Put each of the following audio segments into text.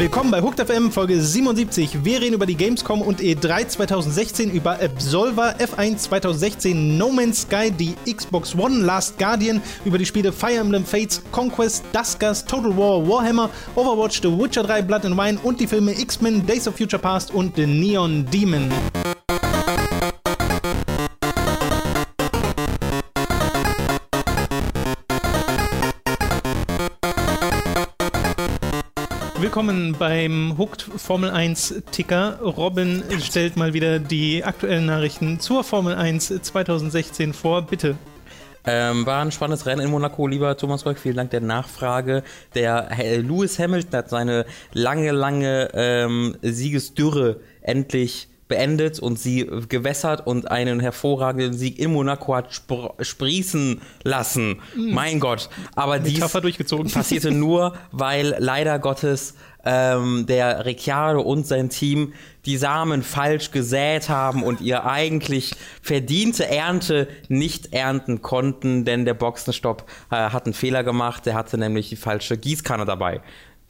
Willkommen bei Hooked FM Folge 77. Wir reden über die Gamescom und E3 2016, über Absolver, F1 2016, No Man's Sky, die Xbox One, Last Guardian, über die Spiele Fire Emblem Fates, Conquest, Duskers, Total War, Warhammer, Overwatch, The Witcher 3, Blood and Wine und die Filme X-Men, Days of Future Past und The Neon Demon. Willkommen beim Hooked Formel 1 Ticker. Robin stellt mal wieder die aktuellen Nachrichten zur Formel 1 2016 vor. Bitte. Ähm, war ein spannendes Rennen in Monaco, lieber Thomas Röck. Vielen Dank der Nachfrage. Der Lewis Hamilton hat seine lange, lange ähm, Siegesdürre endlich beendet und sie gewässert und einen hervorragenden Sieg in Monaco hat spr sprießen lassen. Mhm. Mein Gott. Aber dies passierte nur, weil leider Gottes ähm, der Ricciardo und sein Team die Samen falsch gesät haben und ihr eigentlich verdiente Ernte nicht ernten konnten, denn der Boxenstopp äh, hat einen Fehler gemacht. Der hatte nämlich die falsche Gießkanne dabei.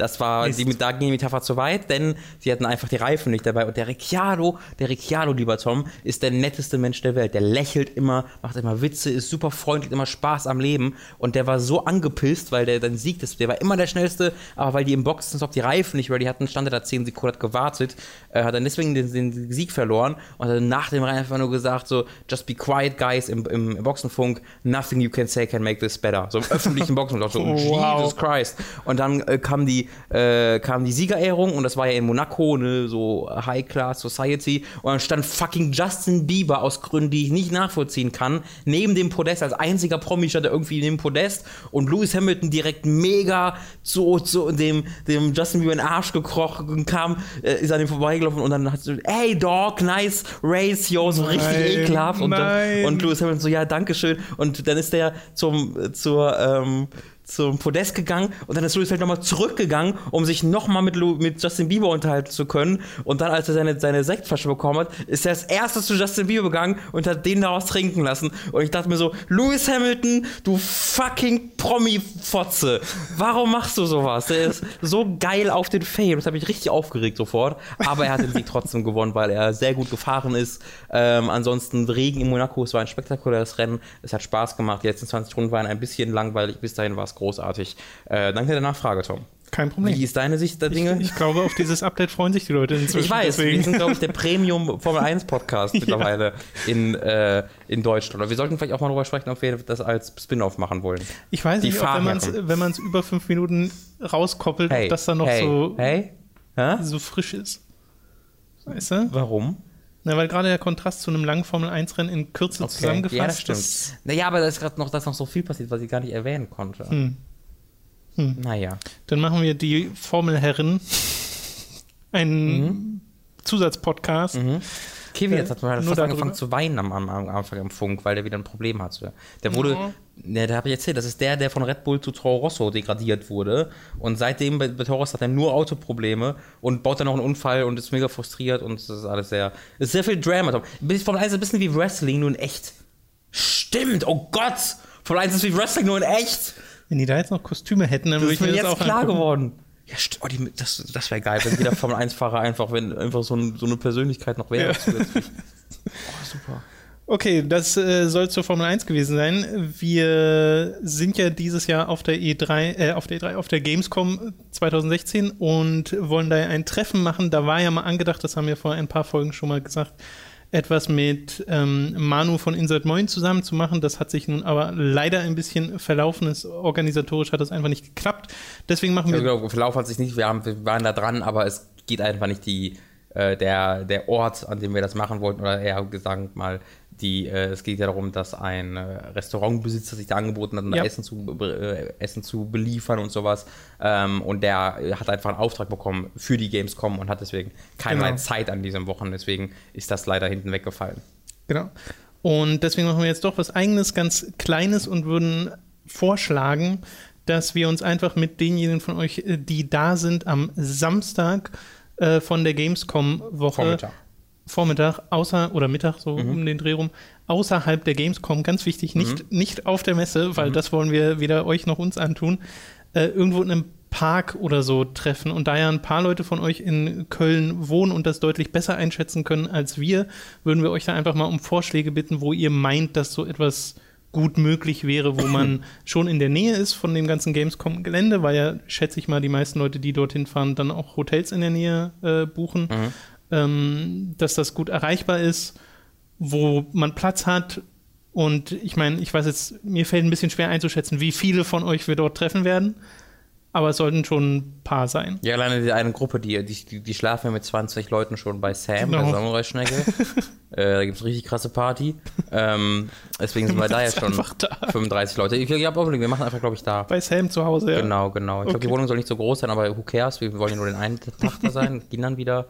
Das war, die, da ging die Metapher zu weit, denn sie hatten einfach die Reifen nicht dabei. Und der Ricciardo, der Ricciardo, lieber Tom, ist der netteste Mensch der Welt. Der lächelt immer, macht immer Witze, ist super freundlich, immer Spaß am Leben. Und der war so angepisst, weil der dann siegt ist. Der war immer der Schnellste, aber weil die im Boxenstopp die Reifen nicht ready hatten, stand er da 10 Sekunden, hat gewartet, äh, hat dann deswegen den, den, Sieg verloren und hat dann nach dem Rennen einfach nur gesagt, so, just be quiet, guys, im, im, im Boxenfunk, nothing you can say can make this better. So im öffentlichen Boxenfunk, so, wow. Jesus Christ. Und dann äh, kam die äh, kam die Siegerehrung und das war ja in Monaco, ne, so High Class Society. Und dann stand fucking Justin Bieber aus Gründen, die ich nicht nachvollziehen kann, neben dem Podest, als einziger Promi stand er irgendwie neben dem Podest und Lewis Hamilton direkt mega zu, zu dem, dem Justin Bieber in den Arsch gekrochen kam, äh, ist an ihm vorbeigelaufen und dann hat so, hey Dog, nice race, yo, so richtig nein, ekelhaft. Und, und Lewis Hamilton so, ja, dankeschön. Und dann ist der zum, zur, ähm, zum Podest gegangen und dann ist Louis halt nochmal zurückgegangen, um sich nochmal mit, mit Justin Bieber unterhalten zu können. Und dann, als er seine, seine Sektflasche bekommen hat, ist er als erstes zu Justin Bieber gegangen und hat den daraus trinken lassen. Und ich dachte mir so, Lewis Hamilton, du fucking Promi-Fotze, warum machst du sowas? Der ist so geil auf den Fame. Das habe ich richtig aufgeregt sofort. Aber er hat den Sieg trotzdem gewonnen, weil er sehr gut gefahren ist. Ähm, ansonsten Regen in Monaco, es war ein spektakuläres Rennen. Es hat Spaß gemacht. Die letzten 20 Runden waren ein bisschen langweilig. Bis dahin war es großartig. Äh, danke der Nachfrage, Tom. Kein Problem. Wie ist deine Sicht der Dinge? Ich, ich glaube, auf dieses Update freuen sich die Leute inzwischen. Ich weiß, deswegen. wir sind, glaube ich, der Premium Formel 1 Podcast mittlerweile ja. in, äh, in Deutschland. Oder wir sollten vielleicht auch mal darüber sprechen, ob wir das als Spin-off machen wollen. Ich weiß die nicht, ob, wenn man es über fünf Minuten rauskoppelt, hey, ob das dann noch hey, so, hey? so frisch ist. Weißt du? Warum? Na, weil gerade der Kontrast zu einem langen Formel-1-Rennen in Kürze okay. zusammengefasst ja, das stimmt. Das naja, aber da ist gerade noch, dass noch so viel passiert, was ich gar nicht erwähnen konnte. Hm. Hm. Naja. Dann machen wir die Formelherren einen mhm. Zusatzpodcast. Mhm. Kevin jetzt hat mal fast angefangen zu weinen am, am, Anfang im Funk, weil der wieder ein Problem hatte. Der wurde, ja. Ne, der habe ich erzählt, das ist der, der von Red Bull zu Toro Rosso degradiert wurde. Und seitdem bei, bei Toro Rosso hat er nur Autoprobleme und baut dann noch einen Unfall und ist mega frustriert und das ist alles sehr, ist sehr viel Drama. Von 1 ist ein bisschen wie Wrestling, nur in echt. Stimmt, oh Gott! Von 1 ist wie Wrestling, nur in echt. Wenn die da jetzt noch Kostüme hätten, dann würde ich mir das jetzt auch klar angucken. geworden. Ja, oh, die, das, das wäre geil, wenn jeder Formel 1-Fahrer einfach, wenn einfach so, ein, so, eine Persönlichkeit noch wäre. Ja. Oh, super. Okay, das äh, soll zur Formel 1 gewesen sein. Wir sind ja dieses Jahr auf der E3, äh, auf der E3, auf der Gamescom 2016 und wollen da ein Treffen machen. Da war ja mal angedacht, das haben wir vor ein paar Folgen schon mal gesagt, etwas mit ähm, Manu von Insert Moin zusammen zu machen. Das hat sich nun aber leider ein bisschen verlaufen. Ist, organisatorisch hat das einfach nicht geklappt. Deswegen machen wir. Also, Verlauf hat sich nicht, wir, haben, wir waren da dran, aber es geht einfach nicht die, äh, der, der Ort, an dem wir das machen wollten, oder eher gesagt mal die, äh, es geht ja darum, dass ein äh, Restaurantbesitzer sich da angeboten hat, ja. Essen, zu, äh, Essen zu beliefern und sowas. Ähm, und der hat einfach einen Auftrag bekommen für die Gamescom und hat deswegen keine genau. Zeit an diesem Wochen. Deswegen ist das leider hinten weggefallen. Genau. Und deswegen machen wir jetzt doch was eigenes, ganz Kleines und würden vorschlagen, dass wir uns einfach mit denjenigen von euch, äh, die da sind, am Samstag äh, von der Gamescom-Woche Vormittag außer, oder Mittag, so mhm. um den Dreh rum, außerhalb der Gamescom, ganz wichtig, nicht, mhm. nicht auf der Messe, weil mhm. das wollen wir weder euch noch uns antun, äh, irgendwo in einem Park oder so treffen. Und da ja ein paar Leute von euch in Köln wohnen und das deutlich besser einschätzen können als wir, würden wir euch da einfach mal um Vorschläge bitten, wo ihr meint, dass so etwas gut möglich wäre, wo man schon in der Nähe ist von dem ganzen Gamescom-Gelände, weil ja, schätze ich mal, die meisten Leute, die dorthin fahren, dann auch Hotels in der Nähe äh, buchen, mhm. Ähm, dass das gut erreichbar ist, wo man Platz hat. Und ich meine, ich weiß jetzt, mir fällt ein bisschen schwer einzuschätzen, wie viele von euch wir dort treffen werden aber es sollten schon ein paar sein. Ja, alleine die eine Gruppe, die, die, die schlafen ja mit 20 Leuten schon bei Sam, genau. der Samurai-Schnecke. äh, da gibt es richtig krasse Party. Ähm, deswegen sind wir da ja schon da. 35 Leute. Ich, ich habe wir machen einfach, glaube ich, da. Bei Sam zu Hause, ja. Genau, genau. Ich okay. glaube, die Wohnung soll nicht so groß sein, aber who cares? Wir wollen ja nur den einen Tag da sein, gehen dann wieder.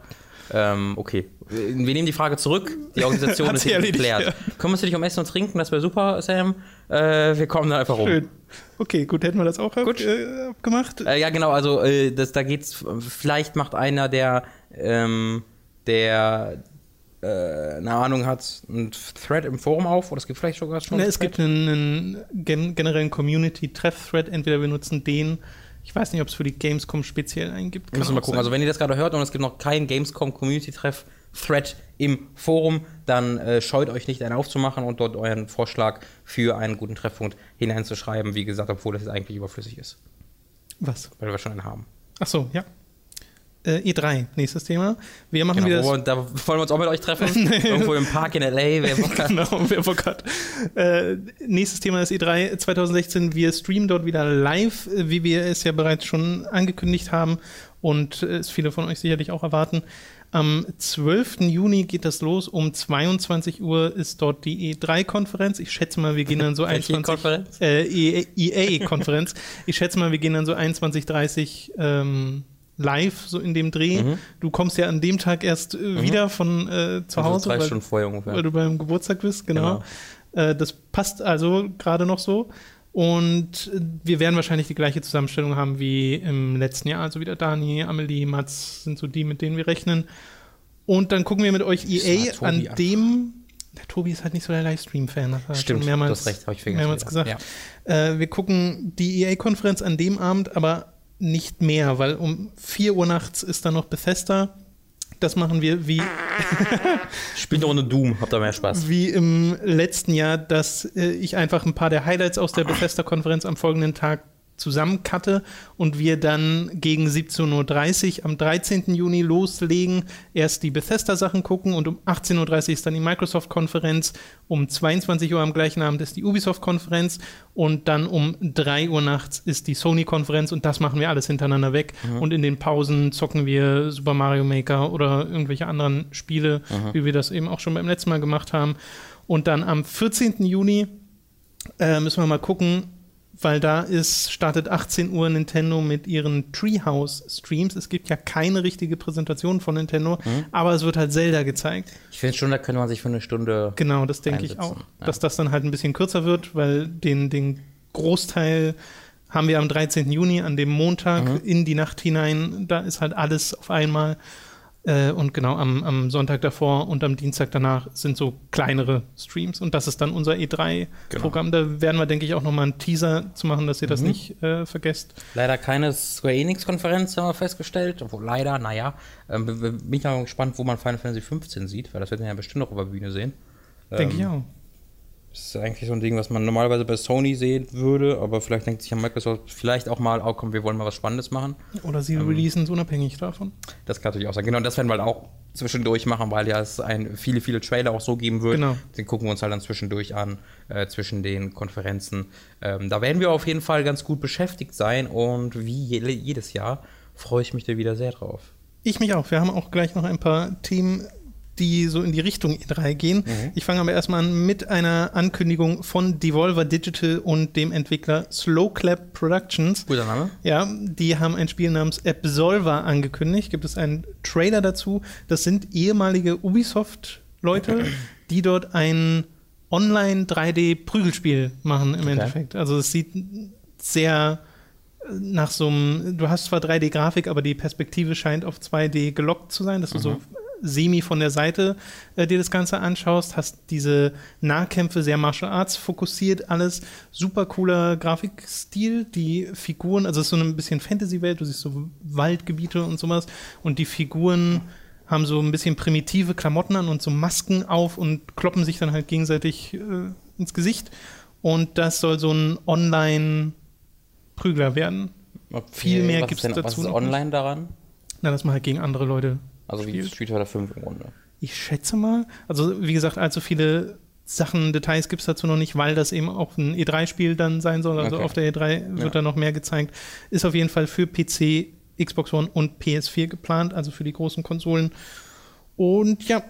Ähm, okay. Wir nehmen die Frage zurück. Die Organisation ist jetzt geklärt. Ja. Kümmerst du dich um Essen und Trinken? Das wäre super, Sam. Äh, wir kommen da einfach rum. Schön. Okay, gut, hätten wir das auch gut. Äh, abgemacht? Äh, ja, genau, also äh, das, da geht's, vielleicht macht einer, der, ähm, der äh, eine Ahnung hat, einen Thread im Forum auf, oder es gibt vielleicht sogar schon. Ne, es gibt einen, einen generellen Community-Treff-Thread, entweder wir nutzen den ich weiß nicht, ob es für die Gamescom speziell einen gibt. Müssen wir mal gucken. Sein. Also wenn ihr das gerade hört und es gibt noch keinen Gamescom Community-Treff Thread im Forum, dann äh, scheut euch nicht, einen aufzumachen und dort euren Vorschlag für einen guten Treffpunkt hineinzuschreiben. Wie gesagt, obwohl das eigentlich überflüssig ist. Was? Weil wir schon einen haben. Ach so, ja. Äh, E3, nächstes Thema. Wir machen genau, wieder. da wollen wir uns auch mit euch treffen. Irgendwo im Park in LA. Wer Bock hat. genau, wer Bock hat. Äh, nächstes Thema ist E3 2016. Wir streamen dort wieder live, wie wir es ja bereits schon angekündigt haben und es viele von euch sicherlich auch erwarten. Am 12. Juni geht das los. Um 22 Uhr ist dort die E3-Konferenz. Ich schätze mal, wir gehen dann so 21. Konferenz? Äh, EA-Konferenz. ich schätze mal, wir gehen dann so 21, 30 ähm, live, so in dem Dreh. Mhm. Du kommst ja an dem Tag erst äh, mhm. wieder von äh, zu also Hause. Drei weil, Stunden vorher ungefähr. Weil du beim Geburtstag bist, genau. genau. Äh, das passt also gerade noch so. Und wir werden wahrscheinlich die gleiche Zusammenstellung haben wie im letzten Jahr. Also wieder Dani, Amelie, Mats sind so die, mit denen wir rechnen. Und dann gucken wir mit euch EA an dem. Der Tobi ist halt nicht so der Livestream-Fan. Stimmt, mehrmals, du hast recht, habe ich mehrmals gesagt. Ja. Äh, wir gucken die EA-Konferenz an dem Abend, aber nicht mehr, weil um 4 Uhr nachts ist dann noch Bethesda. Das machen wir wie. Spielt ohne Doom, habt ihr mehr Spaß. Wie im letzten Jahr, dass äh, ich einfach ein paar der Highlights aus der Bethesda-Konferenz am folgenden Tag zusammencutte und wir dann gegen 17.30 Uhr am 13. Juni loslegen, erst die Bethesda-Sachen gucken und um 18.30 Uhr ist dann die Microsoft-Konferenz, um 22 Uhr am gleichen Abend ist die Ubisoft-Konferenz und dann um 3 Uhr nachts ist die Sony-Konferenz und das machen wir alles hintereinander weg mhm. und in den Pausen zocken wir Super Mario Maker oder irgendwelche anderen Spiele, mhm. wie wir das eben auch schon beim letzten Mal gemacht haben. Und dann am 14. Juni äh, müssen wir mal gucken, weil da ist, startet 18 Uhr Nintendo mit ihren Treehouse-Streams. Es gibt ja keine richtige Präsentation von Nintendo, mhm. aber es wird halt Zelda gezeigt. Ich finde schon, da könnte man sich für eine Stunde. Genau, das denke ich auch. Ja. Dass das dann halt ein bisschen kürzer wird, weil den, den Großteil haben wir am 13. Juni, an dem Montag mhm. in die Nacht hinein. Da ist halt alles auf einmal. Äh, und genau am, am, Sonntag davor und am Dienstag danach sind so kleinere Streams. Und das ist dann unser E3-Programm. Genau. Da werden wir, denke ich, auch nochmal einen Teaser zu machen, dass ihr das mhm. nicht äh, vergesst. Leider keine Square Enix-Konferenz, haben wir festgestellt. Obwohl, leider, naja. Ähm, bin ich mal gespannt, wo man Final Fantasy 15 sieht, weil das wird man ja bestimmt noch über Bühne sehen. Denke ähm, ich auch. Das ist eigentlich so ein Ding, was man normalerweise bei Sony sehen würde, aber vielleicht denkt sich ja Microsoft vielleicht auch mal, oh komm, wir wollen mal was Spannendes machen. Oder sie ähm, releasen es unabhängig davon. Das kann natürlich auch sein. Genau, und das werden wir halt auch zwischendurch machen, weil ja es ein, viele, viele Trailer auch so geben wird. Genau. Den gucken wir uns halt dann zwischendurch an, äh, zwischen den Konferenzen. Ähm, da werden wir auf jeden Fall ganz gut beschäftigt sein und wie je, jedes Jahr freue ich mich da wieder sehr drauf. Ich mich auch. Wir haben auch gleich noch ein paar Themen die so in die Richtung E3 gehen. Mhm. Ich fange aber erstmal an mit einer Ankündigung von Devolver Digital und dem Entwickler Slowclap Productions. Guter Name. Ja, die haben ein Spiel namens Absolver angekündigt. Gibt es einen Trailer dazu? Das sind ehemalige Ubisoft-Leute, die dort ein Online 3D-Prügelspiel machen im okay. Endeffekt. Also es sieht sehr nach so einem, du hast zwar 3D-Grafik, aber die Perspektive scheint auf 2D gelockt zu sein, dass du mhm. so semi von der Seite äh, dir das Ganze anschaust. Hast diese Nahkämpfe sehr Martial Arts fokussiert, alles super cooler Grafikstil. Die Figuren, also es ist so ein bisschen Fantasy-Welt, du siehst so Waldgebiete und sowas und die Figuren haben so ein bisschen primitive Klamotten an und so Masken auf und kloppen sich dann halt gegenseitig äh, ins Gesicht. Und das soll so ein Online-Prügler werden. Okay. Viel mehr gibt es dazu. Was ist online daran? Na, dass man halt gegen andere Leute. Also spielt. wie Street Fighter 5 im Grunde. Ich schätze mal. Also, wie gesagt, allzu viele Sachen, Details gibt es dazu noch nicht, weil das eben auch ein E3-Spiel dann sein soll. Also okay. auf der E3 wird ja. da noch mehr gezeigt. Ist auf jeden Fall für PC Xbox One und PS4 geplant, also für die großen Konsolen. Und ja,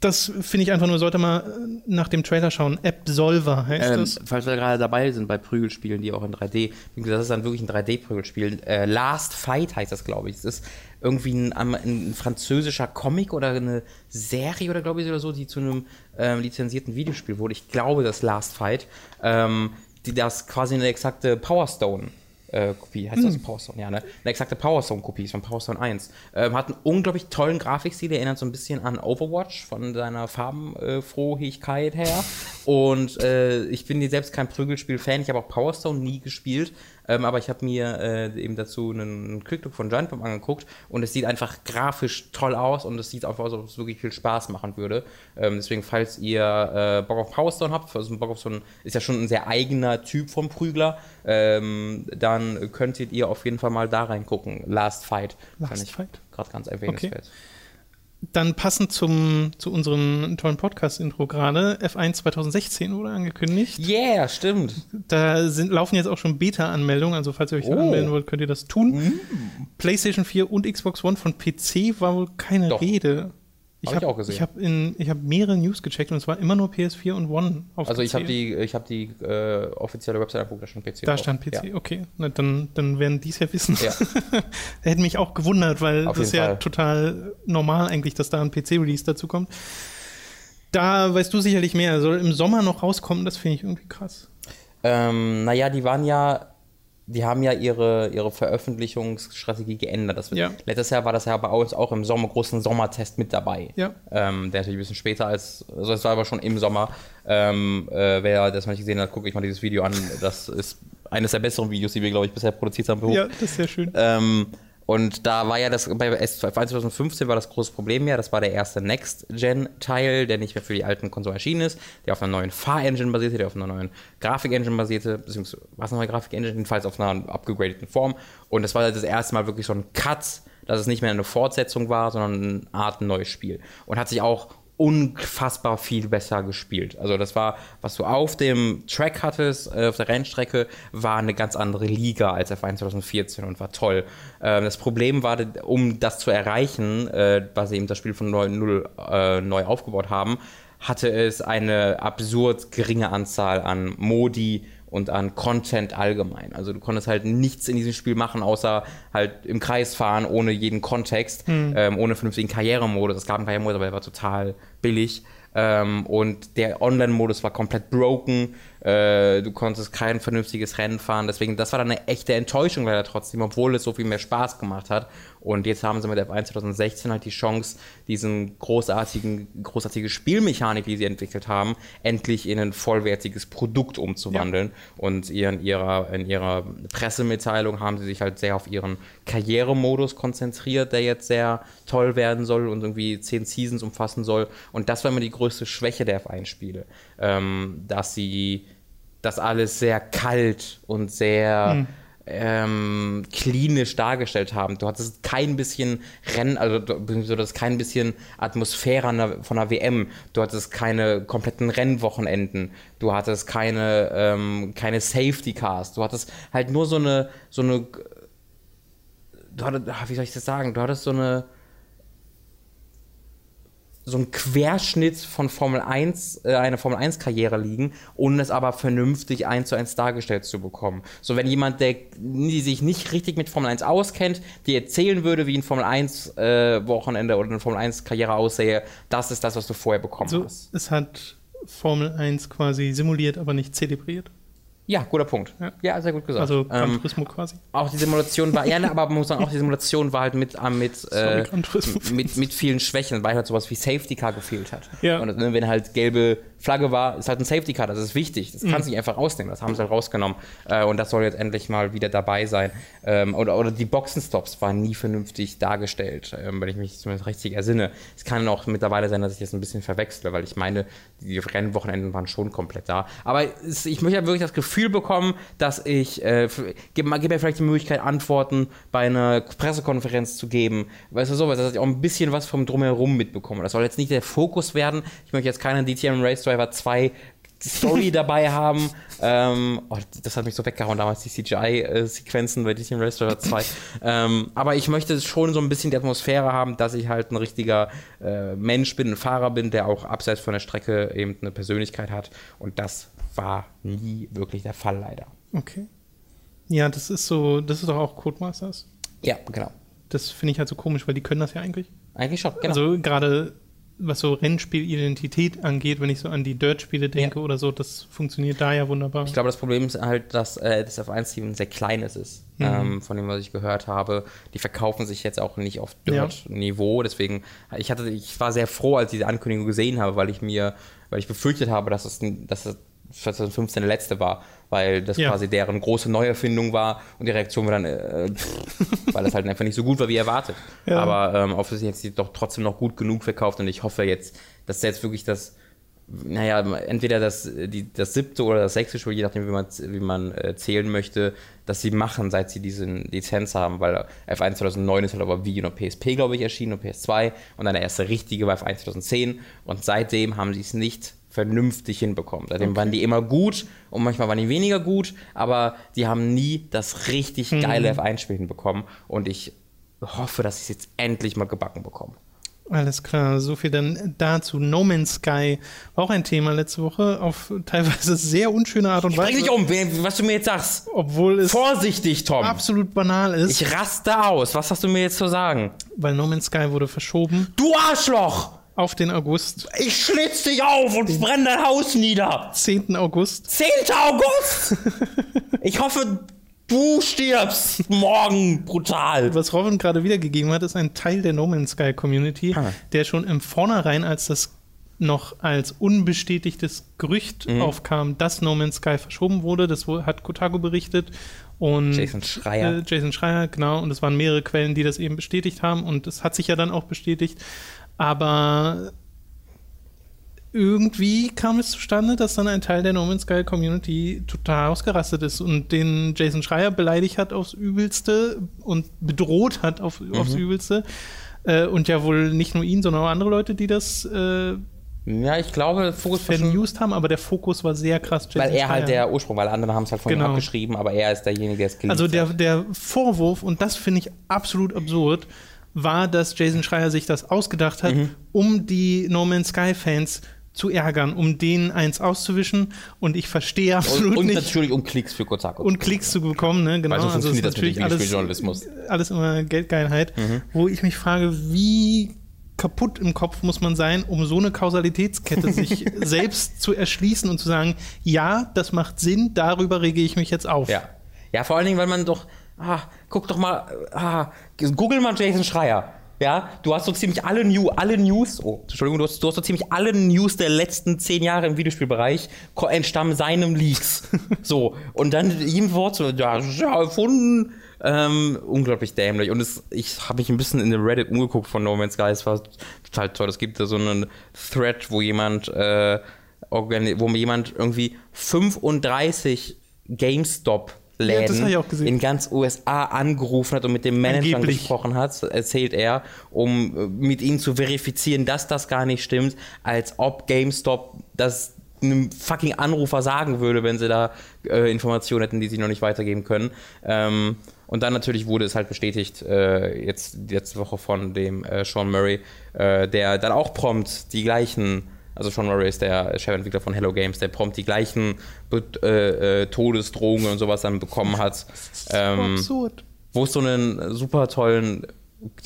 das finde ich einfach nur, sollte mal äh, nach dem Trailer schauen. Absolver heißt ähm, das. Falls wir gerade dabei sind bei Prügelspielen, die auch in 3D, das ist dann wirklich ein 3D-Prügelspiel. Äh, Last Fight heißt das, glaube ich. Das ist irgendwie ein, ein, französischer Comic oder eine Serie oder glaube ich oder so, die zu einem ähm, lizenzierten Videospiel wurde. Ich glaube, das Last Fight, ähm, die das quasi eine exakte Power Stone äh, Kopie, heißt das hm. Power Stone? Ja, ne? Eine exakte Power Stone Kopie ist von Power Stone 1. Ähm, hat einen unglaublich tollen Grafikstil, der erinnert so ein bisschen an Overwatch von seiner Farbenfrohigkeit äh, her. Und äh, ich bin selbst kein Prügelspiel-Fan, ich habe auch Power Stone nie gespielt. Ähm, aber ich habe mir äh, eben dazu einen Quick-Look von Giant Bomb angeguckt und es sieht einfach grafisch toll aus und es sieht auch aus, als ob es wirklich viel Spaß machen würde. Ähm, deswegen, falls ihr äh, Bock auf Powerstone habt, also Bock auf so ein, ist ja schon ein sehr eigener Typ vom Prügler, ähm, dann könntet ihr auf jeden Fall mal da reingucken. Last Fight. Last Fight? Gerade ganz erwähnenswert. Okay. Dann passend zum, zu unserem tollen Podcast-Intro gerade, F1 2016 wurde angekündigt. Yeah, stimmt. Da sind, laufen jetzt auch schon Beta-Anmeldungen, also falls ihr euch oh. anmelden wollt, könnt ihr das tun. Mm. PlayStation 4 und Xbox One von PC war wohl keine Doch. Rede. Ich habe hab, auch gesehen. Ich habe hab mehrere News gecheckt und es war immer nur PS4 und One auf Also PC. ich habe die, ich hab die äh, offizielle Website angeguckt, da stand PC Da drauf. stand PC, ja. okay. Na, dann, dann werden die es ja wissen. Ja. Hätte mich auch gewundert, weil auf das ist ja Fall. total normal eigentlich, dass da ein PC-Release dazu kommt. Da weißt du sicherlich mehr. Soll im Sommer noch rauskommen, das finde ich irgendwie krass. Ähm, naja, die waren ja die haben ja ihre, ihre Veröffentlichungsstrategie geändert. Das, ja. Letztes Jahr war das ja bei uns auch im Sommer, großen Sommertest mit dabei. Ja. Ähm, der natürlich ein bisschen später als, also es war aber schon im Sommer. Ähm, äh, wer das noch nicht gesehen hat, gucke ich mal dieses Video an. Das ist eines der besseren Videos, die wir, glaube ich, bisher produziert haben. Ja, das ist sehr schön. Ähm, und da war ja das, bei S2 2015 war das große Problem ja, das war der erste Next-Gen-Teil, der nicht mehr für die alten Konsolen erschienen ist, der auf einer neuen Fahr-Engine basierte, der auf einer neuen Grafik-Engine basierte, beziehungsweise was eine neue Grafik-Engine, jedenfalls auf einer abgegradeten Form. Und das war das erste Mal wirklich so ein Cut, dass es nicht mehr eine Fortsetzung war, sondern eine Art neues Spiel. Und hat sich auch unfassbar viel besser gespielt. Also das war, was du auf dem Track hattest, äh, auf der Rennstrecke, war eine ganz andere Liga als F1 2014 und war toll. Äh, das Problem war, um das zu erreichen, äh, weil sie eben das Spiel von 0 äh, neu aufgebaut haben, hatte es eine absurd geringe Anzahl an Modi, und an Content allgemein. Also du konntest halt nichts in diesem Spiel machen, außer halt im Kreis fahren, ohne jeden Kontext, hm. ähm, ohne vernünftigen Karrieremodus. Es gab einen Karrieremodus, aber der war total billig. Ähm, und der Online-Modus war komplett broken. Äh, du konntest kein vernünftiges Rennen fahren. Deswegen, das war dann eine echte Enttäuschung leider trotzdem, obwohl es so viel mehr Spaß gemacht hat. Und jetzt haben sie mit F1 2016 halt die Chance, diesen großartigen, großartige Spielmechanik, die sie entwickelt haben, endlich in ein vollwertiges Produkt umzuwandeln. Ja. Und in ihrer, in ihrer Pressemitteilung haben sie sich halt sehr auf ihren Karrieremodus konzentriert, der jetzt sehr toll werden soll und irgendwie zehn Seasons umfassen soll. Und das war immer die größte Schwäche der F1-Spiele, ähm, dass sie das alles sehr kalt und sehr hm ähm, klinisch dargestellt haben. Du hattest kein bisschen Rennen, also du, hattest kein bisschen Atmosphäre von der WM. Du hattest keine kompletten Rennwochenenden. Du hattest keine, ähm, keine Safety Cars. Du hattest halt nur so eine, so eine, du hattest, wie soll ich das sagen? Du hattest so eine, so ein Querschnitt von Formel 1, äh, eine Formel 1 Karriere liegen, ohne es aber vernünftig eins zu eins dargestellt zu bekommen. So wenn jemand, der die sich nicht richtig mit Formel 1 auskennt, dir erzählen würde, wie ein Formel 1 äh, Wochenende oder eine Formel 1 Karriere aussähe, das ist das, was du vorher bekommen so, hast. Es hat Formel 1 quasi simuliert, aber nicht zelebriert. Ja, guter Punkt. Ja, ja sehr gut gesagt. Also Gran ähm, Turismo quasi. Auch die Simulation war, ja, ne, aber man muss sagen, auch die Simulation war halt mit, äh, mit, Sorry, äh, mit, mit vielen Schwächen, weil halt sowas wie Safety Car gefehlt hat. Ja. Und ne, wenn halt gelbe Flagge war, ist halt ein Safety Car, das ist wichtig. Das mhm. kann sich einfach rausnehmen, das haben sie halt rausgenommen. Äh, und das soll jetzt endlich mal wieder dabei sein. Ähm, oder, oder die Boxenstops waren nie vernünftig dargestellt, ähm, wenn ich mich zumindest richtig ersinne. Es kann auch mittlerweile sein, dass ich das ein bisschen verwechsle, weil ich meine, die Rennwochenenden waren schon komplett da. Aber es, ich möchte ja wirklich das Gefühl, bekommen, dass ich, äh, gib, gib mir vielleicht die Möglichkeit, Antworten bei einer Pressekonferenz zu geben. Weißt du, sowas, dass ich auch ein bisschen was vom Drumherum mitbekomme. Das soll jetzt nicht der Fokus werden. Ich möchte jetzt keinen DTM Race Driver 2 Story dabei haben. Ähm, oh, das hat mich so weggehauen damals, die CGI-Sequenzen bei DTM Race Driver 2. ähm, aber ich möchte schon so ein bisschen die Atmosphäre haben, dass ich halt ein richtiger äh, Mensch bin, ein Fahrer bin, der auch abseits von der Strecke eben eine Persönlichkeit hat. Und das war nie wirklich der Fall, leider. Okay. Ja, das ist so, das ist doch auch Codemasters. Ja, genau. Das finde ich halt so komisch, weil die können das ja eigentlich. Eigentlich schon, genau. Also gerade was so Rennspielidentität angeht, wenn ich so an die Dirt-Spiele denke ja. oder so, das funktioniert da ja wunderbar. Ich glaube, das Problem ist halt, dass äh, das F1-Team sehr kleines ist, mhm. ähm, von dem, was ich gehört habe. Die verkaufen sich jetzt auch nicht auf Dirt-Niveau, ja. deswegen, ich hatte, ich war sehr froh, als ich diese Ankündigung gesehen habe, weil ich mir, weil ich befürchtet habe, dass es, dass es 2015 der letzte war, weil das ja. quasi deren große Neuerfindung war und die Reaktion war dann, äh, pff, weil das halt einfach nicht so gut war wie erwartet. Ja. Aber ähm, offensichtlich hat sie doch trotzdem noch gut genug verkauft und ich hoffe jetzt, dass jetzt wirklich das, naja, entweder das, die, das siebte oder das sechste Spiel, je nachdem, wie man, wie man äh, zählen möchte, dass sie machen, seit sie diesen Lizenz haben, weil F1 2009 ist halt aber wie und PSP, glaube ich, erschienen und PS2 und dann der erste richtige war F1 2010 und seitdem haben sie es nicht vernünftig hinbekommen. Seitdem okay. waren die immer gut und manchmal waren die weniger gut, aber die haben nie das richtig mhm. geile mhm. F1-Spiel hinbekommen und ich hoffe, dass ich es jetzt endlich mal gebacken bekomme. Alles klar, so viel dann dazu. No Man's Sky war auch ein Thema letzte Woche auf teilweise sehr unschöne Art und Weise. Sprich nicht um, was du mir jetzt sagst. Obwohl es vorsichtig, Tom. Absolut banal ist. Ich raste aus. Was hast du mir jetzt zu sagen? Weil No Man's Sky wurde verschoben. Du Arschloch! Auf den August. Ich schlitz dich auf und brenne dein Haus nieder. 10. August. 10. August? ich hoffe, du stirbst morgen brutal. Was Robin gerade wiedergegeben hat, ist ein Teil der No Man's Sky Community, ah. der schon im Vornherein, als das noch als unbestätigtes Gerücht mhm. aufkam, dass No Man's Sky verschoben wurde. Das hat Kotaku berichtet. Und Jason Schreier. Äh, Jason Schreier, genau. Und es waren mehrere Quellen, die das eben bestätigt haben. Und es hat sich ja dann auch bestätigt. Aber irgendwie kam es zustande, dass dann ein Teil der No Man's Sky Community total ausgerastet ist und den Jason Schreier beleidigt hat aufs Übelste und bedroht hat auf, mhm. aufs Übelste. Äh, und ja wohl nicht nur ihn, sondern auch andere Leute, die das äh, ja, ich glaube, Fokus verused haben, aber der Fokus war sehr krass. Jason weil er Schreier. halt der Ursprung, weil andere haben es halt von genau. ihm abgeschrieben, aber er ist derjenige, der es geliebt Also der, der Vorwurf, und das finde ich absolut absurd, war, dass Jason Schreier sich das ausgedacht hat, mhm. um die No Man's Sky Fans zu ärgern, um denen eins auszuwischen. Und ich verstehe absolut und, und nicht. Und natürlich um Klicks für Kotaku. Und Klicks zu bekommen, ne? Genau. Also, also ist natürlich alles, alles immer Geldgeilheit, mhm. wo ich mich frage, wie kaputt im Kopf muss man sein, um so eine Kausalitätskette sich selbst zu erschließen und zu sagen, ja, das macht Sinn, darüber rege ich mich jetzt auf. Ja. Ja, vor allen Dingen, weil man doch ah, guck doch mal, ah, google mal Jason Schreier. Ja, du hast so ziemlich alle, New, alle News, oh, Entschuldigung, du hast, du hast so ziemlich alle News der letzten zehn Jahre im Videospielbereich entstammen seinem Leaks. so, und dann ihm Wort so, ja, ja, erfunden. Ähm, unglaublich dämlich. Und es, ich habe mich ein bisschen in der Reddit umgeguckt von No Man's Sky. Es war total toll. Es gibt da so einen Thread, wo jemand, äh, wo jemand irgendwie 35 GameStop Läden ja, in ganz USA angerufen hat und mit dem Manager gesprochen hat, erzählt er, um äh, mit ihnen zu verifizieren, dass das gar nicht stimmt, als ob GameStop das einem fucking Anrufer sagen würde, wenn sie da äh, Informationen hätten, die sie noch nicht weitergeben können. Ähm, und dann natürlich wurde es halt bestätigt, äh, jetzt letzte Woche von dem äh, Sean Murray, äh, der dann auch prompt die gleichen also Sean Murray ist der Chefentwickler von Hello Games, der prompt die gleichen äh, äh, Todesdrohungen und sowas dann bekommen hat. Ähm, absurd. Wo es so einen super tollen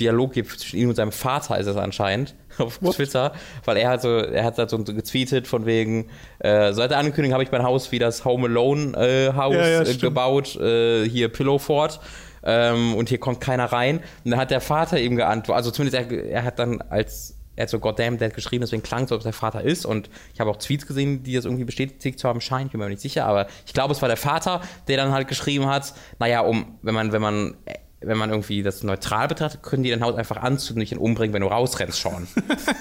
Dialog gibt zwischen ihm und seinem Vater, ist es anscheinend, auf What? Twitter, weil er hat so, er hat so getweetet von wegen, äh, seit der Ankündigung habe ich mein Haus wie das Home Alone äh, Haus ja, ja, äh, gebaut, äh, hier Pillow Fort. Ähm, und hier kommt keiner rein. Und dann hat der Vater ihm geantwortet, also zumindest er, er hat dann als er hat so Goddamn Dad geschrieben, deswegen klang es, ob es der Vater ist. Und ich habe auch Tweets gesehen, die das irgendwie bestätigt zu haben scheinen. Ich bin mir nicht sicher, aber ich glaube, es war der Vater, der dann halt geschrieben hat, naja, um, wenn man, wenn man wenn man irgendwie das neutral betrachtet, können die dein Haus einfach anzünden und umbringen, wenn du rausrennst, Sean.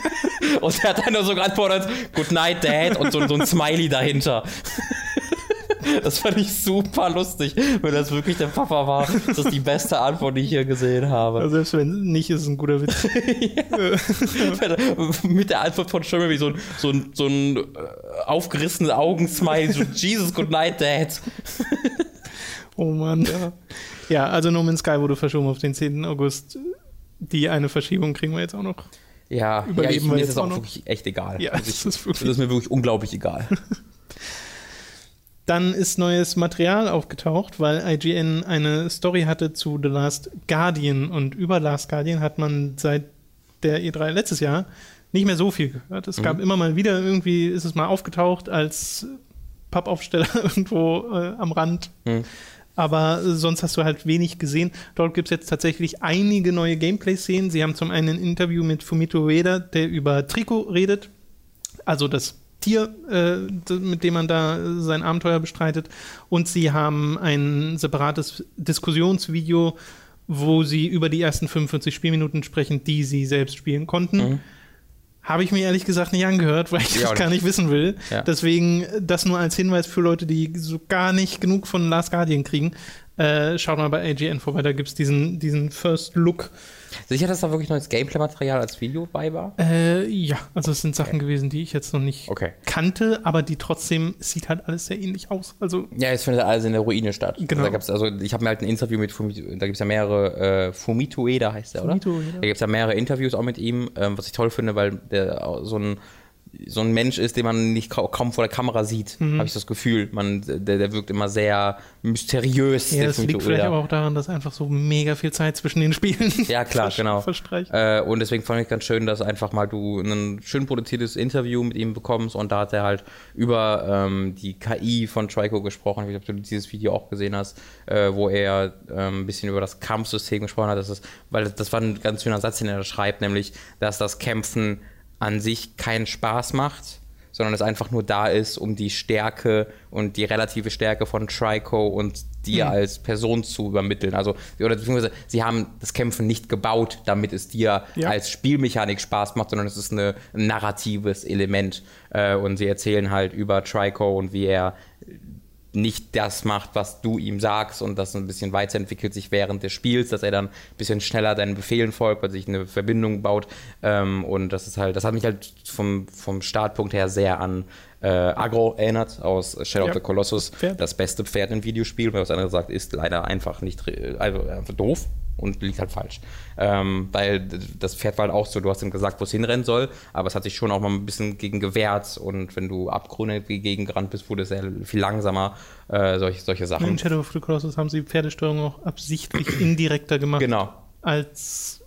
und er hat dann nur so geantwortet, Good night, Dad, und so, so ein Smiley dahinter. Das fand ich super lustig, wenn das wirklich der Papa war. Das ist die beste Antwort, die ich hier gesehen habe. Also selbst wenn nicht, ist es ein guter Witz. Mit der Antwort von wie so ein, so ein, so ein äh, aufgerissenes Augensmiley, so Jesus, good night, Dad. Oh Mann. Ja. ja, also No Man's Sky wurde verschoben auf den 10. August. Die eine Verschiebung kriegen wir jetzt auch noch. Ja, ja ich, mir ist es auch noch. wirklich echt egal. Ja, also ich, das, ist das ist mir wirklich unglaublich egal. Dann ist neues Material aufgetaucht, weil IGN eine Story hatte zu The Last Guardian und über Last Guardian hat man seit der E3 letztes Jahr nicht mehr so viel gehört. Es mhm. gab immer mal wieder, irgendwie ist es mal aufgetaucht als Pappaufsteller irgendwo äh, am Rand. Mhm. Aber sonst hast du halt wenig gesehen. Dort gibt es jetzt tatsächlich einige neue Gameplay-Szenen. Sie haben zum einen ein Interview mit Fumito Ueda, der über Trikot redet. Also das Tier, äh, mit dem man da sein Abenteuer bestreitet. Und sie haben ein separates Diskussionsvideo, wo sie über die ersten 45 Spielminuten sprechen, die sie selbst spielen konnten. Mhm. Habe ich mir ehrlich gesagt nicht angehört, weil ich ja, das gar nicht wissen will. Ja. Deswegen das nur als Hinweis für Leute, die so gar nicht genug von Last Guardian kriegen. Äh, schaut mal bei AGN vorbei, da gibt es diesen, diesen First Look Sicher, dass da wirklich neues Gameplay-Material als Video bei war? Äh, ja, also es sind Sachen okay. gewesen, die ich jetzt noch nicht okay. kannte, aber die trotzdem sieht halt alles sehr ähnlich aus. Also ja, es findet alles in der Ruine statt. Genau. Also, da also ich habe mir halt ein Interview mit Fumito, da gibt es ja mehrere, äh, Fumito Eda heißt der, oder? Fumito Eda. Da gibt es ja mehrere Interviews auch mit ihm, ähm, was ich toll finde, weil der so ein so ein Mensch ist, den man nicht kaum vor der Kamera sieht, mhm. habe ich das Gefühl. Man, der, der wirkt immer sehr mysteriös. Ja, das liegt vielleicht aber auch daran, dass einfach so mega viel Zeit zwischen den Spielen Ja, klar, genau. Äh, und deswegen fand ich ganz schön, dass einfach mal du ein schön produziertes Interview mit ihm bekommst und da hat er halt über ähm, die KI von Trico gesprochen. Ich ob du dieses Video auch gesehen hast, äh, wo er ähm, ein bisschen über das Kampfsystem gesprochen hat. Das ist, weil das war ein ganz schöner Satz, den er da schreibt, nämlich, dass das Kämpfen an sich keinen Spaß macht, sondern es einfach nur da ist, um die Stärke und die relative Stärke von Trico und dir mhm. als Person zu übermitteln. Also, oder beziehungsweise sie haben das Kämpfen nicht gebaut, damit es dir ja. als Spielmechanik Spaß macht, sondern es ist eine, ein narratives Element. Äh, und sie erzählen halt über Trico und wie er nicht das macht, was du ihm sagst und das ein bisschen weiterentwickelt sich während des Spiels, dass er dann ein bisschen schneller deinen Befehlen folgt, weil sich eine Verbindung baut. Ähm, und das ist halt, das hat mich halt vom, vom Startpunkt her sehr an äh, Agro erinnert aus Shadow ja. of the Colossus. Pferd. Das beste Pferd im Videospiel, weil was andere sagt, ist leider einfach nicht, also einfach doof und liegt halt falsch. Ähm, weil das Pferd war halt auch so, du hast ihm gesagt, wo es hinrennen soll, aber es hat sich schon auch mal ein bisschen gegen gewehrt und wenn du Abgründe gegen gerannt bist, wurde es sehr viel langsamer, äh, solche, solche Sachen. In Shadow of the Colossus haben sie Pferdesteuerung auch absichtlich indirekter gemacht. Genau. Als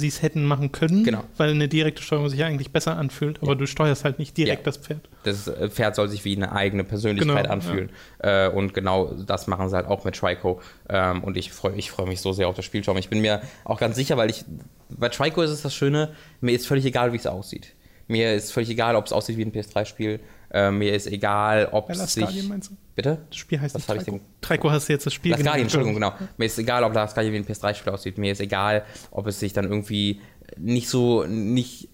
sie es hätten machen können, genau. weil eine direkte Steuerung sich ja eigentlich besser anfühlt, aber ja. du steuerst halt nicht direkt ja. das Pferd. Das äh, Pferd soll sich wie eine eigene Persönlichkeit genau, anfühlen. Ja. Äh, und genau das machen sie halt auch mit Trico. Ähm, und ich freue ich freu mich so sehr auf das Spiel. Ich bin mir auch ganz sicher, weil ich, bei Trico ist es das Schöne, mir ist völlig egal, wie es aussieht. Mir ist völlig egal, ob es aussieht wie ein PS3-Spiel. Äh, mir ist egal, ob es sich. Meinst du? Bitte? Das Spiel heißt Was nicht Trico. Trico hast du jetzt das Spiel Guardian, Entschuldigung, genau. Mir ist egal, ob Guardian wie ein PS3-Spiel aussieht. Mir ist egal, ob es sich dann irgendwie nicht so, nicht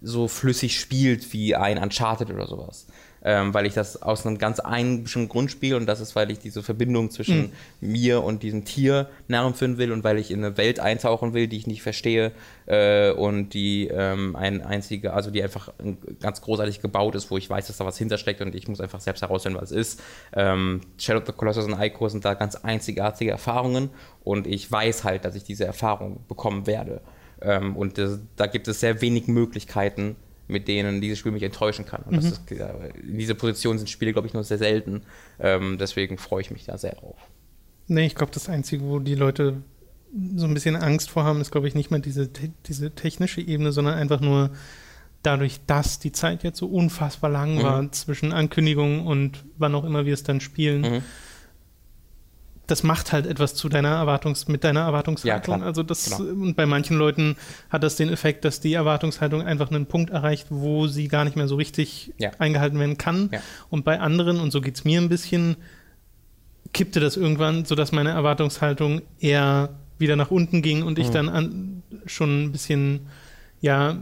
so flüssig spielt wie ein Uncharted oder sowas ähm, weil ich das aus einem ganz einbestimmten Grund spiele und das ist, weil ich diese Verbindung zwischen mhm. mir und diesem Tier nachempfinden will und weil ich in eine Welt eintauchen will, die ich nicht verstehe äh, und die ähm, ein einzige, also die einfach ganz großartig gebaut ist, wo ich weiß, dass da was hintersteckt und ich muss einfach selbst herausfinden, was es ist. Ähm, Shadow of the Colossus und Ico sind da ganz einzigartige Erfahrungen und ich weiß halt, dass ich diese Erfahrung bekommen werde. Ähm, und das, da gibt es sehr wenig Möglichkeiten, mit denen dieses Spiel mich enttäuschen kann. Und mhm. ist, in dieser Position sind Spiele, glaube ich, nur sehr selten. Ähm, deswegen freue ich mich da sehr drauf. Nee, ich glaube, das Einzige, wo die Leute so ein bisschen Angst vor haben, ist, glaube ich, nicht mal diese, diese technische Ebene, sondern einfach nur dadurch, dass die Zeit jetzt so unfassbar lang mhm. war zwischen Ankündigung und wann auch immer wir es dann spielen. Mhm. Das macht halt etwas zu deiner Erwartungs, mit deiner Erwartungshaltung. Ja, also das, genau. und bei manchen Leuten hat das den Effekt, dass die Erwartungshaltung einfach einen Punkt erreicht, wo sie gar nicht mehr so richtig ja. eingehalten werden kann. Ja. Und bei anderen, und so geht es mir ein bisschen, kippte das irgendwann, sodass meine Erwartungshaltung eher wieder nach unten ging und ich mhm. dann an, schon ein bisschen, ja,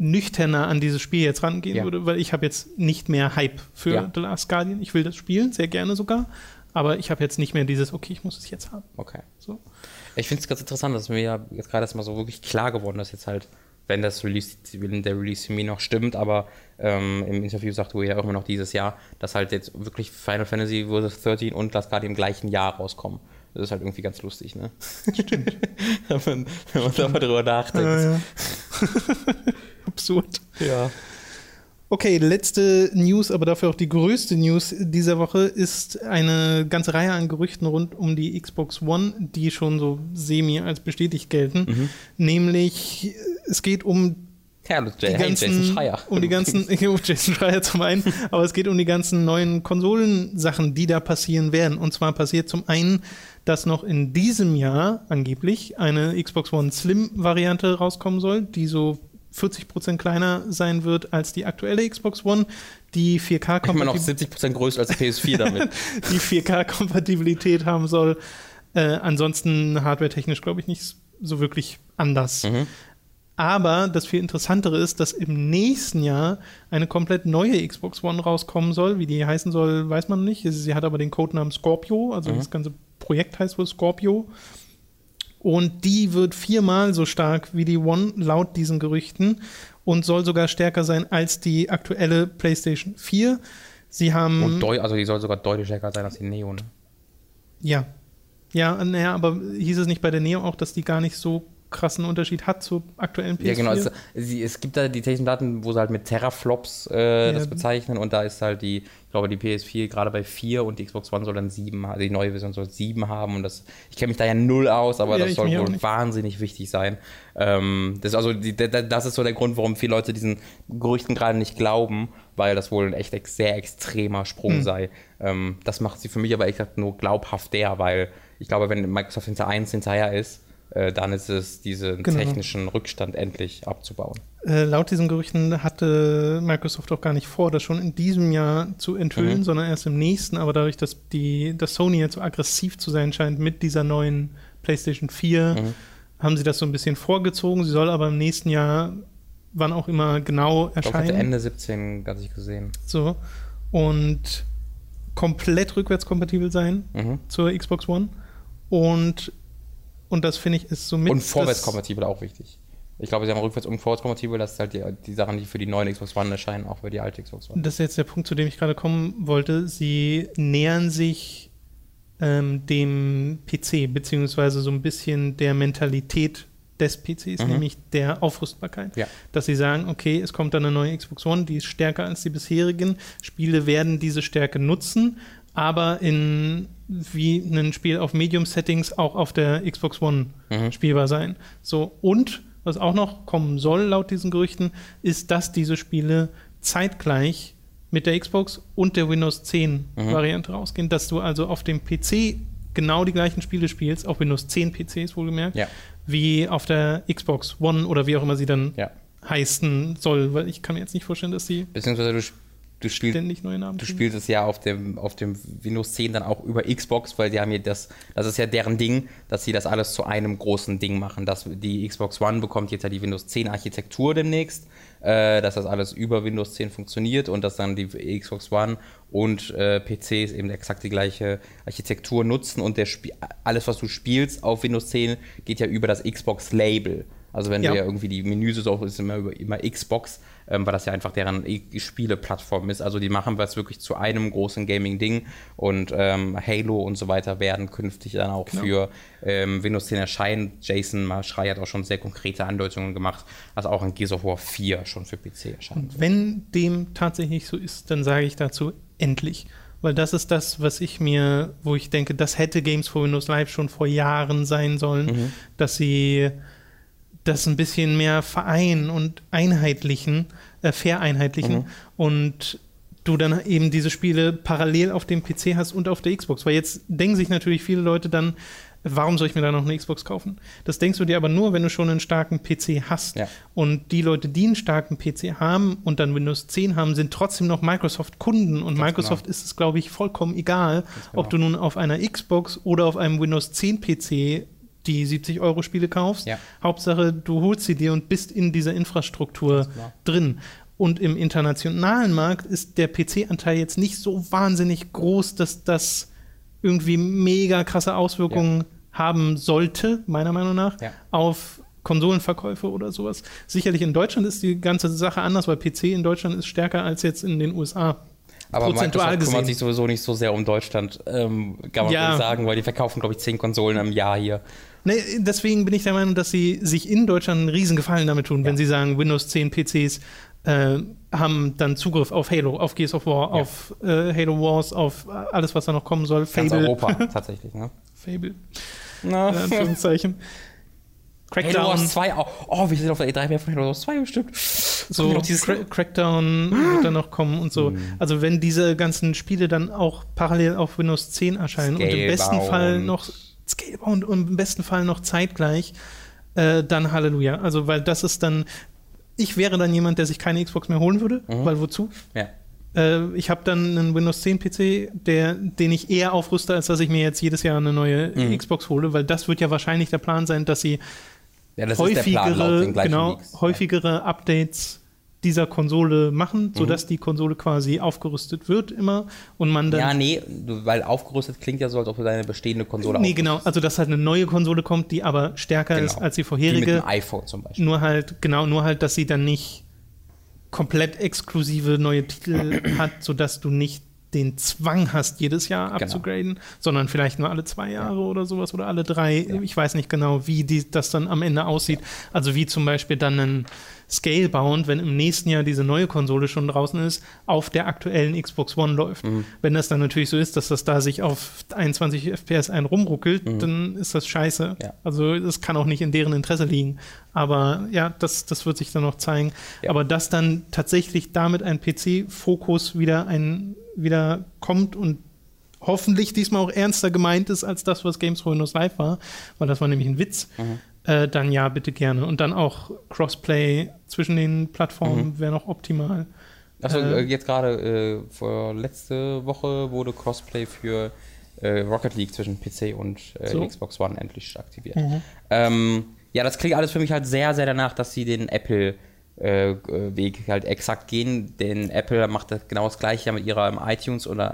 nüchterner an dieses Spiel jetzt rangehen ja. würde, weil ich habe jetzt nicht mehr Hype für ja. The Last Guardian. Ich will das spielen, sehr gerne sogar, aber ich habe jetzt nicht mehr dieses, okay, ich muss es jetzt haben. Okay. So. Ich finde es ganz interessant, dass mir ja jetzt gerade erstmal so wirklich klar geworden ist, jetzt halt, wenn das Release, wenn der Release mir noch stimmt, aber ähm, im Interview sagt du ja auch immer noch dieses Jahr, dass halt jetzt wirklich Final Fantasy Versus 13 und Last Guardian im gleichen Jahr rauskommen. Das ist halt irgendwie ganz lustig, ne? Stimmt. wenn, man, wenn man darüber nachdenkt. Ja, ja. Absurd. Ja. Okay, letzte News, aber dafür auch die größte News dieser Woche ist eine ganze Reihe an Gerüchten rund um die Xbox One, die schon so semi als bestätigt gelten. Mhm. Nämlich, es geht um ja, die hey, ganzen, Jason Schreier. Um die ganzen, Jason Schreier zum einen, aber es geht um die ganzen neuen Konsolensachen, die da passieren werden. Und zwar passiert zum einen, dass noch in diesem Jahr angeblich eine Xbox One Slim-Variante rauskommen soll, die so 40% kleiner sein wird als die aktuelle Xbox One, die 4K-Kompatibilität. Immer noch 70 größer als die PS4 damit. die 4K-Kompatibilität haben soll. Äh, ansonsten hardware-technisch, glaube ich, nicht so wirklich anders. Mhm. Aber das viel Interessantere ist, dass im nächsten Jahr eine komplett neue Xbox One rauskommen soll. Wie die heißen soll, weiß man nicht. Sie hat aber den Codenamen Scorpio, also mhm. das ganze Projekt heißt wohl Scorpio. Und die wird viermal so stark wie die One laut diesen Gerüchten und soll sogar stärker sein als die aktuelle PlayStation 4. Sie haben. Und also die soll sogar deutlich stärker sein als die Neo, ne? Ja. Ja, naja, aber hieß es nicht bei der Neo auch, dass die gar nicht so krassen Unterschied hat zur aktuellen PS4. Ja, genau. Es, es gibt da die technischen Daten, wo sie halt mit Teraflops äh, ja. das bezeichnen und da ist halt die, ich glaube, die PS4 gerade bei 4 und die Xbox One soll dann 7, also die neue Version soll 7 haben und das, ich kenne mich da ja null aus, aber ja, das soll wohl wahnsinnig wichtig sein. Ähm, das, also die, das ist so der Grund, warum viele Leute diesen Gerüchten gerade nicht glauben, weil das wohl ein echt sehr extremer Sprung hm. sei. Ähm, das macht sie für mich aber echt nur glaubhaft der, weil ich glaube, wenn Microsoft hinter 1 hinterher ist, dann ist es diesen genau. technischen Rückstand endlich abzubauen. Äh, laut diesen Gerüchten hatte Microsoft auch gar nicht vor, das schon in diesem Jahr zu enthüllen, mhm. sondern erst im nächsten. Aber dadurch, dass, die, dass Sony jetzt so aggressiv zu sein scheint mit dieser neuen PlayStation 4, mhm. haben sie das so ein bisschen vorgezogen. Sie soll aber im nächsten Jahr, wann auch immer genau erscheinen. Ich Ende 17, ganz ich gesehen. So. Und komplett rückwärtskompatibel sein mhm. zur Xbox One. Und und das finde ich ist so mit. Und vorwärtskompatibel auch wichtig. Ich glaube, sie haben rückwärts- und vorwärtskompatibel, das ist halt die, die Sachen, die für die neuen Xbox One erscheinen, auch für die alte Xbox One. Das ist jetzt der Punkt, zu dem ich gerade kommen wollte. Sie nähern sich ähm, dem PC, beziehungsweise so ein bisschen der Mentalität des PCs, mhm. nämlich der Aufrüstbarkeit. Ja. Dass sie sagen, okay, es kommt dann eine neue Xbox One, die ist stärker als die bisherigen. Spiele werden diese Stärke nutzen, aber in wie ein Spiel auf Medium-Settings auch auf der Xbox One mhm. spielbar sein. So, und was auch noch kommen soll, laut diesen Gerüchten, ist, dass diese Spiele zeitgleich mit der Xbox und der Windows 10 mhm. Variante rausgehen, dass du also auf dem PC genau die gleichen Spiele spielst, auf Windows 10 PCs wohlgemerkt, ja. wie auf der Xbox One oder wie auch immer sie dann ja. heißen soll, weil ich kann mir jetzt nicht vorstellen, dass sie. Beziehungsweise du du spielst, ständig neue Namen. Du spielst es ja auf dem, auf dem Windows 10 dann auch über Xbox, weil die haben ja das, das ist ja deren Ding, dass sie das alles zu einem großen Ding machen. Dass die Xbox One bekommt jetzt ja die Windows 10 Architektur demnächst, äh, dass das alles über Windows 10 funktioniert und dass dann die Xbox One und äh, PCs eben exakt die gleiche Architektur nutzen und der Sp alles, was du spielst auf Windows 10, geht ja über das Xbox Label. Also wenn ja. du ja irgendwie die Menüs so ist immer über immer Xbox, ähm, weil das ja einfach deren Spieleplattform ist. Also die machen was wirklich zu einem großen Gaming-Ding und ähm, Halo und so weiter werden künftig dann auch genau. für ähm, Windows 10 erscheinen. Jason Marschrei hat auch schon sehr konkrete Andeutungen gemacht, dass auch ein Gears of War 4 schon für PC erscheint. Und wenn dem tatsächlich so ist, dann sage ich dazu endlich. weil das ist das, was ich mir, wo ich denke, das hätte Games for Windows Live schon vor Jahren sein sollen, mhm. dass sie das ein bisschen mehr vereinen und einheitlichen, äh, vereinheitlichen mhm. und du dann eben diese Spiele parallel auf dem PC hast und auf der Xbox. Weil jetzt denken sich natürlich viele Leute dann, warum soll ich mir da noch eine Xbox kaufen? Das denkst du dir aber nur, wenn du schon einen starken PC hast. Ja. Und die Leute, die einen starken PC haben und dann Windows 10 haben, sind trotzdem noch Microsoft-Kunden. Und Ganz Microsoft genau. ist es, glaube ich, vollkommen egal, genau. ob du nun auf einer Xbox oder auf einem Windows 10 PC die 70 Euro Spiele kaufst. Ja. Hauptsache, du holst sie dir und bist in dieser Infrastruktur drin. Und im internationalen Markt ist der PC-Anteil jetzt nicht so wahnsinnig groß, dass das irgendwie mega krasse Auswirkungen ja. haben sollte, meiner Meinung nach, ja. auf Konsolenverkäufe oder sowas. Sicherlich in Deutschland ist die ganze Sache anders, weil PC in Deutschland ist stärker als jetzt in den USA. Aber prozentual Microsoft kümmert sich sowieso nicht so sehr um Deutschland, ähm, kann man ja. sagen, weil die verkaufen, glaube ich, zehn Konsolen im Jahr hier. Nee, deswegen bin ich der Meinung, dass sie sich in Deutschland einen riesen Gefallen damit tun, ja. wenn sie sagen, Windows 10 PCs äh, haben dann Zugriff auf Halo, auf Gears of War, ja. auf äh, Halo Wars, auf alles, was da noch kommen soll. Fable. Ganz Europa tatsächlich, ne? Fable. Na. In Anführungszeichen. Crackdown. Halo Wars 2 auch. Oh, wir sind auf der E3 mehr von Halo Wars 2 bestimmt. So, Cra Crackdown wird dann noch kommen und so. Mhm. Also, wenn diese ganzen Spiele dann auch parallel auf Windows 10 erscheinen Scalebound. und im besten Fall noch Scalebound und im besten Fall noch zeitgleich, äh, dann Halleluja. Also, weil das ist dann, ich wäre dann jemand, der sich keine Xbox mehr holen würde, mhm. weil wozu? Ja. Äh, ich habe dann einen Windows 10 PC, der, den ich eher aufrüste, als dass ich mir jetzt jedes Jahr eine neue mhm. Xbox hole, weil das wird ja wahrscheinlich der Plan sein, dass sie ja, häufigere, genau, häufigere Updates dieser Konsole machen, sodass mhm. die Konsole quasi aufgerüstet wird immer und man dann. Ja, nee, weil aufgerüstet klingt ja so, als ob du deine bestehende Konsole Nee, genau, also dass halt eine neue Konsole kommt, die aber stärker genau. ist als die vorherige. Wie mit dem iPhone zum Beispiel. Nur halt, genau, nur halt, dass sie dann nicht komplett exklusive neue Titel hat, sodass du nicht den Zwang hast, jedes Jahr genau. abzugraden, genau. sondern vielleicht nur alle zwei Jahre ja. oder sowas oder alle drei. Ja. Ich weiß nicht genau, wie die, das dann am Ende aussieht. Ja. Also wie zum Beispiel dann ein Scalebound, wenn im nächsten Jahr diese neue Konsole schon draußen ist, auf der aktuellen Xbox One läuft. Mhm. Wenn das dann natürlich so ist, dass das da sich auf 21 FPS ein rumruckelt, mhm. dann ist das scheiße. Also das kann auch nicht in deren Interesse liegen. Aber ja, das, das wird sich dann noch zeigen. Aber dass dann tatsächlich damit ein PC-Fokus wieder, ein, wieder kommt und hoffentlich diesmal auch ernster gemeint ist als das, was Games for Windows Live war, weil das war nämlich ein Witz. Mhm äh, dann ja, bitte gerne. Und dann auch Crossplay zwischen den Plattformen mhm. wäre noch optimal. Achso, äh, äh, jetzt gerade äh, vor letzte Woche wurde Crossplay für äh, Rocket League zwischen PC und äh, so. Xbox One endlich aktiviert. Mhm. Ähm, ja, das klingt alles für mich halt sehr, sehr danach, dass sie den Apple Weg halt exakt gehen, denn Apple macht das genau das gleiche mit ihrer iTunes oder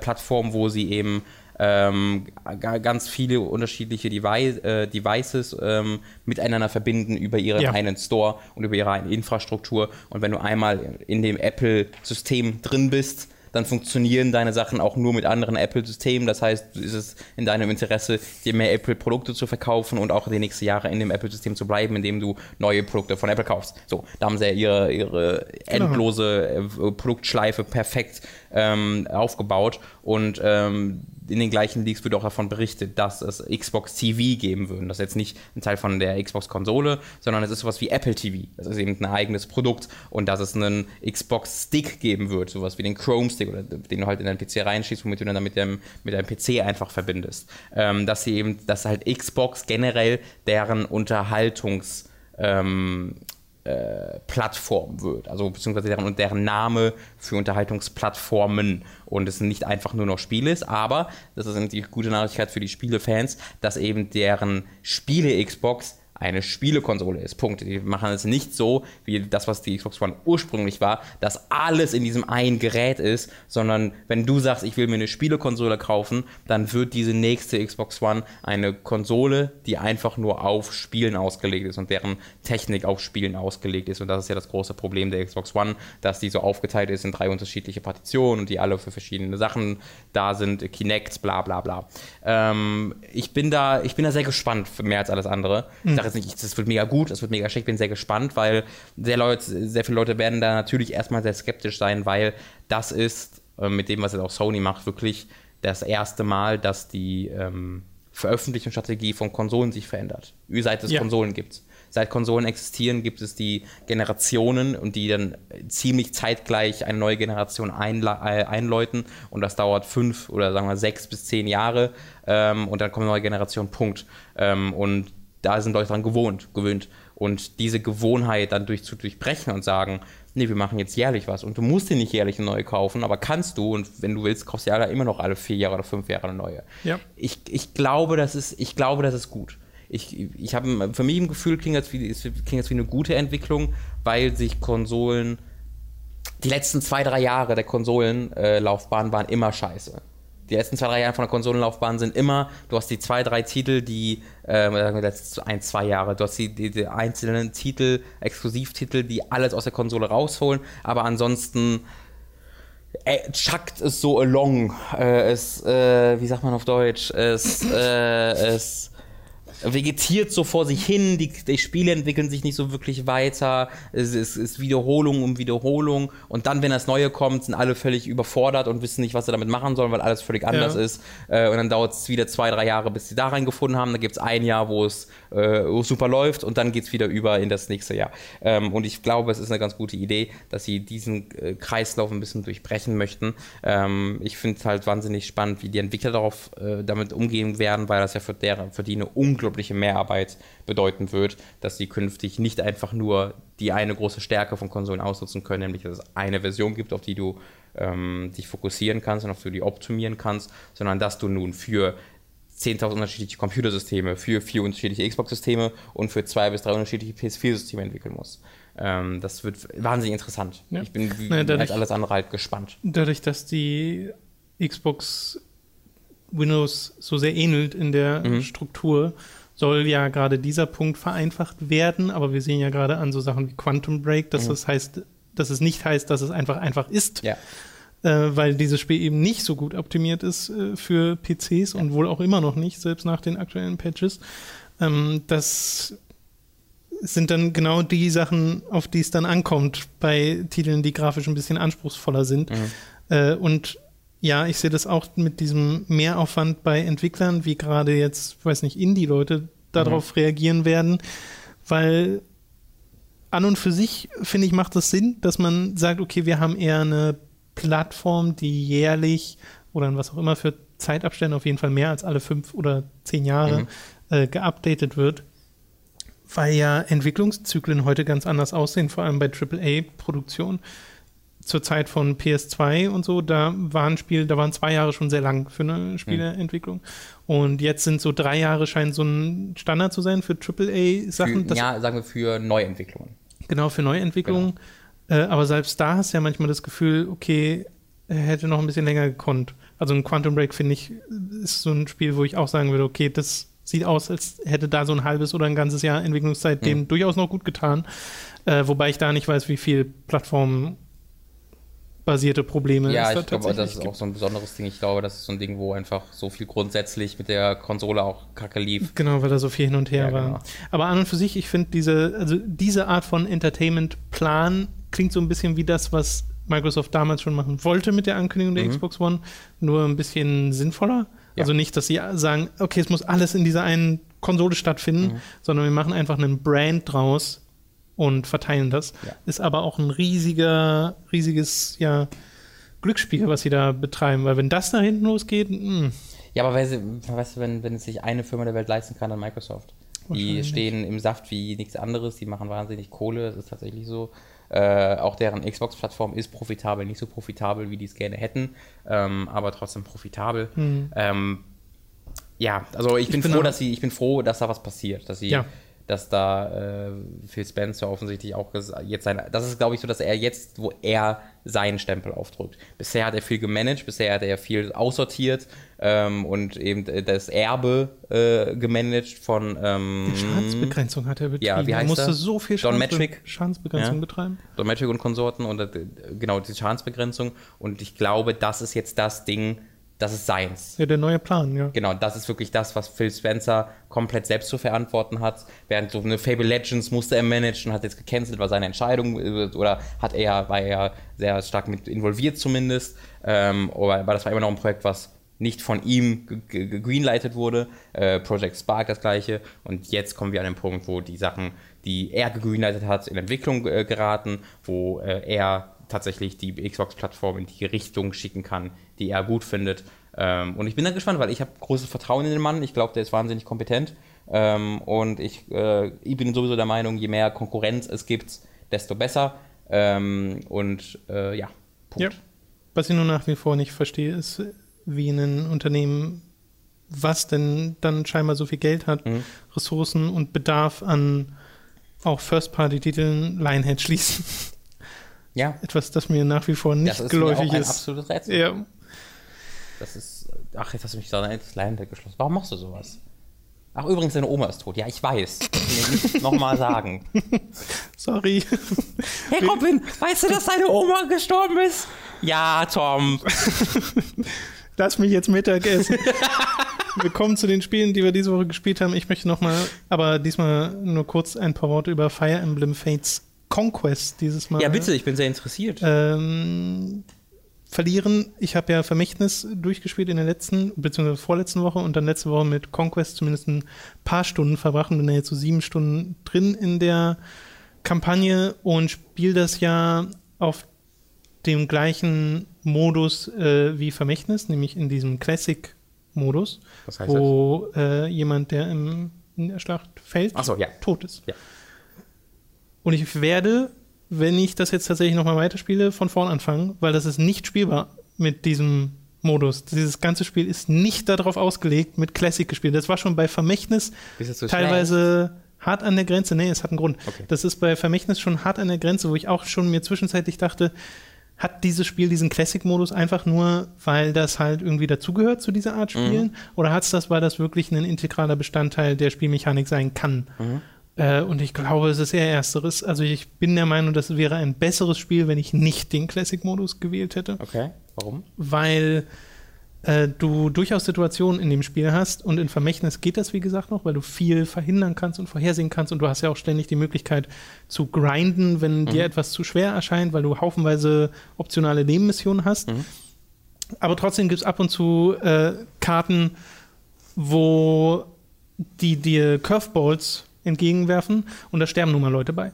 Plattform, wo sie eben ähm, ganz viele unterschiedliche Device, äh, Devices ähm, miteinander verbinden über ihren ja. einen Store und über ihre eine Infrastruktur. Und wenn du einmal in dem Apple-System drin bist, dann funktionieren deine Sachen auch nur mit anderen Apple-Systemen. Das heißt, ist es in deinem Interesse, dir mehr Apple-Produkte zu verkaufen und auch die nächsten Jahre in dem Apple-System zu bleiben, indem du neue Produkte von Apple kaufst. So, da haben sie ja ihre, ihre genau. endlose äh, Produktschleife perfekt ähm, aufgebaut und ähm, in den gleichen Leaks wird auch davon berichtet, dass es Xbox TV geben würde. Das ist jetzt nicht ein Teil von der Xbox-Konsole, sondern es ist sowas wie Apple TV. Das ist eben ein eigenes Produkt und dass es einen Xbox-Stick geben wird, sowas wie den Chrome-Stick, oder den du halt in deinen PC reinschießt, womit du dann mit, dem, mit deinem PC einfach verbindest. Ähm, dass sie eben, dass halt Xbox generell deren Unterhaltungs- ähm, äh, Plattform wird, also beziehungsweise deren, deren Name für Unterhaltungsplattformen. Und es nicht einfach nur noch Spiele ist, aber das ist die gute Nachricht für die Spielefans, dass eben deren Spiele-Xbox eine Spielekonsole ist. Punkt. Die machen es nicht so, wie das, was die Xbox One ursprünglich war, dass alles in diesem einen Gerät ist, sondern wenn du sagst, ich will mir eine Spielekonsole kaufen, dann wird diese nächste Xbox One eine Konsole, die einfach nur auf Spielen ausgelegt ist und deren Technik auf Spielen ausgelegt ist. Und das ist ja das große Problem der Xbox One, dass die so aufgeteilt ist in drei unterschiedliche Partitionen und die alle für verschiedene Sachen da sind, Kinect, bla bla bla. Ähm, ich bin da, ich bin da sehr gespannt, mehr als alles andere. Mhm sage jetzt nicht, das wird mega gut, das wird mega schlecht, bin sehr gespannt, weil sehr, Leute, sehr viele Leute werden da natürlich erstmal sehr skeptisch sein, weil das ist äh, mit dem, was jetzt auch Sony macht, wirklich das erste Mal, dass die ähm, Veröffentlichungsstrategie von Konsolen sich verändert, seit es ja. Konsolen gibt. Seit Konsolen existieren, gibt es die Generationen und die dann ziemlich zeitgleich eine neue Generation äh, einläuten und das dauert fünf oder sagen wir sechs bis zehn Jahre ähm, und dann kommt eine neue Generation, Punkt. Ähm, und da sind Leute dran gewohnt, gewöhnt. Und diese Gewohnheit dann durch, zu durchbrechen und sagen, nee, wir machen jetzt jährlich was. Und du musst dir nicht jährlich eine neue kaufen, aber kannst du. Und wenn du willst, kaufst du ja immer noch alle vier Jahre oder fünf Jahre eine neue. Ja. Ich, ich, glaube, das ist, ich glaube, das ist gut. Ich, ich habe für mich im Gefühl, klingt das, wie, klingt das wie eine gute Entwicklung, weil sich Konsolen, die letzten zwei, drei Jahre der Konsolenlaufbahn äh, waren immer scheiße die letzten zwei, drei Jahre von der Konsolenlaufbahn sind immer, du hast die zwei, drei Titel, die, äh, letzten ein, zwei Jahre, du hast die, die, die, einzelnen Titel, Exklusivtitel, die alles aus der Konsole rausholen, aber ansonsten äh, chuckt es so along. Äh, es, äh, wie sagt man auf Deutsch? Es, äh, es vegetiert so vor sich hin, die, die Spiele entwickeln sich nicht so wirklich weiter, es ist, Wiederholung um Wiederholung und dann, wenn das Neue kommt, sind alle völlig überfordert und wissen nicht, was sie damit machen sollen, weil alles völlig anders ja. ist äh, und dann dauert es wieder zwei, drei Jahre, bis sie da reingefunden haben, dann gibt es ein Jahr, wo es, äh, super läuft und dann geht es wieder über in das nächste Jahr ähm, und ich glaube, es ist eine ganz gute Idee, dass sie diesen äh, Kreislauf ein bisschen durchbrechen möchten. Ähm, ich finde es halt wahnsinnig spannend, wie die Entwickler darauf äh, damit umgehen werden, weil das ja für, deren, für die eine unglaubliche Mehrarbeit bedeuten wird, dass sie künftig nicht einfach nur die eine große Stärke von Konsolen ausnutzen können, nämlich dass es eine Version gibt, auf die du ähm, dich fokussieren kannst und auf die du die optimieren kannst, sondern dass du nun für 10.000 unterschiedliche Computersysteme, für vier unterschiedliche Xbox-Systeme und für zwei bis drei unterschiedliche PS4-Systeme entwickeln musst. Ähm, das wird wahnsinnig interessant. Ja. Ich bin wie naja, dadurch, alles andere halt gespannt. Dadurch, dass die Xbox Windows so sehr ähnelt in der mhm. Struktur, soll ja gerade dieser Punkt vereinfacht werden, aber wir sehen ja gerade an so Sachen wie Quantum Break, dass mhm. das heißt, dass es nicht heißt, dass es einfach einfach ist. Ja. Äh, weil dieses Spiel eben nicht so gut optimiert ist äh, für PCs ja. und wohl auch immer noch nicht, selbst nach den aktuellen Patches. Ähm, das sind dann genau die Sachen, auf die es dann ankommt bei Titeln, die grafisch ein bisschen anspruchsvoller sind. Mhm. Äh, und ja, ich sehe das auch mit diesem Mehraufwand bei Entwicklern, wie gerade jetzt, weiß nicht, Indie-Leute darauf mhm. reagieren werden, weil an und für sich, finde ich, macht es das Sinn, dass man sagt, okay, wir haben eher eine Plattform, die jährlich oder in was auch immer für Zeitabstände auf jeden Fall mehr als alle fünf oder zehn Jahre mhm. äh, geupdatet wird, weil ja Entwicklungszyklen heute ganz anders aussehen, vor allem bei AAA-Produktionen zur Zeit von PS2 und so, da waren Spiel, da waren zwei Jahre schon sehr lang für eine Spieleentwicklung. Mhm. Und jetzt sind so drei Jahre scheinen so ein Standard zu sein für AAA-Sachen. Ja, sagen wir für Neuentwicklungen. Genau, für Neuentwicklungen. Genau. Äh, aber selbst da hast du ja manchmal das Gefühl, okay, hätte noch ein bisschen länger gekonnt. Also ein Quantum Break, finde ich, ist so ein Spiel, wo ich auch sagen würde, okay, das sieht aus, als hätte da so ein halbes oder ein ganzes Jahr Entwicklungszeit mhm. dem durchaus noch gut getan. Äh, wobei ich da nicht weiß, wie viel Plattformen basierte Probleme. Ja, ich glaube, das ist gibt. auch so ein besonderes Ding. Ich glaube, das ist so ein Ding, wo einfach so viel grundsätzlich mit der Konsole auch kacke lief. Genau, weil da so viel hin und her ja, war. Genau. Aber an und für sich, ich finde diese, also diese Art von Entertainment-Plan klingt so ein bisschen wie das, was Microsoft damals schon machen wollte mit der Ankündigung der mhm. Xbox One, nur ein bisschen sinnvoller. Ja. Also nicht, dass sie sagen, okay, es muss alles in dieser einen Konsole stattfinden, mhm. sondern wir machen einfach einen Brand draus, und verteilen das. Ja. Ist aber auch ein riesiger, riesiges ja, Glücksspiel, was sie da betreiben, weil wenn das da hinten losgeht. Mh. Hm. Ja, aber weißt du, wenn, wenn es sich eine Firma der Welt leisten kann, dann Microsoft. Die stehen im Saft wie nichts anderes, die machen wahnsinnig Kohle, das ist tatsächlich so. Äh, auch deren Xbox-Plattform ist profitabel, nicht so profitabel, wie die es gerne hätten, ähm, aber trotzdem profitabel. Mhm. Ähm, ja, also ich bin, ich bin froh, dass sie, ich bin froh, dass da was passiert, dass sie ja dass da äh, Phil Spencer offensichtlich auch jetzt sein, das ist glaube ich so, dass er jetzt, wo er seinen Stempel aufdrückt. Bisher hat er viel gemanagt, bisher hat er viel aussortiert ähm, und eben das Erbe äh, gemanagt von ähm, Die Schadensbegrenzung hat er betrieben. Ja, wie heißt er musste er? so viel Don. Schadensbegrenzung ja. betreiben. Don Metric und Konsorten und äh, genau die Schadensbegrenzung und ich glaube, das ist jetzt das Ding, das ist seins. Ja, der neue Plan, ja. Genau, das ist wirklich das, was Phil Spencer komplett selbst zu verantworten hat. Während so eine Fable Legends musste er managen, hat jetzt gecancelt, war seine Entscheidung äh, oder hat er, war er sehr stark mit involviert zumindest. Ähm, aber, das war immer noch ein Projekt, was nicht von ihm gegreenlightet wurde. Äh, Project Spark das gleiche. Und jetzt kommen wir an den Punkt, wo die Sachen, die er gegreenlightet hat, in Entwicklung äh, geraten, wo äh, er tatsächlich die Xbox-Plattform in die Richtung schicken kann, die er gut findet. Ähm, und ich bin da gespannt, weil ich habe großes Vertrauen in den Mann. Ich glaube, der ist wahnsinnig kompetent. Ähm, und ich, äh, ich, bin sowieso der Meinung, je mehr Konkurrenz es gibt, desto besser. Ähm, und äh, ja, Punkt. Ja. Was ich nur nach wie vor nicht verstehe, ist, wie ein Unternehmen, was denn dann scheinbar so viel Geld hat, mhm. Ressourcen und Bedarf an auch First-Party-Titeln Lionhead schließen. Ja. Etwas, das mir nach wie vor nicht geläufig ist. absolutes Rätsel. Ja. Das ist. Ach, jetzt hast du mich da ins Lionhead geschlossen. Warum machst du sowas? Ach, übrigens, deine Oma ist tot. Ja, ich weiß. Ich nochmal sagen. Sorry. Hey Robin, weißt du, dass deine Oma gestorben ist? Ja, Tom. Lass mich jetzt Mittag essen. wir kommen zu den Spielen, die wir diese Woche gespielt haben. Ich möchte nochmal, aber diesmal nur kurz ein paar Worte über Fire Emblem Fates Conquest dieses Mal. Ja, bitte, ich bin sehr interessiert. Ähm, verlieren. Ich habe ja Vermächtnis durchgespielt in der letzten, beziehungsweise vorletzten Woche und dann letzte Woche mit Conquest zumindest ein paar Stunden verbracht und bin da jetzt so sieben Stunden drin in der Kampagne und spiele das ja auf dem gleichen Modus äh, wie Vermächtnis, nämlich in diesem Classic-Modus, wo äh, jemand, der im, in der Schlacht fällt, so, ja. tot ist. Ja. Und ich werde, wenn ich das jetzt tatsächlich nochmal weiterspiele, von vorn anfangen, weil das ist nicht spielbar mit diesem Modus. Dieses ganze Spiel ist nicht darauf ausgelegt, mit Classic gespielt. Das war schon bei Vermächtnis so teilweise schlecht? hart an der Grenze. Nee, es hat einen Grund. Okay. Das ist bei Vermächtnis schon hart an der Grenze, wo ich auch schon mir zwischenzeitlich dachte, hat dieses Spiel diesen Classic-Modus einfach nur, weil das halt irgendwie dazugehört zu dieser Art Spielen? Mhm. Oder hat es das, weil das wirklich ein integraler Bestandteil der Spielmechanik sein kann? Mhm. Äh, und ich glaube, es ist eher Ersteres. Also ich bin der Meinung, das wäre ein besseres Spiel, wenn ich nicht den Classic-Modus gewählt hätte. Okay, warum? Weil äh, du durchaus Situationen in dem Spiel hast und in Vermächtnis geht das, wie gesagt, noch, weil du viel verhindern kannst und vorhersehen kannst und du hast ja auch ständig die Möglichkeit zu grinden, wenn mhm. dir etwas zu schwer erscheint, weil du haufenweise optionale Nebenmissionen hast. Mhm. Aber trotzdem gibt es ab und zu äh, Karten, wo die dir Curveballs entgegenwerfen und da sterben nun mal Leute bei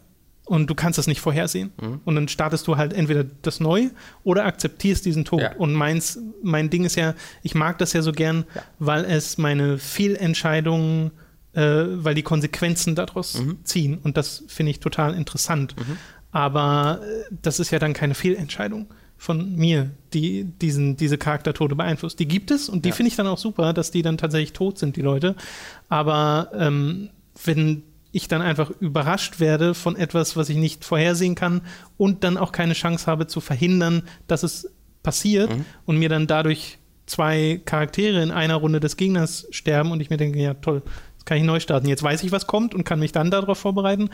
und du kannst das nicht vorhersehen. Mhm. Und dann startest du halt entweder das neu oder akzeptierst diesen Tod. Ja. Und meins, mein Ding ist ja, ich mag das ja so gern, ja. weil es meine Fehlentscheidungen, äh, weil die Konsequenzen daraus mhm. ziehen. Und das finde ich total interessant. Mhm. Aber äh, das ist ja dann keine Fehlentscheidung von mir, die diesen, diese Charaktertode beeinflusst. Die gibt es und die ja. finde ich dann auch super, dass die dann tatsächlich tot sind, die Leute. Aber ähm, wenn ich dann einfach überrascht werde von etwas, was ich nicht vorhersehen kann und dann auch keine Chance habe zu verhindern, dass es passiert mhm. und mir dann dadurch zwei Charaktere in einer Runde des Gegners sterben und ich mir denke, ja toll, jetzt kann ich neu starten. Jetzt weiß ich, was kommt und kann mich dann darauf vorbereiten.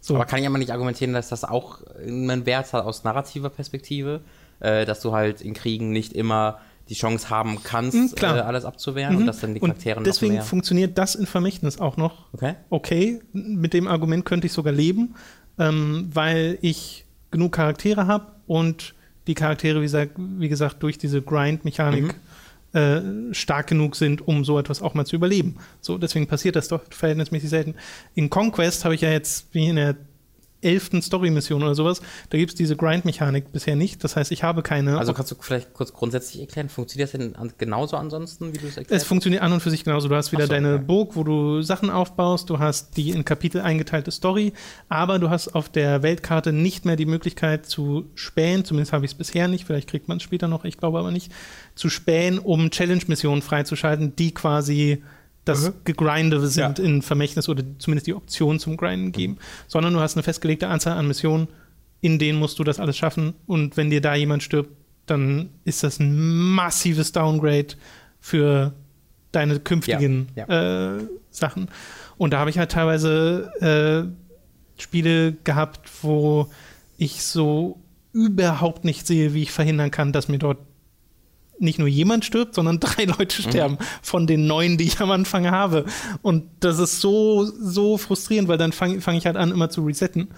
So. Aber kann ich aber nicht argumentieren, dass das auch einen Wert hat aus narrativer Perspektive, äh, dass du halt in Kriegen nicht immer die Chance haben kannst, mhm, äh, alles abzuwehren mhm. und dass dann die Charaktere und deswegen funktioniert das in Vermächtnis auch noch okay. okay. Mit dem Argument könnte ich sogar leben, ähm, weil ich genug Charaktere habe und die Charaktere, wie gesagt, wie gesagt durch diese Grind-Mechanik mhm. äh, stark genug sind, um so etwas auch mal zu überleben. So, deswegen passiert das doch verhältnismäßig selten. In Conquest habe ich ja jetzt, wie in der elften Story-Mission oder sowas. Da gibt es diese Grind-Mechanik bisher nicht. Das heißt, ich habe keine. Also kannst du vielleicht kurz grundsätzlich erklären, funktioniert das denn genauso ansonsten, wie du es erklärst? Es funktioniert an und für sich genauso. Du hast wieder so, deine okay. Burg, wo du Sachen aufbaust, du hast die in Kapitel eingeteilte Story, aber du hast auf der Weltkarte nicht mehr die Möglichkeit zu spähen, zumindest habe ich es bisher nicht, vielleicht kriegt man es später noch, ich glaube aber nicht, zu spähen, um Challenge-Missionen freizuschalten, die quasi das mhm. Gegrinde sind ja. in Vermächtnis oder zumindest die Option zum Grinden geben, mhm. sondern du hast eine festgelegte Anzahl an Missionen, in denen musst du das alles schaffen und wenn dir da jemand stirbt, dann ist das ein massives Downgrade für deine künftigen ja. Ja. Äh, Sachen. Und da habe ich halt teilweise äh, Spiele gehabt, wo ich so überhaupt nicht sehe, wie ich verhindern kann, dass mir dort nicht nur jemand stirbt, sondern drei Leute mhm. sterben mhm. von den neun, die ich am Anfang habe. Und das ist so, so frustrierend, weil dann fange fang ich halt an, immer zu resetten.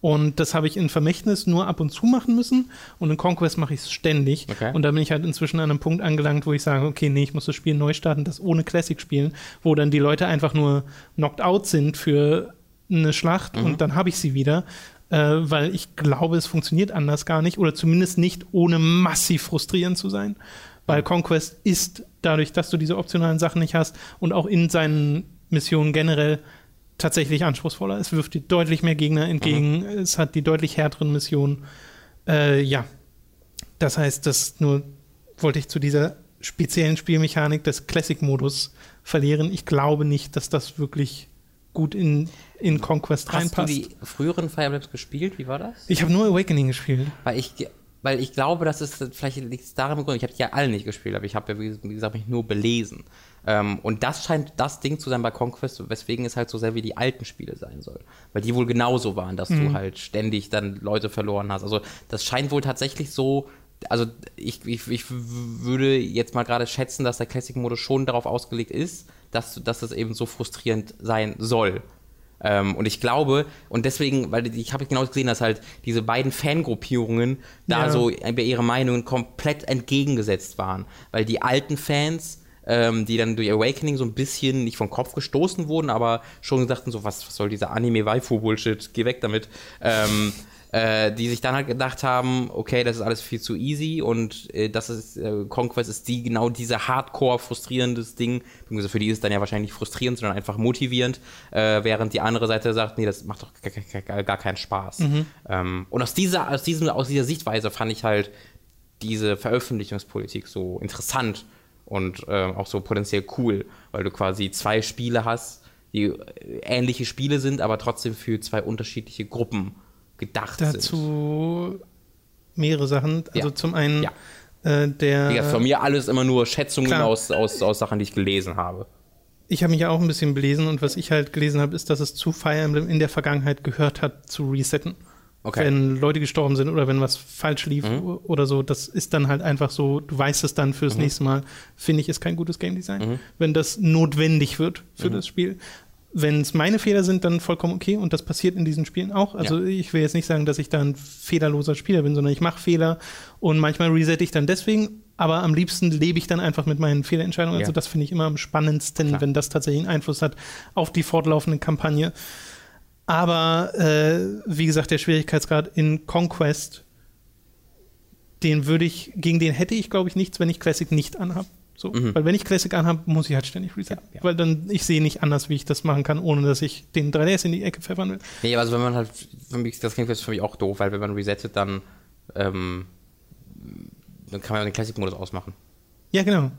Und das habe ich in Vermächtnis nur ab und zu machen müssen. Und in Conquest mache ich es ständig. Okay. Und da bin ich halt inzwischen an einem Punkt angelangt, wo ich sage, okay, nee, ich muss das Spiel neu starten, das ohne Classic spielen, wo dann die Leute einfach nur knocked out sind für eine Schlacht mhm. und dann habe ich sie wieder. Äh, weil ich glaube, es funktioniert anders gar nicht oder zumindest nicht ohne massiv frustrierend zu sein. Weil Conquest ist dadurch, dass du diese optionalen Sachen nicht hast und auch in seinen Missionen generell tatsächlich anspruchsvoller. Es wirft dir deutlich mehr Gegner entgegen. Mhm. Es hat die deutlich härteren Missionen. Äh, ja. Das heißt, das nur wollte ich zu dieser speziellen Spielmechanik des Classic-Modus verlieren. Ich glaube nicht, dass das wirklich gut in, in Conquest Hast reinpasst. Hast du die früheren Fire Emblems gespielt? Wie war das? Ich habe nur Awakening gespielt. Weil ich, weil ich glaube, dass es vielleicht liegt es daran begründet. Ich habe die ja alle nicht gespielt, aber ich habe ja, wie gesagt, mich nur belesen. Ähm, und das scheint das Ding zu sein bei Conquest, weswegen es halt so sehr wie die alten Spiele sein soll. Weil die wohl genauso waren, dass mhm. du halt ständig dann Leute verloren hast. Also das scheint wohl tatsächlich so also ich, ich, ich würde jetzt mal gerade schätzen, dass der Classic-Modus schon darauf ausgelegt ist, dass, dass das eben so frustrierend sein soll. Ähm, und ich glaube, und deswegen, weil ich habe genau gesehen, dass halt diese beiden Fangruppierungen da ja. so bei ihren Meinungen komplett entgegengesetzt waren. Weil die alten Fans, ähm, die dann durch Awakening so ein bisschen nicht vom Kopf gestoßen wurden, aber schon sagten so, was, was soll dieser Anime-Waifu-Bullshit, geh weg damit. Ähm, äh, die sich dann halt gedacht haben, okay, das ist alles viel zu easy und äh, das ist äh, Conquest ist die genau diese Hardcore frustrierendes Ding. Für die ist es dann ja wahrscheinlich nicht frustrierend, sondern einfach motivierend, äh, während die andere Seite sagt, nee, das macht doch gar, gar, gar keinen Spaß. Mhm. Ähm, und aus dieser, aus diesem, aus dieser Sichtweise fand ich halt diese Veröffentlichungspolitik so interessant und äh, auch so potenziell cool, weil du quasi zwei Spiele hast, die äh, ähnliche Spiele sind, aber trotzdem für zwei unterschiedliche Gruppen gedacht Dazu sind. mehrere Sachen. Also ja. zum einen ja. äh, der. Ja, von mir alles immer nur Schätzungen aus, aus, aus Sachen, die ich gelesen habe. Ich habe mich ja auch ein bisschen belesen und was ich halt gelesen habe, ist, dass es zu Fire Emblem in der Vergangenheit gehört hat, zu resetten. Okay. Wenn Leute gestorben sind oder wenn was falsch lief mhm. oder so, das ist dann halt einfach so, du weißt es dann fürs mhm. nächste Mal, finde ich, ist kein gutes Game Design. Mhm. Wenn das notwendig wird für mhm. das Spiel wenn es meine Fehler sind, dann vollkommen okay und das passiert in diesen Spielen auch. Also ja. ich will jetzt nicht sagen, dass ich da ein fehlerloser Spieler bin, sondern ich mache Fehler und manchmal resette ich dann deswegen, aber am liebsten lebe ich dann einfach mit meinen Fehlerentscheidungen. Also ja. Also das finde ich immer am spannendsten, Klar. wenn das tatsächlich einen Einfluss hat auf die fortlaufende Kampagne. Aber äh, wie gesagt, der Schwierigkeitsgrad in Conquest, den würde ich, gegen den hätte ich, glaube ich, nichts, wenn ich Classic nicht anhabe. So, mhm. Weil wenn ich Classic anhabe, muss ich halt ständig resetten. Ja, ja. Weil dann, ich sehe nicht anders, wie ich das machen kann, ohne dass ich den 3DS in die Ecke pfeffern will. Nee, also wenn man halt, für mich, das klingt für mich auch doof, weil wenn man resettet, dann, ähm, dann kann man den Classic-Modus ausmachen. Ja, genau.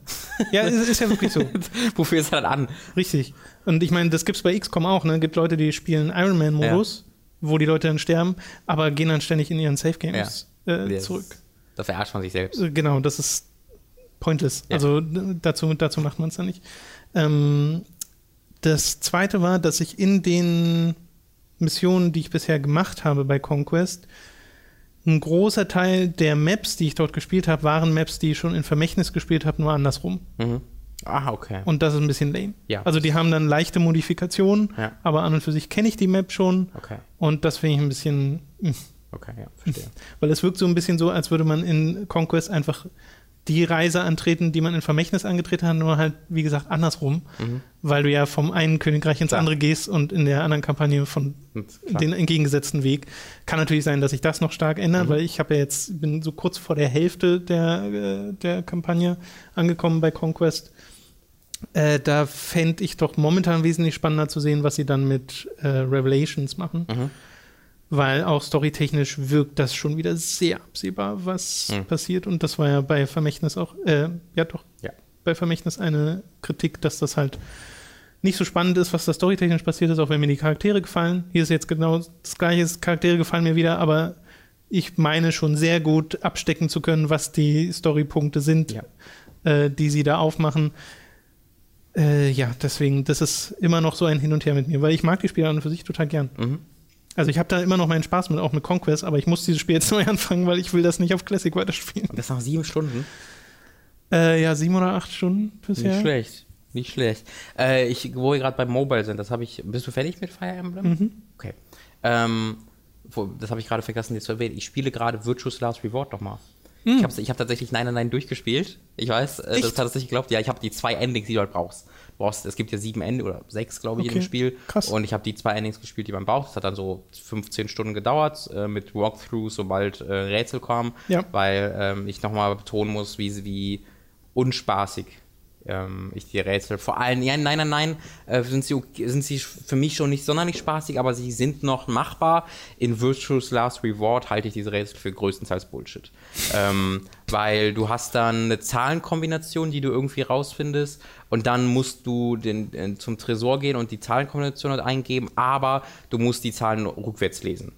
Ja, ist, ist ja wirklich so. Wofür ist er dann an? Richtig. Und ich meine, das gibt es bei XCOM auch, ne? Es gibt Leute, die spielen Ironman-Modus, ja. wo die Leute dann sterben, aber gehen dann ständig in ihren Safe-Games äh, zurück. Da verarscht man sich selbst. Genau, das ist pointless. Ja. Also dazu, dazu macht man es dann nicht. Ähm, das zweite war, dass ich in den Missionen, die ich bisher gemacht habe bei Conquest, ein großer Teil der Maps, die ich dort gespielt habe, waren Maps, die ich schon in Vermächtnis gespielt habe, nur andersrum. Mhm. Ah, okay. Und das ist ein bisschen lame. Ja. Also die haben dann leichte Modifikationen, ja. aber an und für sich kenne ich die Map schon. Okay. Und das finde ich ein bisschen. Hm. Okay, ja, verstehe. Weil es wirkt so ein bisschen so, als würde man in Conquest einfach die Reise antreten, die man in Vermächtnis angetreten hat, nur halt, wie gesagt, andersrum, mhm. weil du ja vom einen Königreich ins Klar. andere gehst und in der anderen Kampagne von den entgegengesetzten Weg. Kann natürlich sein, dass sich das noch stark ändert, mhm. weil ich habe ja jetzt, bin so kurz vor der Hälfte der, äh, der Kampagne angekommen bei Conquest. Äh, da fände ich doch momentan wesentlich spannender zu sehen, was sie dann mit äh, Revelations machen. Mhm weil auch storytechnisch wirkt das schon wieder sehr absehbar, was hm. passiert. Und das war ja bei Vermächtnis auch, äh, ja doch, ja. bei Vermächtnis eine Kritik, dass das halt nicht so spannend ist, was da storytechnisch passiert ist, auch wenn mir die Charaktere gefallen. Hier ist jetzt genau das gleiche, Charaktere gefallen mir wieder, aber ich meine schon sehr gut abstecken zu können, was die Storypunkte sind, ja. äh, die sie da aufmachen. Äh, ja, deswegen, das ist immer noch so ein Hin und Her mit mir, weil ich mag die Spiele an und für sich total gern. Mhm. Also ich habe da immer noch meinen Spaß mit, auch mit Conquest, aber ich muss dieses Spiel jetzt neu anfangen, weil ich will das nicht auf Classic weiterspielen. Und das nach sieben Stunden? Äh, ja, sieben oder acht Stunden bisher. Nicht schlecht. Nicht schlecht. Äh, ich, wo wir gerade beim Mobile sind, das habe ich. Bist du fertig mit Fire Emblem? Mhm. Okay. Ähm, das habe ich gerade vergessen, dir zu erwähnen. Ich spiele gerade Virtuous Last Reward nochmal. Mhm. Ich habe ich hab tatsächlich Nein, Nein durchgespielt. Ich weiß, äh, das hat tatsächlich geglaubt. Ja, ich habe die zwei Endings, die du halt brauchst. Brauchst. Es gibt ja sieben Ende oder sechs, glaube ich, okay. in dem Spiel. Krass. Und ich habe die zwei Endings gespielt, die man braucht. Das hat dann so 15 Stunden gedauert äh, mit Walkthroughs, sobald äh, Rätsel kamen. Ja. Weil ähm, ich nochmal betonen muss, wie, wie unspaßig ähm, ich die Rätsel vor allem, ja, nein, nein, nein, äh, sind, sie, sind sie für mich schon nicht sonderlich spaßig, aber sie sind noch machbar. In Virtuous Last Reward halte ich diese Rätsel für größtenteils Bullshit. ähm, weil du hast dann eine Zahlenkombination, die du irgendwie rausfindest und dann musst du den, den, zum Tresor gehen und die Zahlenkombination eingeben, aber du musst die Zahlen rückwärts lesen.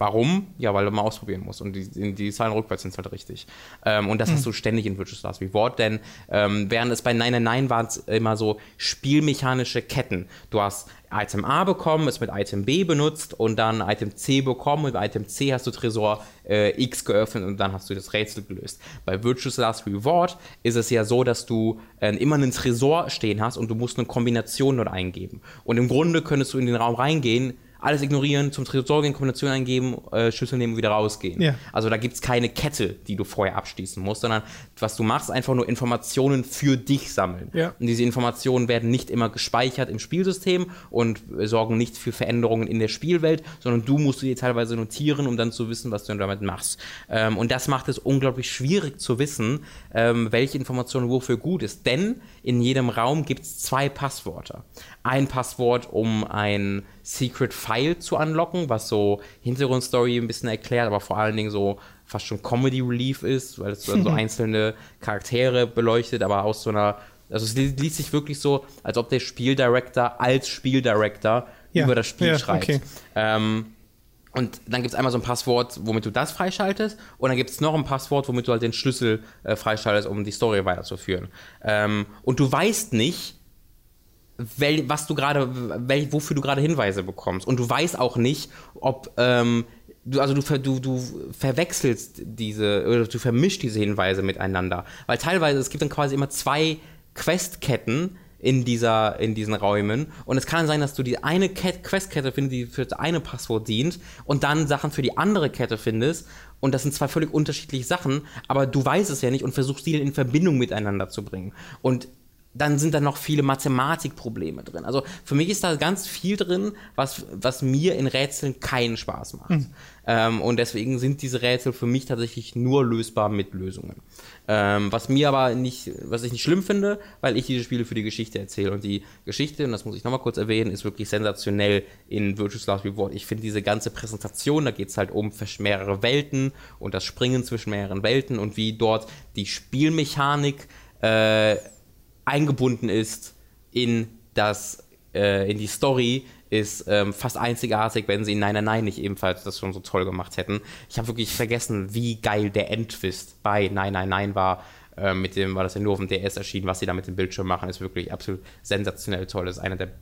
Warum? Ja, weil du mal ausprobieren musst. Und die, die Zahlen rückwärts sind halt richtig. Ähm, und das mhm. hast du ständig in Virtual Last Reward, denn ähm, während es bei 999 waren es immer so spielmechanische Ketten. Du hast Item A bekommen, es mit Item B benutzt und dann Item C bekommen und mit Item C hast du Tresor äh, X geöffnet und dann hast du das Rätsel gelöst. Bei Virtuous Last Reward ist es ja so, dass du äh, immer einen Tresor stehen hast und du musst eine Kombination dort eingeben. Und im Grunde könntest du in den Raum reingehen, alles ignorieren, zum Tresor gehen, Kombination eingeben, äh, Schlüssel nehmen und wieder rausgehen. Ja. Also da gibt es keine Kette, die du vorher abschließen musst, sondern was du machst, einfach nur Informationen für dich sammeln. Ja. Und diese Informationen werden nicht immer gespeichert im Spielsystem und sorgen nicht für Veränderungen in der Spielwelt, sondern du musst sie teilweise notieren, um dann zu wissen, was du damit machst. Ähm, und das macht es unglaublich schwierig zu wissen, ähm, welche Information wofür gut ist. Denn in jedem Raum gibt es zwei Passwörter. Ein Passwort, um ein Secret File zu unlocken, was so Hintergrundstory ein bisschen erklärt, aber vor allen Dingen so fast schon Comedy Relief ist, weil es dann so einzelne Charaktere beleuchtet, aber aus so einer, also es liest sich wirklich so, als ob der Spieldirector als Spieldirector ja, über das Spiel ja, schreibt. Okay. Ähm, und dann gibt es einmal so ein Passwort, womit du das freischaltest. Und dann gibt es noch ein Passwort, womit du halt den Schlüssel äh, freischaltest, um die Story weiterzuführen. Ähm, und du weißt nicht, wel, was du gerade, wofür du gerade Hinweise bekommst. Und du weißt auch nicht, ob ähm, du, also du, du, du verwechselst diese, oder du vermischst diese Hinweise miteinander. Weil teilweise, es gibt dann quasi immer zwei Questketten in, dieser, in diesen Räumen. Und es kann sein, dass du die eine Questkette findest, die für das eine Passwort dient, und dann Sachen für die andere Kette findest. Und das sind zwei völlig unterschiedliche Sachen, aber du weißt es ja nicht und versuchst die in Verbindung miteinander zu bringen. Und dann sind da noch viele Mathematikprobleme drin. Also für mich ist da ganz viel drin, was, was mir in Rätseln keinen Spaß macht. Mhm. Ähm, und deswegen sind diese Rätsel für mich tatsächlich nur lösbar mit Lösungen. Ähm, was mir aber nicht, was ich nicht schlimm finde, weil ich diese Spiele für die Geschichte erzähle. Und die Geschichte, und das muss ich nochmal kurz erwähnen, ist wirklich sensationell in Virtuous Last Reward. Ich finde diese ganze Präsentation, da geht es halt um mehrere Welten und das Springen zwischen mehreren Welten und wie dort die Spielmechanik äh, eingebunden ist in das, äh, in die Story, ist ähm, fast einzigartig, wenn sie in Nein, Nein, Nein nicht ebenfalls das schon so toll gemacht hätten. Ich habe wirklich vergessen, wie geil der Endtwist bei Nein, Nein, Nein war. Äh, mit dem war das ja nur auf dem DS erschienen, was sie da mit dem Bildschirm machen, ist wirklich absolut sensationell toll. Das ist einer der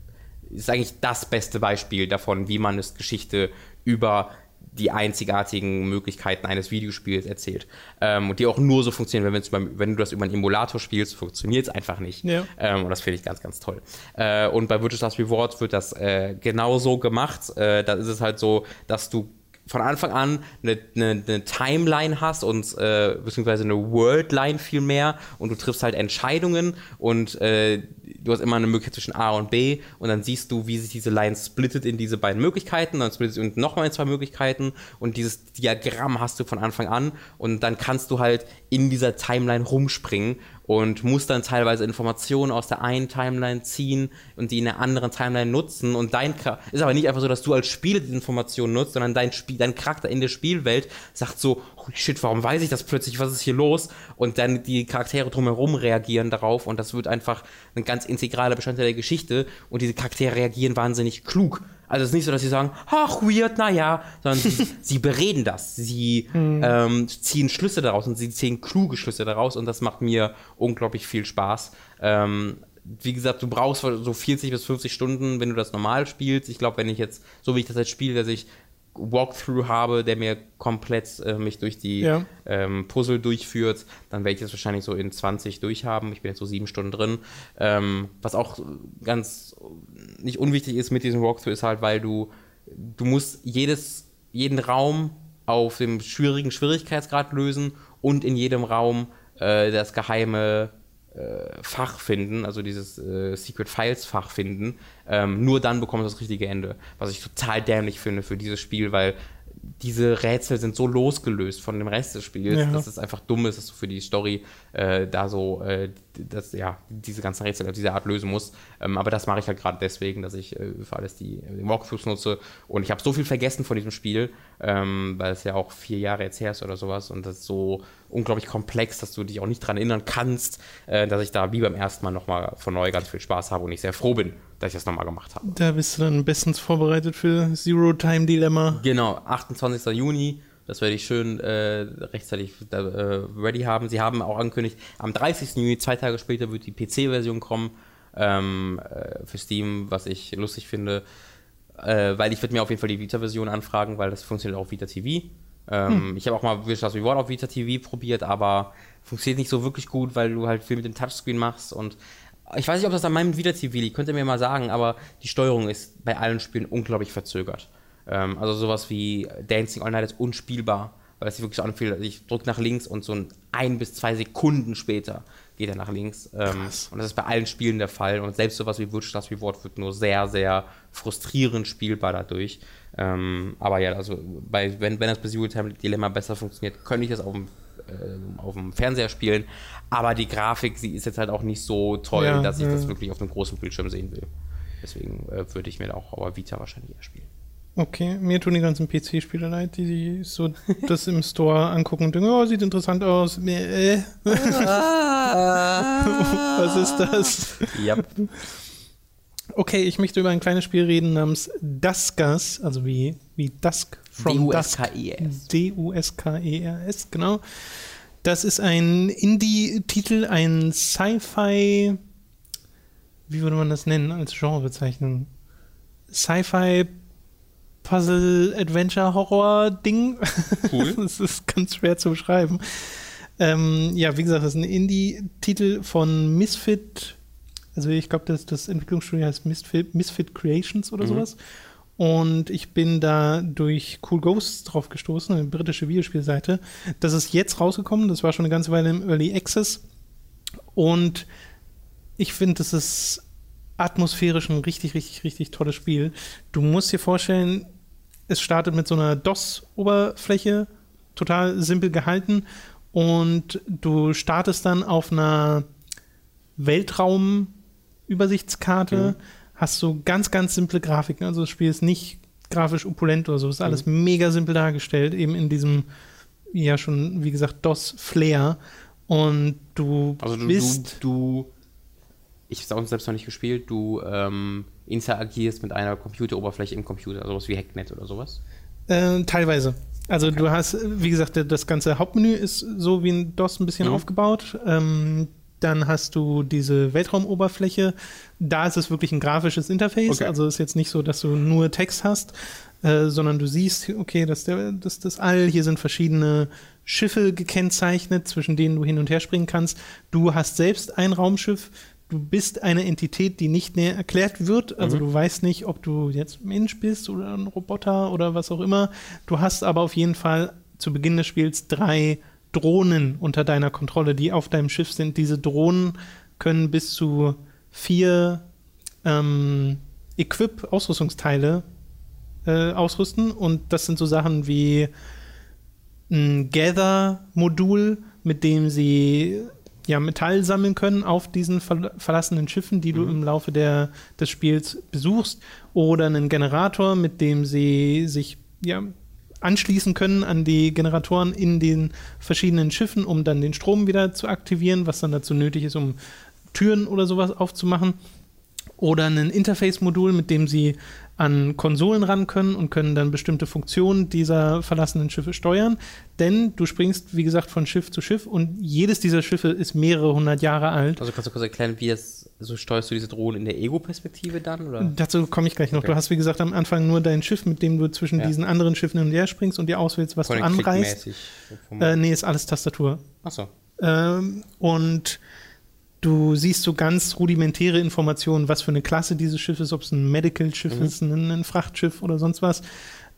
ist eigentlich das beste Beispiel davon, wie man es Geschichte über die einzigartigen Möglichkeiten eines Videospiels erzählt. Ähm, und die auch nur so funktionieren, wenn, beim, wenn du das über einen Emulator spielst, funktioniert es einfach nicht. Ja. Ähm, und das finde ich ganz, ganz toll. Äh, und bei Virtual Last Reward wird das äh, genauso gemacht. Äh, da ist es halt so, dass du von Anfang an eine, eine, eine Timeline hast und äh, beziehungsweise eine Worldline viel mehr und du triffst halt Entscheidungen und äh, du hast immer eine Möglichkeit zwischen A und B und dann siehst du, wie sich diese Line splittet in diese beiden Möglichkeiten, dann splittet sie nochmal in zwei Möglichkeiten und dieses Diagramm hast du von Anfang an und dann kannst du halt in dieser Timeline rumspringen und muss dann teilweise Informationen aus der einen Timeline ziehen und die in der anderen Timeline nutzen. Und dein ist aber nicht einfach so, dass du als Spieler die Informationen nutzt, sondern dein Spiel, dein Charakter in der Spielwelt sagt so, holy shit, warum weiß ich das plötzlich, was ist hier los? Und dann die Charaktere drumherum reagieren darauf und das wird einfach ein ganz integraler Bestandteil der Geschichte. Und diese Charaktere reagieren wahnsinnig klug also es ist nicht so, dass sie sagen, ach, weird, naja, sondern sie, sie bereden das. Sie mhm. ähm, ziehen Schlüsse daraus und sie ziehen kluge Schlüsse daraus und das macht mir unglaublich viel Spaß. Ähm, wie gesagt, du brauchst so 40 bis 50 Stunden, wenn du das normal spielst. Ich glaube, wenn ich jetzt, so wie ich das jetzt spiele, dass ich Walkthrough habe, der mir komplett äh, mich durch die ja. ähm, Puzzle durchführt, dann werde ich das wahrscheinlich so in 20 durchhaben. Ich bin jetzt so sieben Stunden drin. Ähm, was auch ganz nicht unwichtig ist mit diesem Walkthrough ist halt, weil du du musst jedes jeden Raum auf dem schwierigen Schwierigkeitsgrad lösen und in jedem Raum äh, das geheime Fach finden, also dieses äh, Secret Files Fach finden, ähm, nur dann bekommst du das richtige Ende. Was ich total dämlich finde für dieses Spiel, weil diese Rätsel sind so losgelöst von dem Rest des Spiels, ja. dass es einfach dumm ist, dass du für die Story äh, da so äh, das, ja, diese ganzen Rätsel auf diese Art lösen musst. Ähm, aber das mache ich halt gerade deswegen, dass ich äh, für alles die, äh, Walkthroughs nutze. Und ich habe so viel vergessen von diesem Spiel, ähm, weil es ja auch vier Jahre jetzt her ist oder sowas. Und das ist so unglaublich komplex, dass du dich auch nicht daran erinnern kannst, äh, dass ich da wie beim ersten Mal nochmal von neu ganz viel Spaß habe und ich sehr froh bin, dass ich das nochmal gemacht habe. Da bist du dann bestens vorbereitet für Zero Time Dilemma. Genau, 28. Juni. Das werde ich schön äh, rechtzeitig äh, ready haben. Sie haben auch angekündigt, am 30. Juni, zwei Tage später, wird die PC-Version kommen ähm, äh, für Steam, was ich lustig finde. Äh, weil ich würde mir auf jeden Fall die Vita-Version anfragen, weil das funktioniert auch Vita TV. Ähm, hm. Ich habe auch mal Last Reward auf Vita TV probiert, aber funktioniert nicht so wirklich gut, weil du halt viel mit dem Touchscreen machst und ich weiß nicht, ob das an meinem TV liegt, könnt ihr mir mal sagen, aber die Steuerung ist bei allen Spielen unglaublich verzögert. Ähm, also sowas wie Dancing All Night ist unspielbar, weil es sich wirklich so anfühlt, ich drücke nach links und so ein, ein bis zwei Sekunden später geht er nach links. Ähm, und das ist bei allen Spielen der Fall. Und selbst sowas wie Last Reward wird nur sehr, sehr frustrierend spielbar dadurch. Ähm, aber ja, also bei, wenn, wenn das bei Time Dilemma besser funktioniert, könnte ich das auf dem, auf dem Fernseher spielen. Aber die Grafik, sie ist jetzt halt auch nicht so toll, ja, dass ich ja. das wirklich auf einem großen Bildschirm sehen will. Deswegen äh, würde ich mir da auch aber Vita wahrscheinlich eher spielen. Okay, mir tun die ganzen PC-Spiele leid, die sich so das im Store angucken und denken, oh, sieht interessant aus. Äh. Was ist das? Ja. Yep. Okay, ich möchte über ein kleines Spiel reden namens Duskas, also wie, wie Dusk from Dusk. D-U-S-K-E-R-S, genau. Das ist ein Indie-Titel, ein Sci-Fi, wie würde man das nennen als Genrebezeichnung? Sci-Fi Puzzle Adventure Horror Ding. Cool. das ist ganz schwer zu beschreiben. Ähm, ja, wie gesagt, das ist ein Indie-Titel von Misfit also ich glaube, das, das Entwicklungsstudio heißt Misfit, Misfit Creations oder mhm. sowas. Und ich bin da durch Cool Ghosts drauf gestoßen, eine britische Videospielseite. Das ist jetzt rausgekommen, das war schon eine ganze Weile im Early Access. Und ich finde, das ist atmosphärisch ein richtig, richtig, richtig tolles Spiel. Du musst dir vorstellen, es startet mit so einer DOS-Oberfläche, total simpel gehalten. Und du startest dann auf einer Weltraum- Übersichtskarte, mhm. Hast du ganz, ganz simple Grafiken. Also das Spiel ist nicht grafisch opulent oder so, ist alles mhm. mega simpel dargestellt, eben in diesem, ja schon, wie gesagt, DOS-Flair. Und du, also du bist. Du, du ich habe es selbst noch nicht gespielt, du ähm, interagierst mit einer Computeroberfläche im Computer, sowas wie Hacknet oder sowas? Äh, teilweise. Also okay. du hast, wie gesagt, das ganze Hauptmenü ist so wie ein DOS ein bisschen mhm. aufgebaut. Ähm, dann hast du diese Weltraumoberfläche. Da ist es wirklich ein grafisches Interface. Okay. Also ist jetzt nicht so, dass du nur Text hast, äh, sondern du siehst, okay, das ist das, das All. Hier sind verschiedene Schiffe gekennzeichnet, zwischen denen du hin und her springen kannst. Du hast selbst ein Raumschiff. Du bist eine Entität, die nicht näher erklärt wird. Also mhm. du weißt nicht, ob du jetzt Mensch bist oder ein Roboter oder was auch immer. Du hast aber auf jeden Fall zu Beginn des Spiels drei Drohnen unter deiner Kontrolle, die auf deinem Schiff sind. Diese Drohnen können bis zu vier ähm, Equip-Ausrüstungsteile äh, ausrüsten. Und das sind so Sachen wie ein Gather-Modul, mit dem sie ja, Metall sammeln können auf diesen ver verlassenen Schiffen, die du mhm. im Laufe der, des Spiels besuchst. Oder einen Generator, mit dem sie sich ja, anschließen können an die Generatoren in den verschiedenen Schiffen, um dann den Strom wieder zu aktivieren, was dann dazu nötig ist, um Türen oder sowas aufzumachen. oder ein Interface-Modul, mit dem sie an Konsolen ran können und können dann bestimmte Funktionen dieser verlassenen Schiffe steuern. Denn du springst, wie gesagt, von Schiff zu Schiff und jedes dieser Schiffe ist mehrere hundert Jahre alt. Also kannst du kurz erklären, wie es, so steuerst du diese Drohnen in der Ego-Perspektive dann? Oder? Dazu komme ich gleich noch. Okay. Du hast, wie gesagt, am Anfang nur dein Schiff, mit dem du zwischen ja. diesen anderen Schiffen hin und her springst und dir auswählst, was du anreißt. Äh, nee, ist alles Tastatur. Ach so. Ähm, und Du siehst so ganz rudimentäre Informationen, was für eine Klasse dieses Schiff ist, ob es ein Medical-Schiff mhm. ist, ein, ein, Frachtschiff oder sonst was.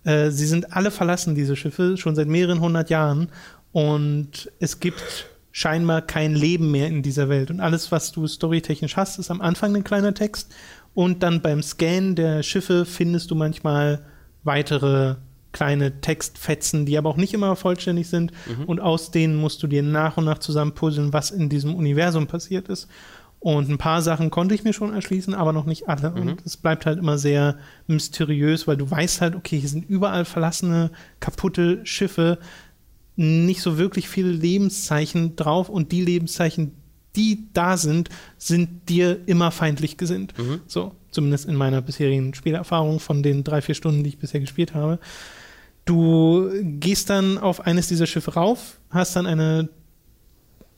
Äh, sie sind alle verlassen, diese Schiffe, schon seit mehreren hundert Jahren. Und es gibt scheinbar kein Leben mehr in dieser Welt. Und alles, was du storytechnisch hast, ist am Anfang ein kleiner Text. Und dann beim Scan der Schiffe findest du manchmal weitere kleine Textfetzen, die aber auch nicht immer vollständig sind. Mhm. Und aus denen musst du dir nach und nach zusammenpuzzeln, was in diesem Universum passiert ist. Und ein paar Sachen konnte ich mir schon erschließen, aber noch nicht alle. Mhm. Und es bleibt halt immer sehr mysteriös, weil du weißt halt, okay, hier sind überall verlassene, kaputte Schiffe, nicht so wirklich viele Lebenszeichen drauf und die Lebenszeichen, die da sind, sind dir immer feindlich gesinnt. Mhm. So, zumindest in meiner bisherigen Spielerfahrung von den drei, vier Stunden, die ich bisher gespielt habe. Du gehst dann auf eines dieser Schiffe rauf, hast dann eine,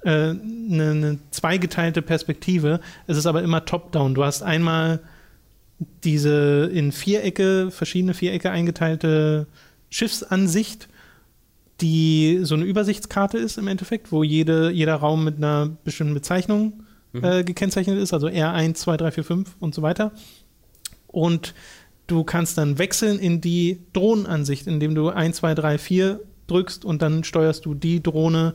äh, eine, eine zweigeteilte Perspektive. Es ist aber immer top-down. Du hast einmal diese in Vierecke, verschiedene Vierecke eingeteilte Schiffsansicht, die so eine Übersichtskarte ist im Endeffekt, wo jede, jeder Raum mit einer bestimmten Bezeichnung mhm. äh, gekennzeichnet ist, also R1, 2, 3, 4, 5 und so weiter. Und Du kannst dann wechseln in die Drohnenansicht, indem du 1, 2, 3, 4 drückst und dann steuerst du die Drohne,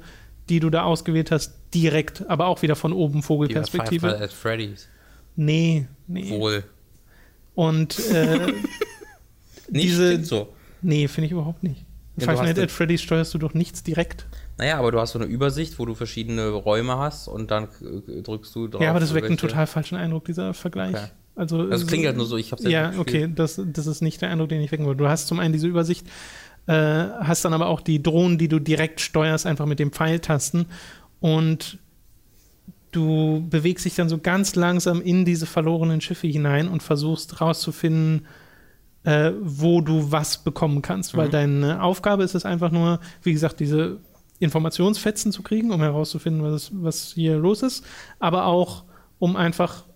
die du da ausgewählt hast, direkt, aber auch wieder von oben Vogelperspektive. At Freddy's. Nee, nee. Wohl. Und äh, nicht diese. So. Nee, finde ich überhaupt nicht. Ja, Five Nights at Freddy's steuerst du doch nichts direkt. Naja, aber du hast so eine Übersicht, wo du verschiedene Räume hast und dann drückst du drauf. Ja, aber das weckt einen total falschen Eindruck, dieser Vergleich. Okay. Also, das klingt halt nur so, ich hab's ja Ja, okay, das, das ist nicht der Eindruck, den ich wecken wollte. Du hast zum einen diese Übersicht, äh, hast dann aber auch die Drohnen, die du direkt steuerst, einfach mit dem Pfeiltasten und du bewegst dich dann so ganz langsam in diese verlorenen Schiffe hinein und versuchst rauszufinden, äh, wo du was bekommen kannst, weil mhm. deine Aufgabe ist es einfach nur, wie gesagt, diese Informationsfetzen zu kriegen, um herauszufinden, was, was hier los ist, aber auch um einfach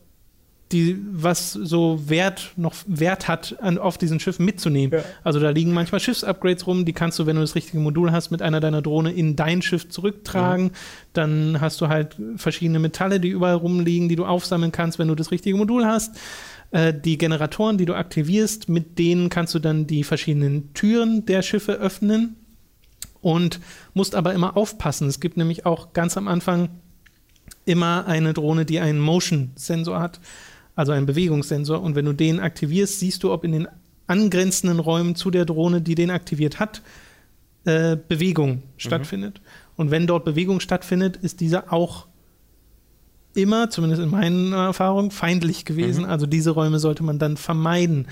die, was so Wert, noch Wert hat, an, auf diesen Schiffen mitzunehmen. Ja. Also da liegen manchmal Schiffsupgrades rum, die kannst du, wenn du das richtige Modul hast, mit einer deiner Drohne in dein Schiff zurücktragen. Mhm. Dann hast du halt verschiedene Metalle, die überall rumliegen, die du aufsammeln kannst, wenn du das richtige Modul hast. Äh, die Generatoren, die du aktivierst, mit denen kannst du dann die verschiedenen Türen der Schiffe öffnen. Und musst aber immer aufpassen. Es gibt nämlich auch ganz am Anfang immer eine Drohne, die einen Motion-Sensor hat also ein Bewegungssensor. Und wenn du den aktivierst, siehst du, ob in den angrenzenden Räumen zu der Drohne, die den aktiviert hat, äh, Bewegung mhm. stattfindet. Und wenn dort Bewegung stattfindet, ist dieser auch immer, zumindest in meinen Erfahrungen, feindlich gewesen. Mhm. Also diese Räume sollte man dann vermeiden,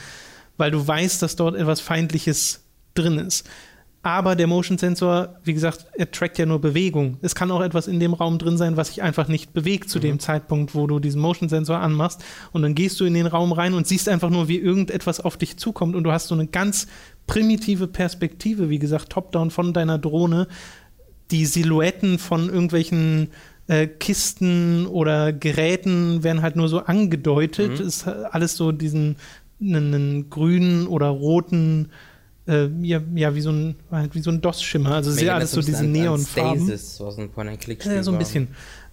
weil du weißt, dass dort etwas Feindliches drin ist. Aber der Motion Sensor, wie gesagt, er trackt ja nur Bewegung. Es kann auch etwas in dem Raum drin sein, was sich einfach nicht bewegt zu mhm. dem Zeitpunkt, wo du diesen Motion Sensor anmachst. Und dann gehst du in den Raum rein und siehst einfach nur, wie irgendetwas auf dich zukommt. Und du hast so eine ganz primitive Perspektive, wie gesagt, top-down von deiner Drohne. Die Silhouetten von irgendwelchen äh, Kisten oder Geräten werden halt nur so angedeutet. Mhm. Ist alles so diesen einen grünen oder roten äh, ja, ja, wie so ein, wie so ein DOS-Schimmer. Also sehr alles so diese Neonfarben. Point-and-Click Ja, so ein bisschen.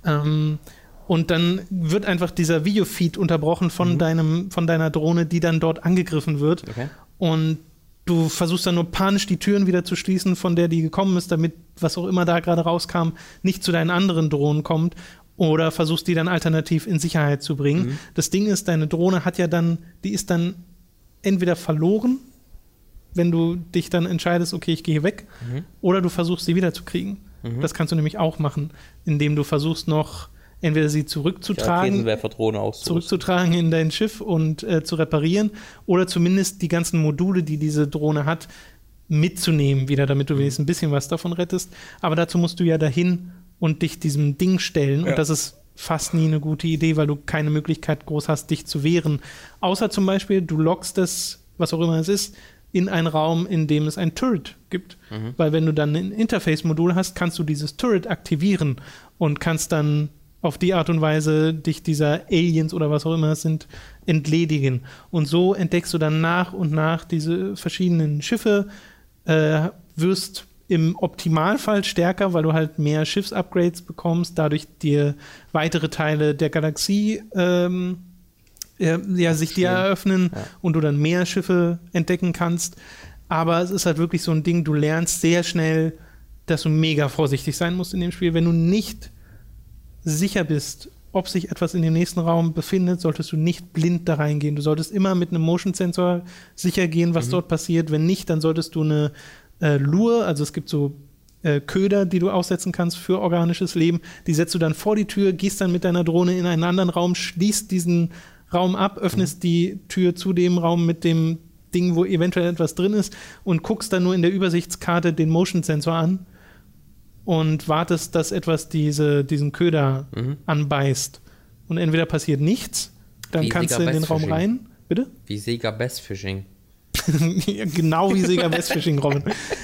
Ähm, und dann wird einfach dieser Videofeed unterbrochen von mhm. deinem, von deiner Drohne, die dann dort angegriffen wird. Okay. Und du versuchst dann nur panisch die Türen wieder zu schließen, von der die gekommen ist, damit was auch immer da gerade rauskam, nicht zu deinen anderen Drohnen kommt. Oder versuchst die dann alternativ in Sicherheit zu bringen. Mhm. Das Ding ist, deine Drohne hat ja dann, die ist dann entweder verloren wenn du dich dann entscheidest, okay, ich gehe weg, mhm. oder du versuchst sie wiederzukriegen. Mhm. Das kannst du nämlich auch machen, indem du versuchst noch entweder sie zurückzutragen, zurückzutragen in dein Schiff und äh, zu reparieren, oder zumindest die ganzen Module, die diese Drohne hat, mitzunehmen wieder, damit du mhm. wenigstens ein bisschen was davon rettest. Aber dazu musst du ja dahin und dich diesem Ding stellen. Ja. Und das ist fast nie eine gute Idee, weil du keine Möglichkeit groß hast, dich zu wehren. Außer zum Beispiel, du lockst es, was auch immer es ist, in einen Raum, in dem es ein Turret gibt. Mhm. Weil wenn du dann ein Interface-Modul hast, kannst du dieses Turret aktivieren und kannst dann auf die Art und Weise dich dieser Aliens oder was auch immer es sind, entledigen. Und so entdeckst du dann nach und nach diese verschiedenen Schiffe, äh, wirst im Optimalfall stärker, weil du halt mehr Schiffsupgrades bekommst, dadurch dir weitere Teile der Galaxie ähm, ja, ja, sich dir eröffnen ja. und du dann mehr Schiffe entdecken kannst. Aber es ist halt wirklich so ein Ding, du lernst sehr schnell, dass du mega vorsichtig sein musst in dem Spiel. Wenn du nicht sicher bist, ob sich etwas in dem nächsten Raum befindet, solltest du nicht blind da reingehen. Du solltest immer mit einem Motion Sensor sicher gehen, was mhm. dort passiert. Wenn nicht, dann solltest du eine äh, Lure, also es gibt so äh, Köder, die du aussetzen kannst für organisches Leben. Die setzt du dann vor die Tür, gehst dann mit deiner Drohne in einen anderen Raum, schließt diesen Raum ab, öffnest die Tür zu dem Raum mit dem Ding, wo eventuell etwas drin ist und guckst dann nur in der Übersichtskarte den Motion Sensor an und wartest, dass etwas diese, diesen Köder mhm. anbeißt. Und entweder passiert nichts, dann Wie kannst Sega du in den Raum rein. Bitte? Wie Sega Best Fishing. genau wie Sega West Fishing Robin.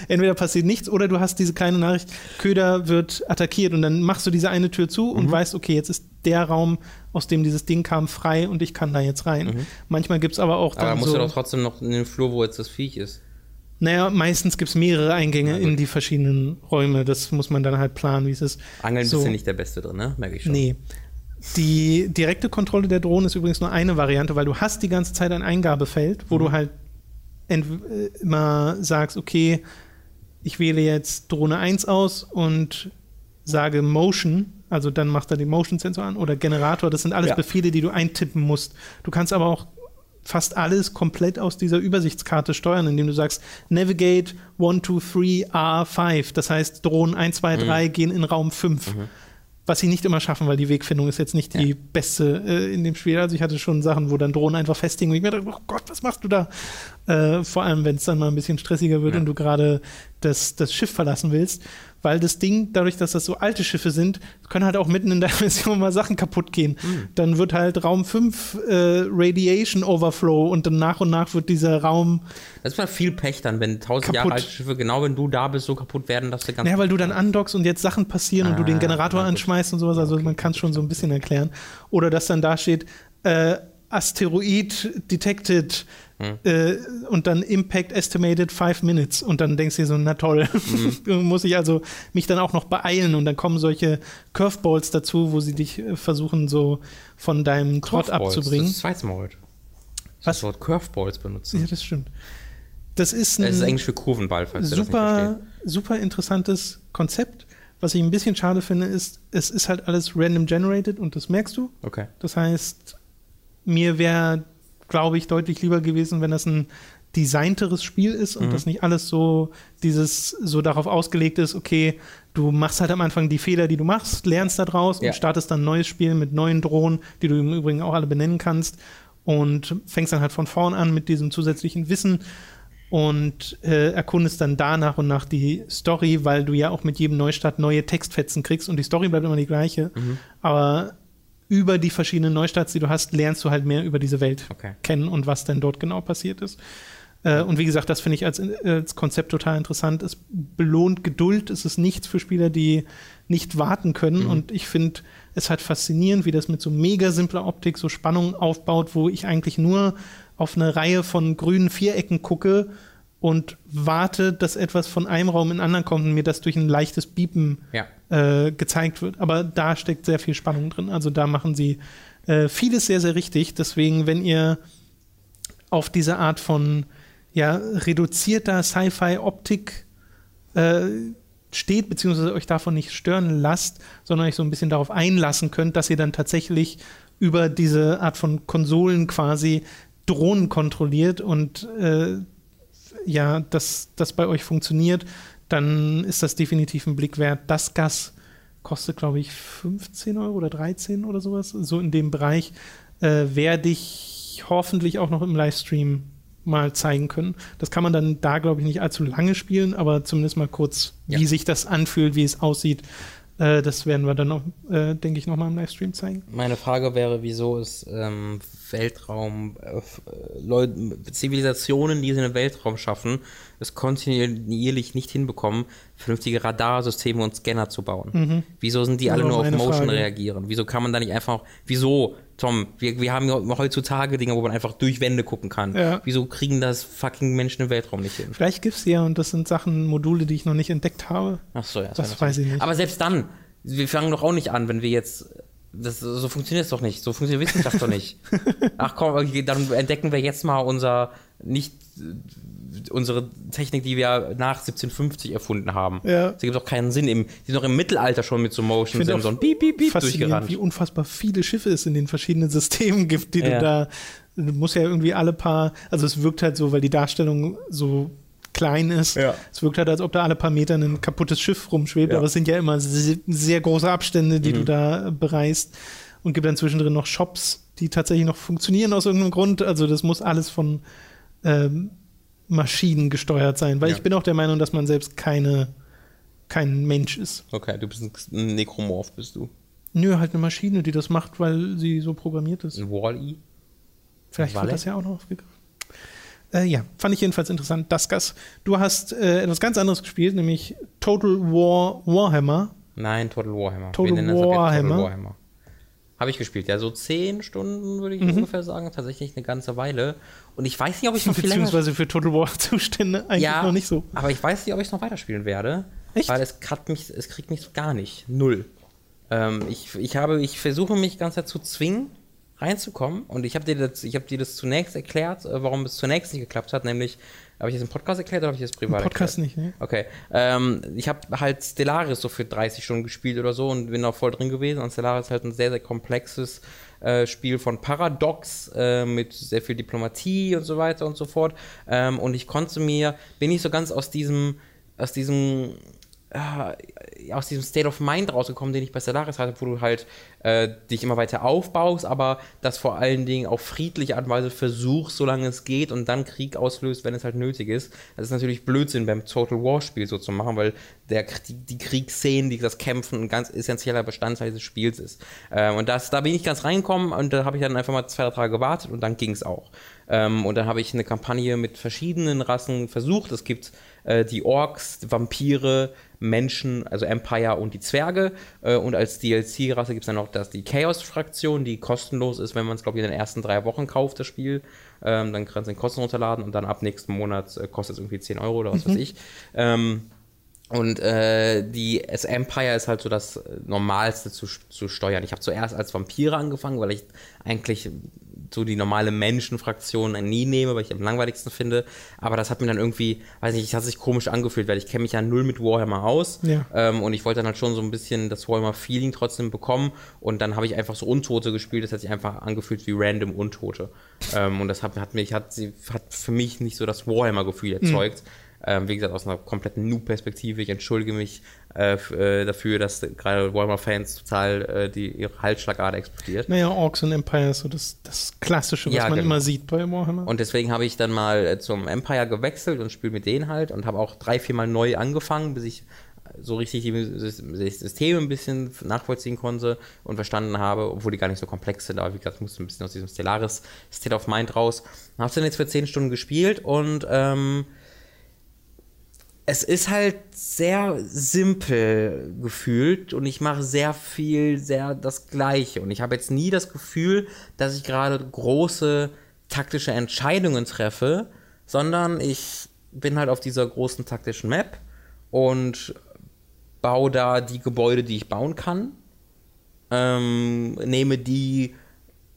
Entweder passiert nichts oder du hast diese kleine Nachricht, Köder wird attackiert und dann machst du diese eine Tür zu und mhm. weißt, okay, jetzt ist der Raum, aus dem dieses Ding kam, frei und ich kann da jetzt rein. Mhm. Manchmal gibt es aber auch dann. Aber musst so, du doch trotzdem noch in den Flur, wo jetzt das Viech ist. Naja, meistens gibt es mehrere Eingänge in die verschiedenen Räume. Das muss man dann halt planen, wie es ist. Angeln so. bist du nicht der Beste drin, ne? Merke ich schon. Nee. Die direkte Kontrolle der Drohne ist übrigens nur eine Variante, weil du hast die ganze Zeit ein Eingabefeld, wo mhm. du halt immer sagst, okay, ich wähle jetzt Drohne 1 aus und sage Motion, also dann macht er den Motion-Sensor an oder Generator, das sind alles ja. Befehle, die du eintippen musst. Du kannst aber auch fast alles komplett aus dieser Übersichtskarte steuern, indem du sagst Navigate 1, 2, 3, R5. Das heißt, Drohnen 1, 2, 3 mhm. gehen in Raum 5. Mhm was sie nicht immer schaffen, weil die Wegfindung ist jetzt nicht die ja. beste äh, in dem Spiel. Also ich hatte schon Sachen, wo dann Drohnen einfach festhingen und ich mir dachte, oh Gott, was machst du da? Äh, vor allem, wenn es dann mal ein bisschen stressiger wird ja. und du gerade das, das Schiff verlassen willst weil das Ding, dadurch, dass das so alte Schiffe sind, können halt auch mitten in der Mission mal Sachen kaputt gehen. Mhm. Dann wird halt Raum 5 äh, Radiation Overflow und dann nach und nach wird dieser Raum. Das ist mal viel Pech dann, wenn tausend Jahre alte Schiffe, genau wenn du da bist, so kaputt werden, dass du ganz. Ja, weil du dann andockst und jetzt Sachen passieren ah, und du den ah, Generator anschmeißt und sowas. Also okay, man kann es schon so ein bisschen erklären. Oder dass dann da steht, äh, Asteroid detected hm. äh, und dann Impact estimated five minutes und dann denkst du dir so, na toll, mhm. muss ich also mich dann auch noch beeilen und dann kommen solche Curveballs dazu, wo sie dich äh, versuchen so von deinem Trott abzubringen. Das ist Mal heute. Was? Das Wort Curveballs benutzen. Ja, das stimmt. Das ist ein das ist Englisch für Kurvenball, falls super, super interessantes Konzept. Was ich ein bisschen schade finde, ist, es ist halt alles random generated und das merkst du. Okay. Das heißt, mir wäre, glaube ich, deutlich lieber gewesen, wenn das ein designteres Spiel ist und mhm. das nicht alles so dieses so darauf ausgelegt ist, okay, du machst halt am Anfang die Fehler, die du machst, lernst da draus ja. und startest dann ein neues Spiel mit neuen Drohnen, die du im Übrigen auch alle benennen kannst und fängst dann halt von vorn an mit diesem zusätzlichen Wissen und äh, erkundest dann da nach und nach die Story, weil du ja auch mit jedem Neustart neue Textfetzen kriegst und die Story bleibt immer die gleiche. Mhm. Aber über die verschiedenen Neustarts, die du hast, lernst du halt mehr über diese Welt okay. kennen und was denn dort genau passiert ist. Äh, und wie gesagt, das finde ich als, als, Konzept total interessant. Es belohnt Geduld. Es ist nichts für Spieler, die nicht warten können. Mhm. Und ich finde es halt faszinierend, wie das mit so mega simpler Optik so Spannung aufbaut, wo ich eigentlich nur auf eine Reihe von grünen Vierecken gucke und warte, dass etwas von einem Raum in den anderen kommt und mir das durch ein leichtes Biepen ja. Äh, gezeigt wird. Aber da steckt sehr viel Spannung drin. Also da machen sie äh, vieles sehr, sehr richtig. Deswegen, wenn ihr auf diese Art von ja, reduzierter Sci-Fi-Optik äh, steht, beziehungsweise euch davon nicht stören lasst, sondern euch so ein bisschen darauf einlassen könnt, dass ihr dann tatsächlich über diese Art von Konsolen quasi Drohnen kontrolliert und äh, ja, dass das bei euch funktioniert, dann ist das definitiv ein Blick wert. Das Gas kostet, glaube ich, 15 Euro oder 13 oder sowas. So in dem Bereich äh, werde ich hoffentlich auch noch im Livestream mal zeigen können. Das kann man dann da, glaube ich, nicht allzu lange spielen, aber zumindest mal kurz, ja. wie sich das anfühlt, wie es aussieht, Äh, das werden wir dann noch, äh, denke ich, nochmal im Livestream zeigen. Meine Frage wäre, wieso es ähm, Weltraum, äh, Leute, Zivilisationen, die in den Weltraum schaffen, es kontinuierlich nicht hinbekommen, vernünftige Radarsysteme und Scanner zu bauen. Mhm. Wieso sind die alle nur auf Motion Frage. reagieren? Wieso kann man da nicht einfach, wieso, Tom, wir, wir haben heutzutage Dinge, wo man einfach durch Wände gucken kann. Ja. Wieso kriegen das fucking Menschen im Weltraum nicht hin? Vielleicht gibt es ja, und das sind Sachen, Module, die ich noch nicht entdeckt habe. Ach so, ja. Das, das weiß ich nicht. Aber selbst dann, wir fangen doch auch nicht an, wenn wir jetzt das, so funktioniert es doch nicht. So funktioniert Wissenschaft doch nicht. Ach komm, okay, dann entdecken wir jetzt mal unser nicht unsere Technik, die wir nach 1750 erfunden haben. Ja. Das gibt doch keinen Sinn. Im, die sind doch im Mittelalter schon mit so Motion-Sensoren piep, piep, piep durchgerannt. Wie unfassbar viele Schiffe es in den verschiedenen Systemen gibt, die ja. du da. Du musst ja irgendwie alle paar. Also es wirkt halt so, weil die Darstellung so klein ist. Ja. Es wirkt halt, als ob da alle paar Meter ein kaputtes Schiff rumschwebt, ja. aber es sind ja immer sehr, sehr große Abstände, die mhm. du da bereist. Und gibt dann zwischendrin noch Shops, die tatsächlich noch funktionieren aus irgendeinem Grund. Also das muss alles von ähm, Maschinen gesteuert sein, weil ja. ich bin auch der Meinung, dass man selbst keine, kein Mensch ist. Okay, du bist ein Nekromorph, bist du. Nö, halt eine Maschine, die das macht, weil sie so programmiert ist. Ein Wall-E? Vielleicht wird das ja auch noch aufgegriffen. Äh, ja, fand ich jedenfalls interessant. Dasgas. Du hast äh, etwas ganz anderes gespielt, nämlich Total War Warhammer. Nein, Total Warhammer. Total Warhammer. Total Warhammer. Habe ich gespielt, ja, so zehn Stunden würde ich mhm. ungefähr sagen, tatsächlich eine ganze Weile. Und ich weiß nicht, ob ich noch Beziehungsweise für Total War Zustände eigentlich ja, noch nicht so. Aber ich weiß nicht, ob ich es noch weiterspielen werde. Echt? Weil es, mich, es kriegt mich gar nicht. Null. Ähm, ich, ich, habe, ich versuche mich die ganze Zeit zu zwingen, reinzukommen. Und ich habe dir, das, hab dir das zunächst erklärt, äh, warum es zunächst nicht geklappt hat, nämlich habe ich das im Podcast erklärt oder habe ich das privat Im Podcast erklärt? nicht, ne? Okay. Ähm, ich habe halt Stellaris so für 30 Stunden gespielt oder so und bin auch voll drin gewesen. Und Stellaris ist halt ein sehr, sehr komplexes äh, Spiel von Paradox äh, mit sehr viel Diplomatie und so weiter und so fort. Ähm, und ich konnte mir, bin nicht so ganz aus diesem, aus diesem äh, aus diesem State of Mind rausgekommen, den ich bei Stellaris hatte, wo du halt äh, dich immer weiter aufbaust, aber das vor allen Dingen auf friedliche Art und Weise versuchst, solange es geht und dann Krieg auslöst, wenn es halt nötig ist. Das ist natürlich Blödsinn beim Total War Spiel so zu machen, weil der, die, die Kriegsszenen, die das Kämpfen ein ganz essentieller Bestandteil des Spiels ist. Ähm, und das, da bin ich ganz reingekommen und da habe ich dann einfach mal zwei, drei Tage gewartet und dann ging es auch. Ähm, und dann habe ich eine Kampagne mit verschiedenen Rassen versucht. Es gibt äh, die Orks, Vampire, Menschen, also Empire und die Zwerge. Äh, und als DLC-Rasse gibt es dann noch das, die Chaos-Fraktion, die kostenlos ist, wenn man es, glaube ich, in den ersten drei Wochen kauft, das Spiel. Ähm, dann kannst du den Kosten runterladen und dann ab nächsten Monat äh, kostet es irgendwie 10 Euro oder was mhm. weiß ich. Ähm, und äh, die das Empire ist halt so das Normalste zu, zu steuern. Ich habe zuerst als Vampire angefangen, weil ich eigentlich so die normale Menschenfraktion nie nehme, weil ich am langweiligsten finde. Aber das hat mir dann irgendwie, weiß nicht, es hat sich komisch angefühlt, weil ich kenne mich ja null mit Warhammer aus. Ja. Ähm, und ich wollte dann halt schon so ein bisschen das Warhammer-Feeling trotzdem bekommen. Und dann habe ich einfach so Untote gespielt. Das hat sich einfach angefühlt wie random Untote. ähm, und das hat, hat mich, hat, hat für mich nicht so das Warhammer-Gefühl erzeugt. Mhm. Ähm, wie gesagt, aus einer kompletten Noob-Perspektive. Ich entschuldige mich äh, äh, dafür, dass gerade Warhammer-Fans total äh, die, ihre Halsschlagader explodiert. Naja, Orcs und Empire, so das, das Klassische, was ja, man genau. immer sieht bei Warhammer. Und deswegen habe ich dann mal äh, zum Empire gewechselt und spiele mit denen halt und habe auch drei, vier Mal neu angefangen, bis ich so richtig die Systeme ein bisschen nachvollziehen konnte und verstanden habe, obwohl die gar nicht so komplex sind, aber wie gesagt, musste ein bisschen aus diesem Stellaris State of Mind raus. Habe dann jetzt für zehn Stunden gespielt und ähm, es ist halt sehr simpel gefühlt und ich mache sehr viel, sehr das Gleiche. Und ich habe jetzt nie das Gefühl, dass ich gerade große taktische Entscheidungen treffe, sondern ich bin halt auf dieser großen taktischen Map und baue da die Gebäude, die ich bauen kann. Ähm, nehme die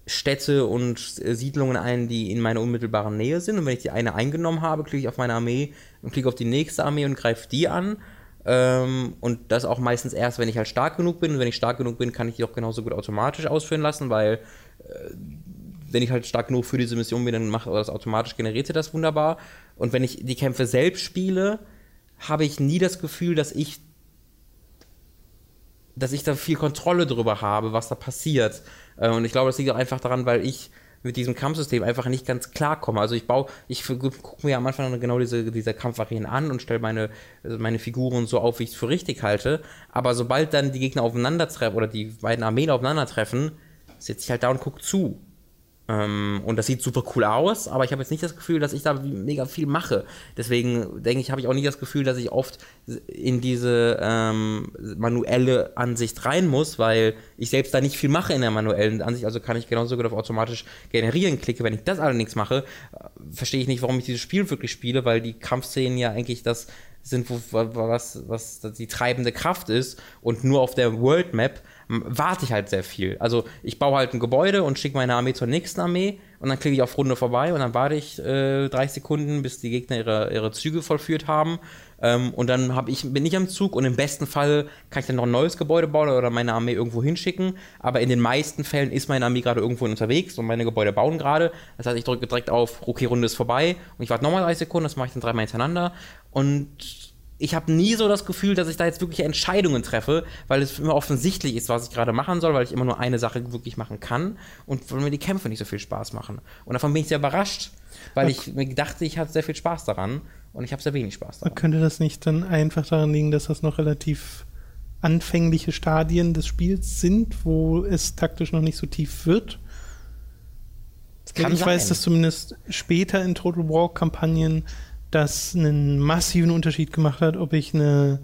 Städte und Siedlungen ein, die in meiner unmittelbaren Nähe sind. Und wenn ich die eine eingenommen habe, klicke ich auf meine Armee und klicke auf die nächste Armee und greife die an. Ähm, und das auch meistens erst, wenn ich halt stark genug bin. Und wenn ich stark genug bin, kann ich die auch genauso gut automatisch ausführen lassen, weil äh, wenn ich halt stark genug für diese Mission bin, dann macht das automatisch generiert das wunderbar. Und wenn ich die Kämpfe selbst spiele, habe ich nie das Gefühl, dass ich dass ich da viel Kontrolle drüber habe, was da passiert. Äh, und ich glaube, das liegt auch einfach daran, weil ich mit diesem Kampfsystem einfach nicht ganz klarkomme. Also ich baue, ich gucke mir am Anfang genau diese, diese Kampfarenen an und stelle meine, also meine Figuren so auf, wie ich es für richtig halte. Aber sobald dann die Gegner aufeinandertreffen oder die beiden Armeen aufeinandertreffen, sitze ich halt da und gucke zu. Ähm, und das sieht super cool aus, aber ich habe jetzt nicht das Gefühl, dass ich da mega viel mache. Deswegen denke ich, habe ich auch nicht das Gefühl, dass ich oft in diese ähm, manuelle Ansicht rein muss, weil ich selbst da nicht viel mache in der manuellen Ansicht. Also kann ich genauso gut auf automatisch generieren klicke. Wenn ich das allerdings mache, verstehe ich nicht, warum ich dieses Spiel wirklich spiele, weil die Kampfszenen ja eigentlich das sind, wo, was, was die treibende Kraft ist und nur auf der World Map warte ich halt sehr viel. Also ich baue halt ein Gebäude und schicke meine Armee zur nächsten Armee und dann klicke ich auf Runde vorbei und dann warte ich äh, 30 Sekunden, bis die Gegner ihre, ihre Züge vollführt haben. Ähm, und dann hab ich, bin ich am Zug und im besten Fall kann ich dann noch ein neues Gebäude bauen oder meine Armee irgendwo hinschicken. Aber in den meisten Fällen ist meine Armee gerade irgendwo unterwegs und meine Gebäude bauen gerade. Das heißt, ich drücke direkt auf, okay, Runde ist vorbei und ich warte nochmal 30 Sekunden, das mache ich dann dreimal hintereinander. Und ich habe nie so das Gefühl, dass ich da jetzt wirklich Entscheidungen treffe, weil es immer offensichtlich ist, was ich gerade machen soll, weil ich immer nur eine Sache wirklich machen kann und weil mir die Kämpfe nicht so viel Spaß machen. Und davon bin ich sehr überrascht, weil ich mir dachte, ich hatte sehr viel Spaß daran und ich habe sehr wenig Spaß daran. Könnte das nicht dann einfach daran liegen, dass das noch relativ anfängliche Stadien des Spiels sind, wo es taktisch noch nicht so tief wird? ich sein. weiß, dass zumindest später in Total War Kampagnen das einen massiven Unterschied gemacht hat, ob ich eine,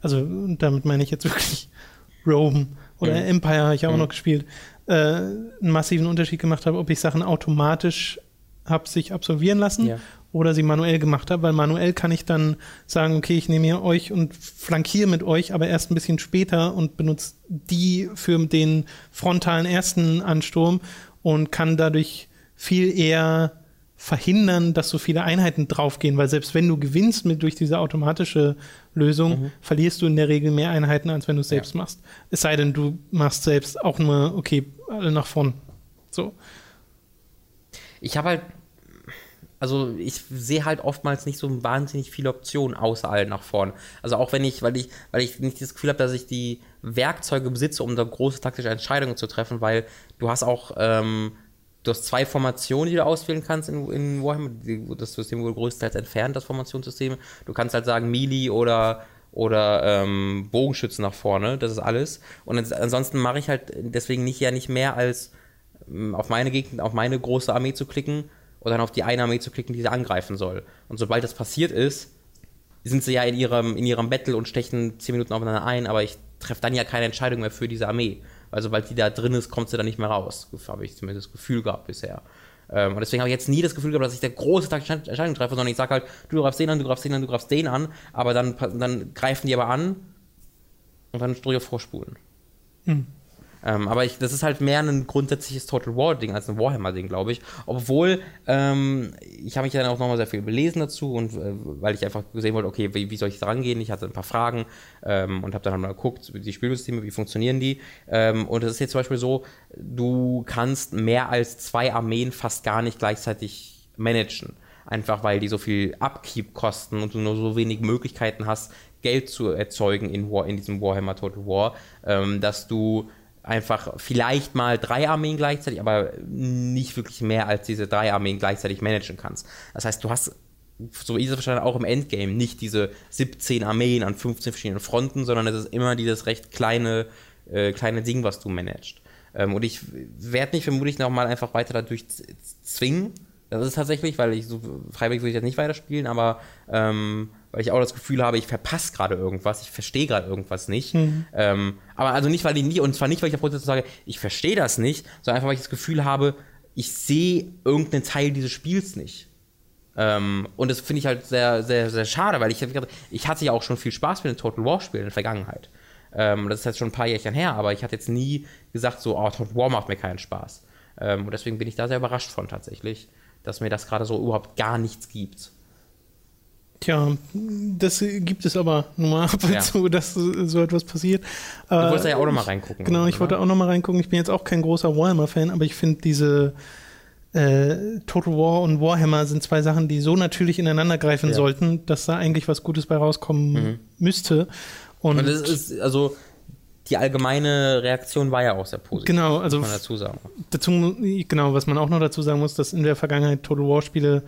also damit meine ich jetzt wirklich Rome oder mhm. Empire habe ich auch mhm. noch gespielt, äh, einen massiven Unterschied gemacht habe, ob ich Sachen automatisch habe sich absolvieren lassen ja. oder sie manuell gemacht habe, weil manuell kann ich dann sagen, okay, ich nehme hier euch und flankiere mit euch, aber erst ein bisschen später und benutze die für den frontalen ersten Ansturm und kann dadurch viel eher verhindern, dass so viele Einheiten draufgehen, weil selbst wenn du gewinnst mit durch diese automatische Lösung, mhm. verlierst du in der Regel mehr Einheiten, als wenn du es selbst ja. machst. Es sei denn, du machst selbst auch nur, okay, alle nach vorn. So. Ich habe halt, also ich sehe halt oftmals nicht so wahnsinnig viele Optionen außer allen nach vorn. Also auch wenn ich, weil ich, weil ich nicht das Gefühl habe, dass ich die Werkzeuge besitze, um da große taktische Entscheidungen zu treffen, weil du hast auch ähm, du hast zwei Formationen, die du auswählen kannst in, in Warhammer. Das System wurde größtenteils entfernt, das Formationssystem. Du kannst halt sagen Melee oder oder ähm, Bogenschützen nach vorne, das ist alles. Und ansonsten mache ich halt deswegen nicht ja nicht mehr als ähm, auf meine Gegend, auf meine große Armee zu klicken oder dann auf die eine Armee zu klicken, die sie angreifen soll. Und sobald das passiert ist, sind sie ja in ihrem, in ihrem Battle und stechen zehn Minuten aufeinander ein, aber ich treffe dann ja keine Entscheidung mehr für diese Armee. Weil sobald die da drin ist, kommt sie da nicht mehr raus. Habe ich zumindest das Gefühl gehabt bisher. Ähm, und deswegen habe ich jetzt nie das Gefühl gehabt, dass ich der große Entscheidung treffe, sondern ich sage halt, du greifst den an, du greifst den an, du greifst den an, aber dann, dann greifen die aber an und dann auf Vorspulen. Hm. Ähm, aber ich, das ist halt mehr ein grundsätzliches Total War-Ding als ein Warhammer-Ding, glaube ich. Obwohl, ähm, ich habe mich dann auch nochmal sehr viel belesen dazu und äh, weil ich einfach gesehen wollte, okay, wie, wie soll ich da rangehen? Ich hatte ein paar Fragen ähm, und habe dann mal geguckt, die Spielsysteme, wie funktionieren die. Ähm, und es ist jetzt zum Beispiel so, du kannst mehr als zwei Armeen fast gar nicht gleichzeitig managen einfach weil die so viel Upkeep kosten und du nur so wenig Möglichkeiten hast, Geld zu erzeugen in, War, in diesem Warhammer Total War, ähm, dass du einfach vielleicht mal drei Armeen gleichzeitig, aber nicht wirklich mehr als diese drei Armeen gleichzeitig managen kannst. Das heißt, du hast, so ist es wahrscheinlich auch im Endgame, nicht diese 17 Armeen an 15 verschiedenen Fronten, sondern es ist immer dieses recht kleine, äh, kleine Ding, was du managst. Ähm, und ich werde mich vermutlich noch mal einfach weiter dadurch zwingen. Das ist tatsächlich, weil ich so freiwillig würde ich jetzt nicht weiterspielen, aber ähm, weil ich auch das Gefühl habe, ich verpasse gerade irgendwas, ich verstehe gerade irgendwas nicht. Mhm. Ähm, aber also nicht, weil ich nie, und zwar nicht, weil ich auf Prozess sage, ich verstehe das nicht, sondern einfach, weil ich das Gefühl habe, ich sehe irgendeinen Teil dieses Spiels nicht. Ähm, und das finde ich halt sehr, sehr, sehr schade, weil ich, ich hatte ja auch schon viel Spaß mit den Total War-Spielen in der Vergangenheit. Ähm, das ist jetzt schon ein paar Jährchen her, aber ich hatte jetzt nie gesagt, so, oh, Total War macht mir keinen Spaß. Ähm, und deswegen bin ich da sehr überrascht von tatsächlich, dass mir das gerade so überhaupt gar nichts gibt. Tja, das gibt es aber nun mal ab und ja. zu, dass so etwas passiert. Du wolltest ja auch noch mal reingucken. Genau, ich oder? wollte auch noch mal reingucken. Ich bin jetzt auch kein großer Warhammer-Fan, aber ich finde diese äh, Total War und Warhammer sind zwei Sachen, die so natürlich ineinander greifen ja. sollten, dass da eigentlich was Gutes bei rauskommen mhm. müsste. Und, und ist, also die allgemeine Reaktion war ja auch sehr positiv. Genau, also dazu sagen. Dazu, genau, was man auch noch dazu sagen muss, dass in der Vergangenheit Total War Spiele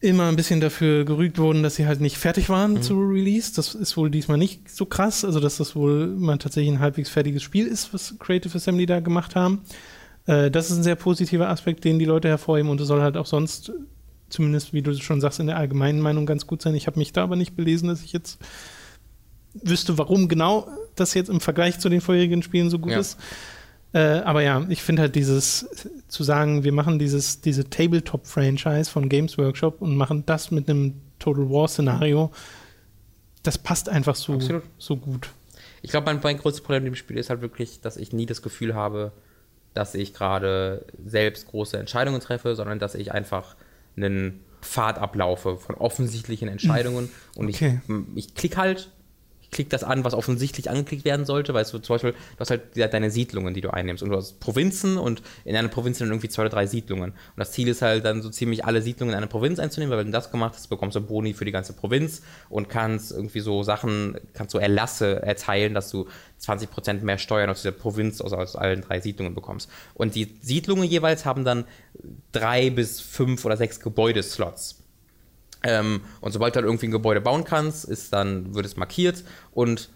immer ein bisschen dafür gerügt wurden, dass sie halt nicht fertig waren mhm. zu Release. Das ist wohl diesmal nicht so krass, also dass das wohl mal tatsächlich ein halbwegs fertiges Spiel ist, was Creative Assembly da gemacht haben. Äh, das ist ein sehr positiver Aspekt, den die Leute hervorheben und es soll halt auch sonst, zumindest wie du schon sagst, in der allgemeinen Meinung ganz gut sein. Ich habe mich da aber nicht belesen, dass ich jetzt wüsste, warum genau das jetzt im Vergleich zu den vorherigen Spielen so gut ja. ist. Äh, aber ja, ich finde halt dieses, zu sagen, wir machen dieses, diese Tabletop-Franchise von Games Workshop und machen das mit einem Total War-Szenario, das passt einfach so, so gut. Ich glaube, mein, mein größtes Problem im Spiel ist halt wirklich, dass ich nie das Gefühl habe, dass ich gerade selbst große Entscheidungen treffe, sondern dass ich einfach einen Pfad ablaufe von offensichtlichen Entscheidungen. Und okay. ich, ich klicke halt klickt das an, was offensichtlich angeklickt werden sollte, weil du zum Beispiel, du hast halt deine Siedlungen, die du einnimmst und du hast Provinzen und in einer Provinz sind irgendwie zwei oder drei Siedlungen. Und das Ziel ist halt dann so ziemlich alle Siedlungen in einer Provinz einzunehmen, weil wenn du das gemacht hast, bekommst du Boni für die ganze Provinz und kannst irgendwie so Sachen, kannst so Erlasse erteilen, dass du 20% mehr Steuern aus dieser Provinz, also aus allen drei Siedlungen bekommst. Und die Siedlungen jeweils haben dann drei bis fünf oder sechs Gebäudeslots. Ähm, und sobald du dann irgendwie ein Gebäude bauen kannst, ist dann, wird es markiert und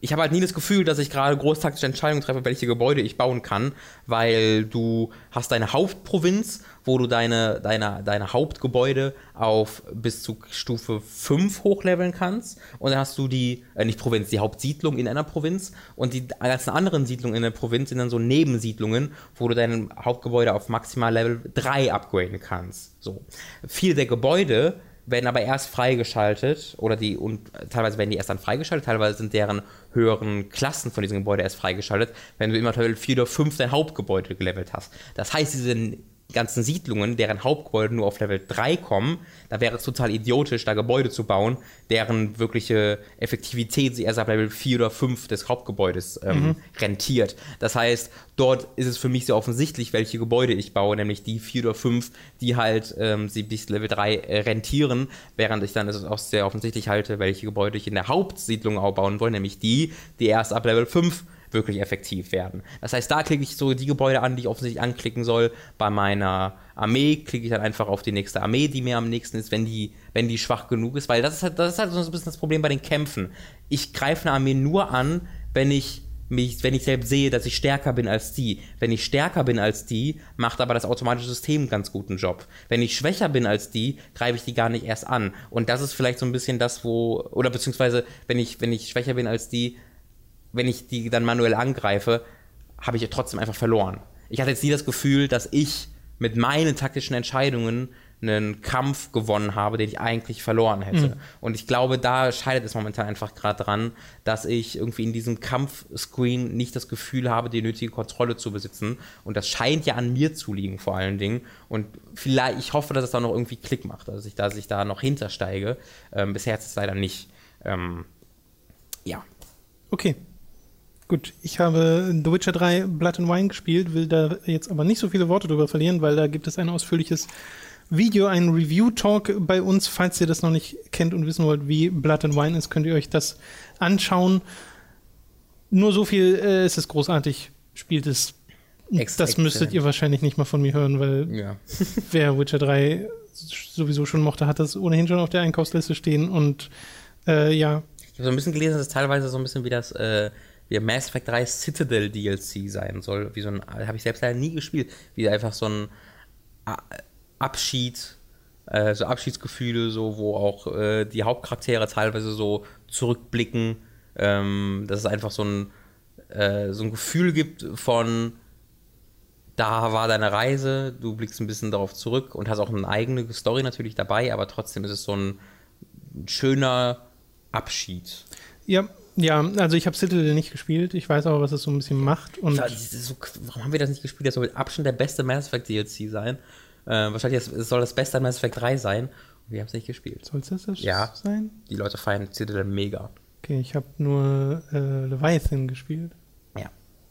ich habe halt nie das Gefühl, dass ich gerade großtaktische Entscheidungen treffe, welche Gebäude ich bauen kann, weil du hast deine Hauptprovinz, wo du deine, deine, deine Hauptgebäude auf bis zu Stufe 5 hochleveln kannst. Und dann hast du die, äh, nicht Provinz, die Hauptsiedlung in einer Provinz. Und die ganzen anderen Siedlungen in der Provinz sind dann so Nebensiedlungen, wo du dein Hauptgebäude auf maximal Level 3 upgraden kannst. So. Viele der Gebäude werden aber erst freigeschaltet oder die und teilweise werden die erst dann freigeschaltet, teilweise sind deren höheren Klassen von diesem Gebäude erst freigeschaltet, wenn du immer Level 4 oder 5 dein Hauptgebäude gelevelt hast. Das heißt, diese ganzen Siedlungen, deren Hauptgebäude nur auf Level 3 kommen, da wäre es total idiotisch, da Gebäude zu bauen, deren wirkliche Effektivität sie erst ab Level 4 oder 5 des Hauptgebäudes ähm, mhm. rentiert. Das heißt, dort ist es für mich sehr offensichtlich, welche Gebäude ich baue, nämlich die 4 oder 5, die halt ähm, sie bis Level 3 äh, rentieren, während ich dann es auch sehr offensichtlich halte, welche Gebäude ich in der Hauptsiedlung auch bauen will, nämlich die, die erst ab Level 5 wirklich effektiv werden. Das heißt, da klicke ich so die Gebäude an, die ich offensichtlich anklicken soll. Bei meiner Armee klicke ich dann einfach auf die nächste Armee, die mir am nächsten ist, wenn die, wenn die schwach genug ist. Weil das ist halt, das ist halt so ein bisschen das Problem bei den Kämpfen. Ich greife eine Armee nur an, wenn ich mich, wenn ich selbst sehe, dass ich stärker bin als die. Wenn ich stärker bin als die, macht aber das automatische System einen ganz guten Job. Wenn ich schwächer bin als die, greife ich die gar nicht erst an. Und das ist vielleicht so ein bisschen das, wo, oder beziehungsweise, wenn ich, wenn ich schwächer bin als die, wenn ich die dann manuell angreife, habe ich trotzdem einfach verloren. Ich hatte jetzt nie das Gefühl, dass ich mit meinen taktischen Entscheidungen einen Kampf gewonnen habe, den ich eigentlich verloren hätte. Mhm. Und ich glaube, da scheitert es momentan einfach gerade dran, dass ich irgendwie in diesem Kampfscreen nicht das Gefühl habe, die nötige Kontrolle zu besitzen. Und das scheint ja an mir zu liegen, vor allen Dingen. Und vielleicht, ich hoffe, dass es da noch irgendwie Klick macht, dass ich da, dass ich da noch hintersteige. Ähm, bisher ist es leider nicht. Ähm, ja. Okay. Gut, ich habe The Witcher 3 Blood and Wine gespielt, will da jetzt aber nicht so viele Worte drüber verlieren, weil da gibt es ein ausführliches Video, ein Review-Talk bei uns. Falls ihr das noch nicht kennt und wissen wollt, wie Blood and Wine ist, könnt ihr euch das anschauen. Nur so viel, äh, es ist großartig, spielt es. Ex das müsstet ihr wahrscheinlich nicht mal von mir hören, weil ja. wer Witcher 3 sowieso schon mochte, hat das ohnehin schon auf der Einkaufsliste stehen und äh, ja. Ich habe so ein bisschen gelesen, dass es teilweise so ein bisschen wie das äh, wie Mass Effect 3 Citadel DLC sein soll. Wie so ein, habe ich selbst leider nie gespielt, wie einfach so ein Abschied, äh, so Abschiedsgefühle, so, wo auch äh, die Hauptcharaktere teilweise so zurückblicken, ähm, dass es einfach so ein, äh, so ein Gefühl gibt von, da war deine Reise, du blickst ein bisschen darauf zurück und hast auch eine eigene Story natürlich dabei, aber trotzdem ist es so ein schöner Abschied. Ja, ja, also ich habe Citadel nicht gespielt. Ich weiß aber, was es so ein bisschen macht. Und ja, so, warum haben wir das nicht gespielt? Das soll mit Abstand der beste Mass Effect DLC sein. Äh, wahrscheinlich soll das beste an Mass Effect 3 sein. Und wir haben es nicht gespielt. Soll es das, das ja. sein? Die Leute feiern Citadel mega. Okay, ich habe nur äh, Leviathan gespielt. Ja.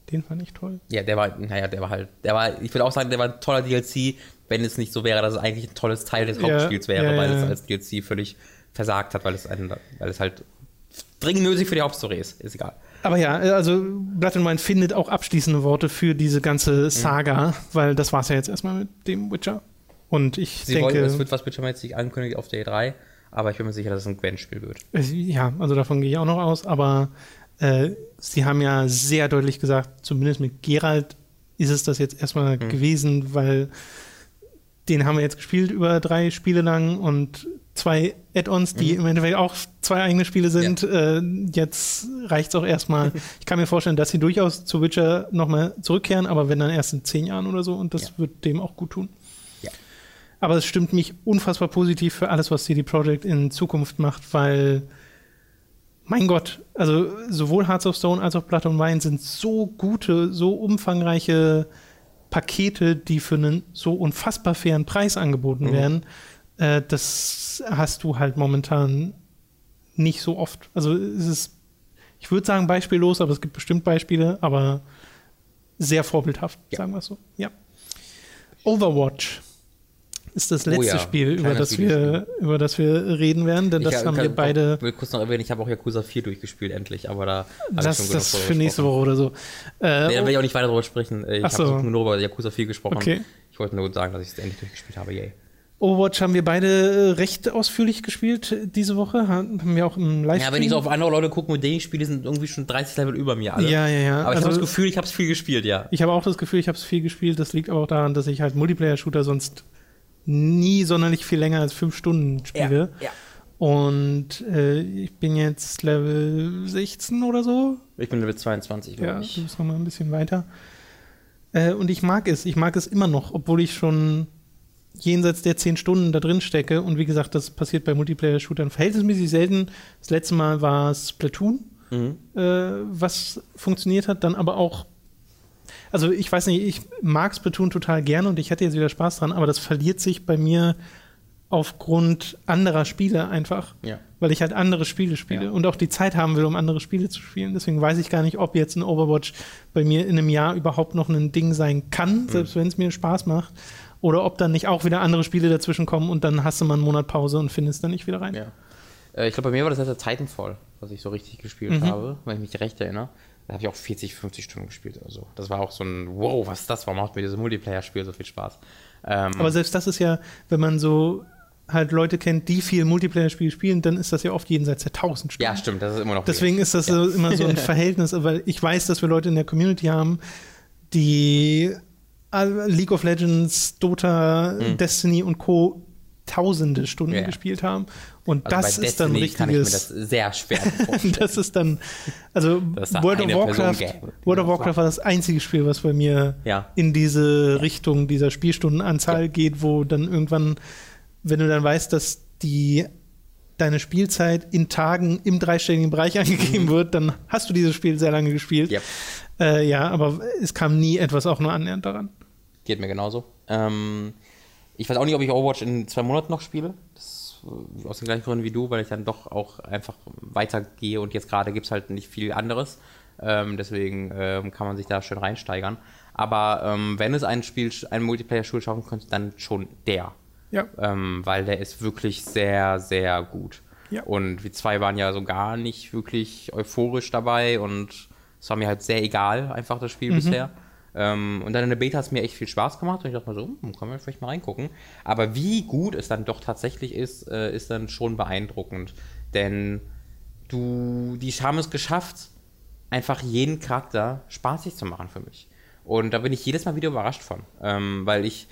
Den fand ich toll. Ja, der war, naja, der war halt, der war, ich würde auch sagen, der war ein toller DLC, wenn es nicht so wäre, dass es eigentlich ein tolles Teil des Hauptspiels ja, wäre, ja, weil es als DLC völlig versagt hat, weil es, einen, weil es halt dringend nötig für die Hauptstory ist. Ist egal. Aber ja, also Blood and Wine findet auch abschließende Worte für diese ganze mhm. Saga, mhm. weil das war es ja jetzt erstmal mit dem Witcher. Und ich Sie denke. Wollen, es wird was Witcher jetzt nicht angekündigt auf der E3, aber ich bin mir sicher, dass es ein Gwen-Spiel wird. Ja, also davon gehe ich auch noch aus, aber äh, Sie haben ja sehr deutlich gesagt, zumindest mit Geralt ist es das jetzt erstmal mhm. gewesen, weil den haben wir jetzt gespielt über drei Spiele lang und zwei Add-ons, die mhm. im Endeffekt auch zwei eigene Spiele sind. Ja. Äh, jetzt reicht es auch erstmal. ich kann mir vorstellen, dass sie durchaus zu Witcher nochmal zurückkehren, aber wenn dann erst in zehn Jahren oder so und das ja. wird dem auch gut tun. Ja. Aber es stimmt mich unfassbar positiv für alles, was CD Projekt in Zukunft macht, weil mein Gott, also sowohl Hearts of Stone als auch Blood and Wine sind so gute, so umfangreiche Pakete, die für einen so unfassbar fairen Preis angeboten mhm. werden. Äh, das hast du halt momentan nicht so oft. Also es ist, ich würde sagen, beispiellos, aber es gibt bestimmt Beispiele, aber sehr vorbildhaft, ja. sagen wir es so. Ja. Overwatch ist das letzte oh ja, Spiel, über das, wir, über das wir reden werden, denn ich das haben wir beide. Ich will kurz noch erwähnen, ich habe auch Yakuza 4 durchgespielt, endlich, aber da. Das, ich das für nächste Woche oder so. Äh, nee, da will ich auch nicht weiter darüber sprechen. Ich habe so. nur über Yakuza 4 gesprochen. Okay. Ich wollte nur sagen, dass ich es endlich durchgespielt habe, yay. Overwatch haben wir beide äh, recht ausführlich gespielt diese Woche. Haben wir auch im live Ja, wenn ich so auf andere Leute gucke, mit denen ich spiele, sind irgendwie schon 30 Level über mir alle. Ja, ja, ja. Aber ich also, habe das Gefühl, ich habe es viel gespielt, ja. Ich habe auch das Gefühl, ich habe es viel gespielt. Das liegt aber auch daran, dass ich halt Multiplayer-Shooter sonst nie sonderlich viel länger als fünf Stunden spiele. Ja, ja. Und äh, ich bin jetzt Level 16 oder so. Ich bin Level 22, glaube ja, ich. Ja, du bist noch mal ein bisschen weiter. Äh, und ich mag es. Ich mag es immer noch, obwohl ich schon jenseits der 10 Stunden da drin stecke. Und wie gesagt, das passiert bei Multiplayer-Shootern verhältnismäßig selten. Das letzte Mal war Splatoon, mhm. äh, was funktioniert hat. Dann aber auch also ich weiß nicht, ich mag Splatoon total gerne und ich hätte jetzt wieder Spaß dran, aber das verliert sich bei mir aufgrund anderer Spiele einfach. Ja. Weil ich halt andere Spiele spiele ja. und auch die Zeit haben will, um andere Spiele zu spielen. Deswegen weiß ich gar nicht, ob jetzt ein Overwatch bei mir in einem Jahr überhaupt noch ein Ding sein kann, mhm. selbst wenn es mir Spaß macht. Oder ob dann nicht auch wieder andere Spiele dazwischen kommen und dann hast du mal einen Monat Pause und findest dann nicht wieder rein. Ja. Äh, ich glaube, bei mir war das halt Titanfall, was ich so richtig gespielt mhm. habe, wenn ich mich recht erinnere. Da habe ich auch 40, 50 Stunden gespielt oder so. Das war auch so ein, wow, was ist das? Warum macht mir dieses Multiplayer-Spiel so viel Spaß? Ähm, Aber selbst das ist ja, wenn man so halt Leute kennt, die viel Multiplayer-Spiele spielen, dann ist das ja oft jenseits der 1000 Stunden. Ja, stimmt, das ist immer noch. Deswegen ist das ja. so, immer so ein Verhältnis, weil ich weiß, dass wir Leute in der Community haben, die League of Legends, Dota, mhm. Destiny und Co tausende Stunden ja. gespielt haben. Und also das ist dann richtiges. Das sehr schwer das ist dann, also World of Warcraft, World of Warcraft war das einzige Spiel, was bei mir ja. in diese ja. Richtung dieser Spielstundenanzahl geht, wo dann irgendwann, wenn du dann weißt, dass die deine Spielzeit in Tagen im dreistelligen Bereich angegeben mhm. wird, dann hast du dieses Spiel sehr lange gespielt. Yep. Äh, ja, aber es kam nie etwas auch nur annähernd daran. Geht mir genauso. Ähm, ich weiß auch nicht, ob ich Overwatch in zwei Monaten noch spiele. Das, äh, aus den gleichen Gründen wie du, weil ich dann doch auch einfach weitergehe und jetzt gerade gibt es halt nicht viel anderes. Ähm, deswegen ähm, kann man sich da schön reinsteigern. Aber ähm, wenn es ein Spiel, ein Multiplayer-Spiel schaffen könnte, dann schon der. Ja. Ähm, weil der ist wirklich sehr, sehr gut. Ja. Und wir zwei waren ja so gar nicht wirklich euphorisch dabei und es war mir halt sehr egal, einfach das Spiel mhm. bisher. Ähm, und dann in der Beta hat es mir echt viel Spaß gemacht und ich dachte mal so, hm, können wir vielleicht mal reingucken. Aber wie gut es dann doch tatsächlich ist, äh, ist dann schon beeindruckend. Denn du, die haben es geschafft, einfach jeden Charakter spaßig zu machen für mich. Und da bin ich jedes Mal wieder überrascht von. Ähm, weil ich,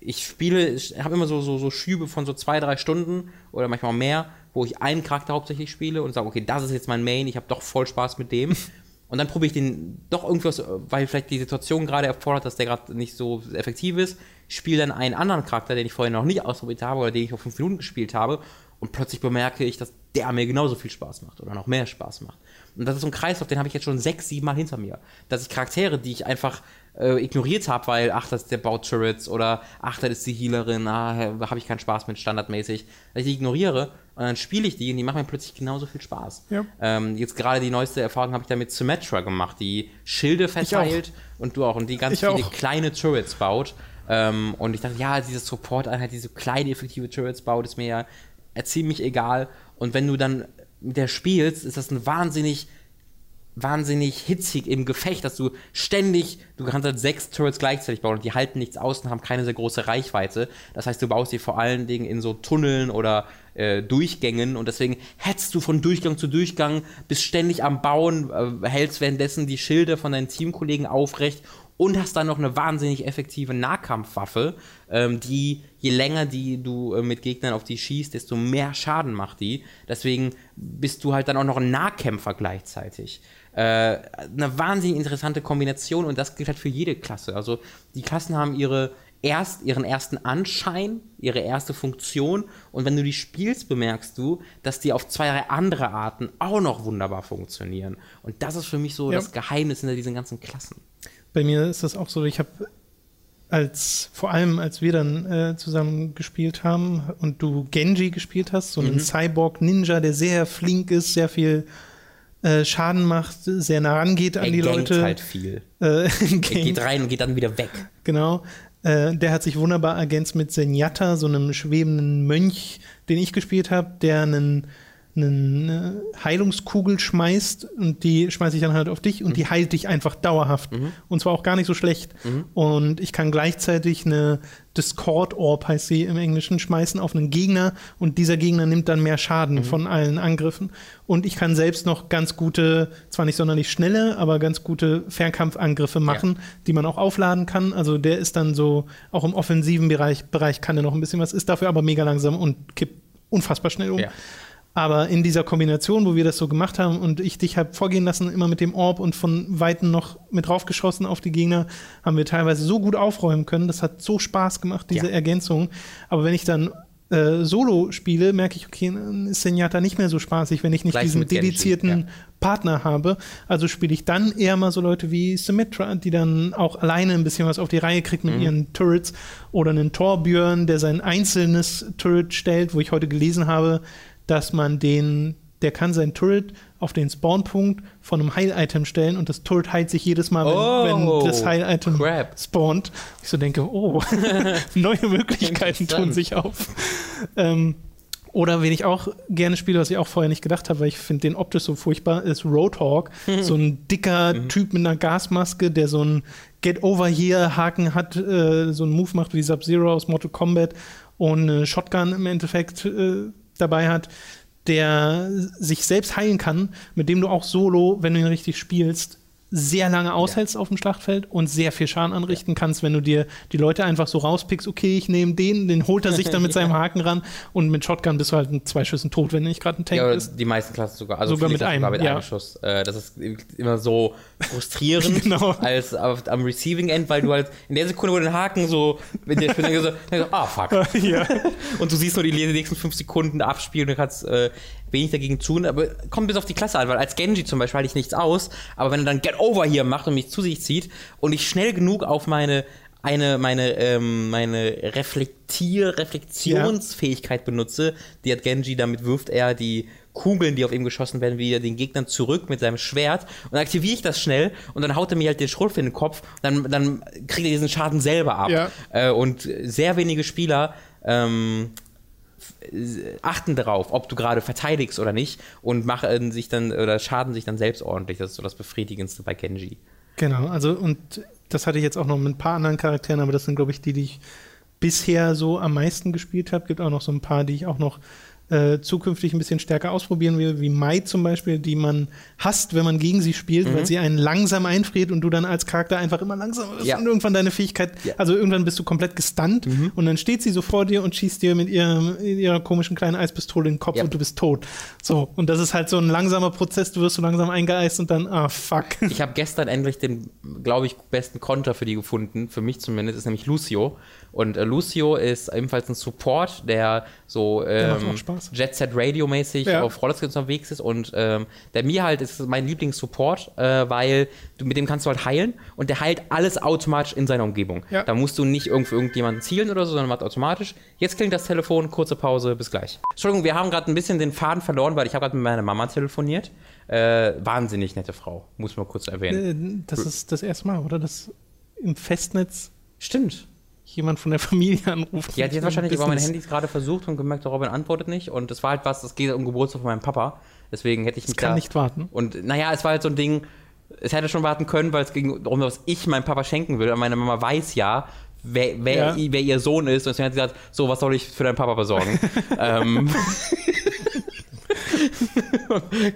ich spiele, ich habe immer so, so, so Schübe von so zwei, drei Stunden oder manchmal mehr, wo ich einen Charakter hauptsächlich spiele und sage, okay, das ist jetzt mein Main, ich habe doch voll Spaß mit dem. Und dann probiere ich den doch irgendwas, weil vielleicht die Situation gerade erfordert, dass der gerade nicht so effektiv ist, spiele dann einen anderen Charakter, den ich vorher noch nicht ausprobiert habe oder den ich auf fünf Minuten gespielt habe und plötzlich bemerke ich, dass der mir genauso viel Spaß macht oder noch mehr Spaß macht. Und das ist so ein Kreislauf, den habe ich jetzt schon sechs, sieben Mal hinter mir. Dass ich Charaktere, die ich einfach äh, ignoriert habe, weil, ach, das ist der baut Turrets oder ach, das ist die Healerin, ah, habe ich keinen Spaß mit standardmäßig, dass ich die ignoriere und dann spiele ich die und die machen mir plötzlich genauso viel Spaß. Ja. Ähm, jetzt gerade die neueste Erfahrung habe ich damit Symmetra gemacht, die Schilde verteilt und du auch und die ganz ich viele auch. kleine Turrets baut. Ähm, und ich dachte, ja, diese Support-Einheit, diese kleine effektive Turrets baut, ist mir ja ziemlich egal. Und wenn du dann mit der spielst, ist das ein wahnsinnig wahnsinnig hitzig im Gefecht, dass du ständig, du kannst halt sechs Turrets gleichzeitig bauen und die halten nichts aus und haben keine sehr große Reichweite. Das heißt, du baust sie vor allen Dingen in so Tunneln oder äh, Durchgängen und deswegen hetzt du von Durchgang zu Durchgang, bist ständig am Bauen, äh, hältst währenddessen die Schilde von deinen Teamkollegen aufrecht und hast dann noch eine wahnsinnig effektive Nahkampfwaffe, ähm, die je länger die du äh, mit Gegnern auf die schießt, desto mehr Schaden macht die. Deswegen bist du halt dann auch noch ein Nahkämpfer gleichzeitig. Äh, eine wahnsinnig interessante Kombination und das gilt halt für jede Klasse. Also die Klassen haben ihre erst ihren ersten Anschein, ihre erste Funktion und wenn du die spielst, bemerkst du, dass die auf zwei, drei andere Arten auch noch wunderbar funktionieren. Und das ist für mich so ja. das Geheimnis hinter diesen ganzen Klassen. Bei mir ist das auch so, ich habe als, vor allem als wir dann äh, zusammen gespielt haben und du Genji gespielt hast, so einen mhm. Cyborg-Ninja, der sehr flink ist, sehr viel äh, Schaden macht, sehr nah rangeht an er die Leute. halt viel. Äh, er geht rein und geht dann wieder weg. Genau. Äh, der hat sich wunderbar ergänzt mit Zenyatta, so einem schwebenden Mönch, den ich gespielt habe, der einen eine Heilungskugel schmeißt und die schmeiße ich dann halt auf dich und mhm. die heilt dich einfach dauerhaft. Mhm. Und zwar auch gar nicht so schlecht. Mhm. Und ich kann gleichzeitig eine Discord Orb, heißt sie im Englischen, schmeißen auf einen Gegner und dieser Gegner nimmt dann mehr Schaden mhm. von allen Angriffen. Und ich kann selbst noch ganz gute, zwar nicht sonderlich schnelle, aber ganz gute Fernkampfangriffe machen, ja. die man auch aufladen kann. Also der ist dann so, auch im offensiven Bereich, Bereich kann der noch ein bisschen was, ist dafür aber mega langsam und kippt unfassbar schnell um. Ja. Aber in dieser Kombination, wo wir das so gemacht haben und ich dich habe vorgehen lassen, immer mit dem Orb und von Weitem noch mit draufgeschossen auf die Gegner, haben wir teilweise so gut aufräumen können. Das hat so Spaß gemacht, diese ja. Ergänzung. Aber wenn ich dann äh, Solo spiele, merke ich, okay, ist Senjata nicht mehr so spaßig, wenn ich nicht Gleich diesen dedizierten ja. Partner habe. Also spiele ich dann eher mal so Leute wie Symmetra, die dann auch alleine ein bisschen was auf die Reihe kriegt mit mhm. ihren Turrets oder einen Torbjörn, der sein einzelnes Turret stellt, wo ich heute gelesen habe, dass man den, der kann sein Turret auf den Spawnpunkt von einem Heil-Item stellen und das Turret heilt sich jedes Mal, wenn, oh, wenn das Heil-Item spawnt. Ich so denke, oh, neue Möglichkeiten tun sich auf. Ähm, oder wen ich auch gerne spiele, was ich auch vorher nicht gedacht habe, weil ich finde den optisch so furchtbar, ist Roadhog. so ein dicker mhm. Typ mit einer Gasmaske, der so einen Get Over Here Haken hat, äh, so einen Move macht wie Sub-Zero aus Mortal Kombat und eine Shotgun im Endeffekt äh, dabei hat, der sich selbst heilen kann, mit dem du auch solo, wenn du ihn richtig spielst, sehr lange aushältst ja. auf dem Schlachtfeld und sehr viel Schaden anrichten ja. kannst, wenn du dir die Leute einfach so rauspickst, okay, ich nehme den, den holt er sich dann mit seinem Haken ran und mit Shotgun bist du halt in zwei Schüssen tot, wenn nicht gerade ein Tank ja, ist. Die meisten Klassen sogar, also sogar mit einem, sogar mit ja. einem Schuss. Äh, das ist immer so frustrierend genau. als auf, am Receiving End, weil du halt in der Sekunde, wo du den Haken so, wenn der Spieler so, so, ah fuck. und du siehst nur die nächsten fünf Sekunden abspielen und du kannst äh, wenig dagegen tun, aber kommt bis auf die Klasse an, weil als Genji zum Beispiel halte ich nichts aus, aber wenn er dann Get Over hier macht und mich zu sich zieht und ich schnell genug auf meine eine meine ähm, meine Reflektier Reflexionsfähigkeit ja. benutze, die hat Genji, damit wirft er die Kugeln, die auf ihm geschossen werden, wieder den Gegnern zurück mit seinem Schwert und dann aktiviere ich das schnell und dann haut er mir halt den Schrotf in den Kopf, dann, dann kriegt er diesen Schaden selber ab. Ja. Äh, und sehr wenige Spieler ähm, achten darauf, ob du gerade verteidigst oder nicht und machen sich dann oder schaden sich dann selbst ordentlich. Das ist so das Befriedigendste bei Genji. Genau, also und das hatte ich jetzt auch noch mit ein paar anderen Charakteren, aber das sind, glaube ich, die, die ich bisher so am meisten gespielt habe. Gibt auch noch so ein paar, die ich auch noch äh, zukünftig ein bisschen stärker ausprobieren will, wie Mai zum Beispiel, die man hasst, wenn man gegen sie spielt, mhm. weil sie einen langsam einfriert und du dann als Charakter einfach immer langsamer bist ja. und irgendwann deine Fähigkeit, ja. also irgendwann bist du komplett gestunt mhm. und dann steht sie so vor dir und schießt dir mit ihrem, ihrer komischen kleinen Eispistole in den Kopf ja. und du bist tot. So, und das ist halt so ein langsamer Prozess, du wirst so langsam eingeeist und dann, ah, fuck. Ich habe gestern endlich den, glaube ich, besten Konter für die gefunden, für mich zumindest, ist nämlich Lucio. Und äh, Lucio ist ebenfalls ein Support, der so ähm, Jet Set Radio mäßig ja. auf Rollerskates unterwegs ist und ähm, der mir halt ist mein Lieblings-Support, äh, weil du mit dem kannst du halt heilen und der heilt alles automatisch in seiner Umgebung. Ja. Da musst du nicht irgendwo irgendjemanden zielen oder so, sondern macht automatisch. Jetzt klingt das Telefon, kurze Pause, bis gleich. Entschuldigung, wir haben gerade ein bisschen den Faden verloren, weil ich habe gerade mit meiner Mama telefoniert. Äh, wahnsinnig nette Frau, muss man kurz erwähnen. Äh, das ist das erste Mal, oder? Das im Festnetz. Stimmt jemand von der Familie anruft. Ja, die hat wahrscheinlich über mein Handy gerade versucht und gemerkt, der Robin antwortet nicht. Und das war halt was, das geht um Geburtstag von meinem Papa. Deswegen hätte ich mich. Es kann da, nicht warten. Und naja, es war halt so ein Ding, es hätte schon warten können, weil es ging darum, was ich meinem Papa schenken will. Und meine Mama weiß ja, wer, wer, ja. wer, ihr Sohn ist. Und deswegen hat sie gesagt, so, was soll ich für deinen Papa besorgen? ähm,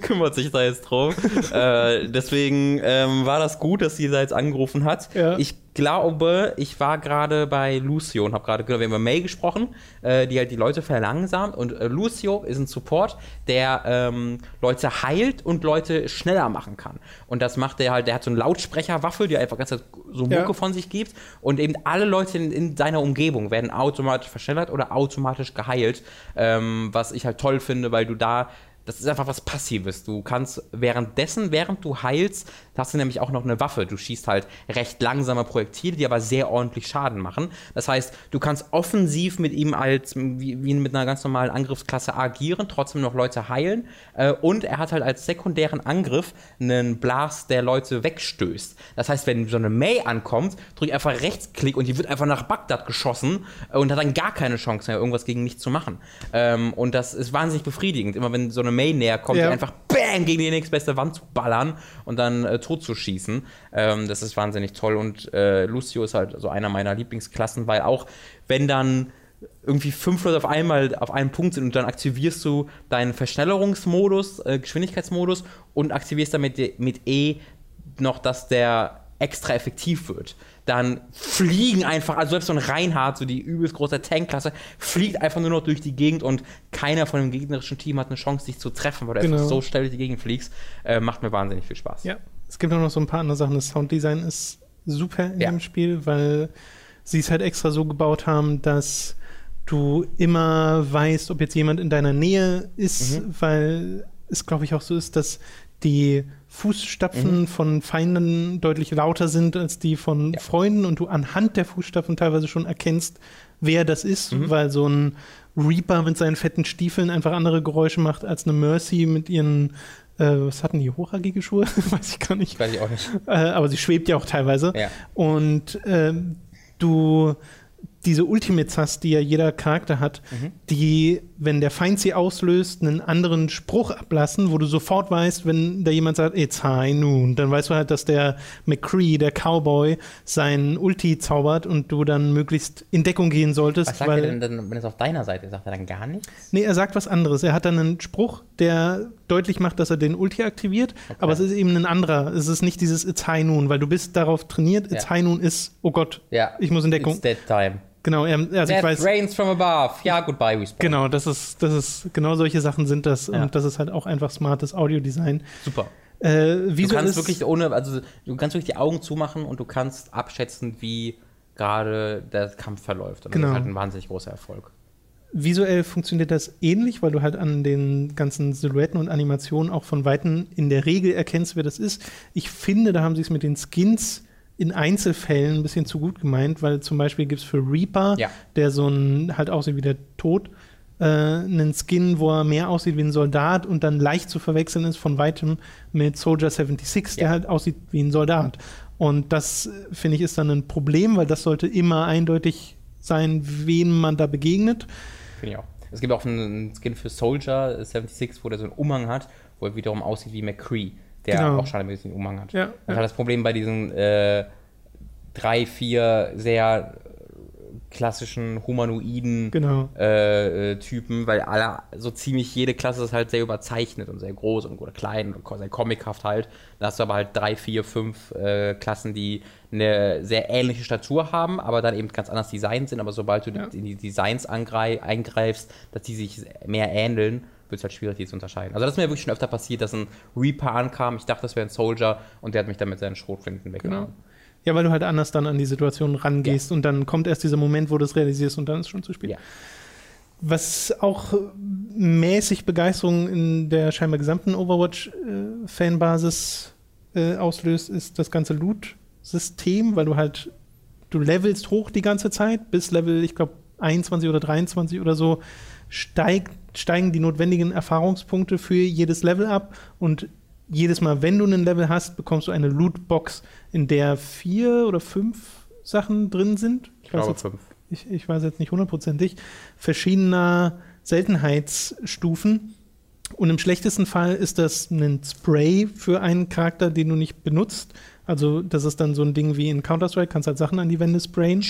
kümmert sich da jetzt drum. äh, deswegen ähm, war das gut, dass sie da jetzt angerufen hat. Ja. Ich glaube, ich war gerade bei Lucio und habe gerade haben über May gesprochen, äh, die halt die Leute verlangsamt. Und äh, Lucio ist ein Support, der ähm, Leute heilt und Leute schneller machen kann. Und das macht er halt, der hat so eine Lautsprecherwaffe, die einfach ganz so Mucke ja. von sich gibt. Und eben alle Leute in, in, seiner Umgebung werden automatisch verschnellert oder automatisch geheilt. Ähm, was ich halt toll finde, weil du da das ist einfach was Passives. Du kannst währenddessen, während du heilst, hast du nämlich auch noch eine Waffe. Du schießt halt recht langsame Projektile, die aber sehr ordentlich Schaden machen. Das heißt, du kannst offensiv mit ihm als, wie, wie mit einer ganz normalen Angriffsklasse agieren, trotzdem noch Leute heilen. Äh, und er hat halt als sekundären Angriff einen Blast, der Leute wegstößt. Das heißt, wenn so eine May ankommt, drück einfach Rechtsklick und die wird einfach nach Bagdad geschossen und hat dann gar keine Chance mehr, irgendwas gegen mich zu machen. Ähm, und das ist wahnsinnig befriedigend. Immer wenn so eine May näher kommt, ja. einfach BAM gegen die nächstbeste Wand zu ballern und dann äh, tot zu schießen. Ähm, das ist wahnsinnig toll. Und äh, Lucio ist halt so einer meiner Lieblingsklassen, weil auch wenn dann irgendwie fünf Leute auf einmal auf einem Punkt sind und dann aktivierst du deinen Verschnellerungsmodus, äh, Geschwindigkeitsmodus und aktivierst damit mit E noch, dass der extra effektiv wird dann fliegen einfach, also selbst so ein Reinhardt, so die übelst große Tankklasse, fliegt einfach nur noch durch die Gegend und keiner von dem gegnerischen Team hat eine Chance, dich zu treffen, weil du genau. einfach so schnell durch die Gegend fliegst. Äh, macht mir wahnsinnig viel Spaß. Ja, es gibt auch noch so ein paar andere Sachen. Das Sounddesign ist super in ja. dem Spiel, weil sie es halt extra so gebaut haben, dass du immer weißt, ob jetzt jemand in deiner Nähe ist, mhm. weil es, glaube ich, auch so ist, dass die Fußstapfen mhm. von Feinden deutlich lauter sind als die von ja. Freunden und du anhand der Fußstapfen teilweise schon erkennst, wer das ist, mhm. weil so ein Reaper mit seinen fetten Stiefeln einfach andere Geräusche macht als eine Mercy mit ihren, äh, was hatten die, hochhagige Schuhe? Weiß ich gar nicht. Weiß ich auch nicht. Äh, aber sie schwebt ja auch teilweise. Ja. Und äh, du diese Ultimates hast, die ja jeder Charakter hat, mhm. die, wenn der Feind sie auslöst, einen anderen Spruch ablassen, wo du sofort weißt, wenn da jemand sagt, it's high noon, dann weißt du halt, dass der McCree, der Cowboy, sein Ulti zaubert und du dann möglichst in Deckung gehen solltest. Was sagt weil, er denn, dann, wenn es auf deiner Seite ist? Sagt er dann gar nichts? Nee, er sagt was anderes. Er hat dann einen Spruch, der deutlich macht, dass er den Ulti aktiviert, okay. aber es ist eben ein anderer. Es ist nicht dieses It's high noon, weil du bist darauf trainiert, It's ja. high noon ist, oh Gott, ja. ich muss in Deckung. It's dead time. Genau, er, also ich weiß. rains from above. Ja, goodbye, we Genau, das ist, das ist, genau solche Sachen sind das. Ja. Und das ist halt auch einfach smartes Audiodesign. Super. Äh, du kannst wirklich ohne, also du kannst wirklich die Augen zumachen und du kannst abschätzen, wie gerade der Kampf verläuft. Und genau. das ist halt ein wahnsinnig großer Erfolg. Visuell funktioniert das ähnlich, weil du halt an den ganzen Silhouetten und Animationen auch von Weitem in der Regel erkennst, wer das ist. Ich finde, da haben sie es mit den Skins in Einzelfällen ein bisschen zu gut gemeint, weil zum Beispiel gibt es für Reaper, ja. der so ein halt aussieht wie der Tod, äh, einen Skin, wo er mehr aussieht wie ein Soldat und dann leicht zu verwechseln ist von weitem mit Soldier 76, ja. der halt aussieht wie ein Soldat. Und das, finde ich, ist dann ein Problem, weil das sollte immer eindeutig sein, wen man da begegnet. Finde ich auch. Es gibt auch einen Skin für Soldier 76, wo der so einen Umhang hat, wo er wiederum aussieht wie McCree der genau. auch scheinbar Umhang hat. Ja, das ja. das Problem bei diesen äh, drei, vier sehr klassischen humanoiden genau. äh, äh, Typen, weil alle, so ziemlich jede Klasse ist halt sehr überzeichnet und sehr groß und oder klein und sehr comichaft halt. Da hast du aber halt drei, vier, fünf äh, Klassen, die eine sehr ähnliche Statur haben, aber dann eben ganz anders designt sind. Aber sobald du ja. in die Designs eingreifst, dass die sich mehr ähneln, wird es halt schwierig, die zu unterscheiden. Also das ist mir wirklich schon öfter passiert, dass ein Reaper ankam, ich dachte, das wäre ein Soldier und der hat mich dann mit seinen Schrotflinten weggenommen. Genau. Ja, weil du halt anders dann an die Situation rangehst ja. und dann kommt erst dieser Moment, wo du es realisierst und dann ist es schon zu spät. Ja. Was auch mäßig Begeisterung in der scheinbar gesamten Overwatch-Fanbasis äh, äh, auslöst, ist das ganze Loot-System, weil du halt, du levelst hoch die ganze Zeit bis Level, ich glaube, 21 oder 23 oder so, steigt steigen die notwendigen Erfahrungspunkte für jedes Level ab und jedes Mal, wenn du ein Level hast, bekommst du eine Lootbox, in der vier oder fünf Sachen drin sind. Ich, ich glaube jetzt, fünf. Ich, ich weiß jetzt nicht hundertprozentig. Verschiedener Seltenheitsstufen. Und im schlechtesten Fall ist das ein Spray für einen Charakter, den du nicht benutzt. Also, das ist dann so ein Ding wie in Counter-Strike, kannst halt Sachen an die Wände sprayen.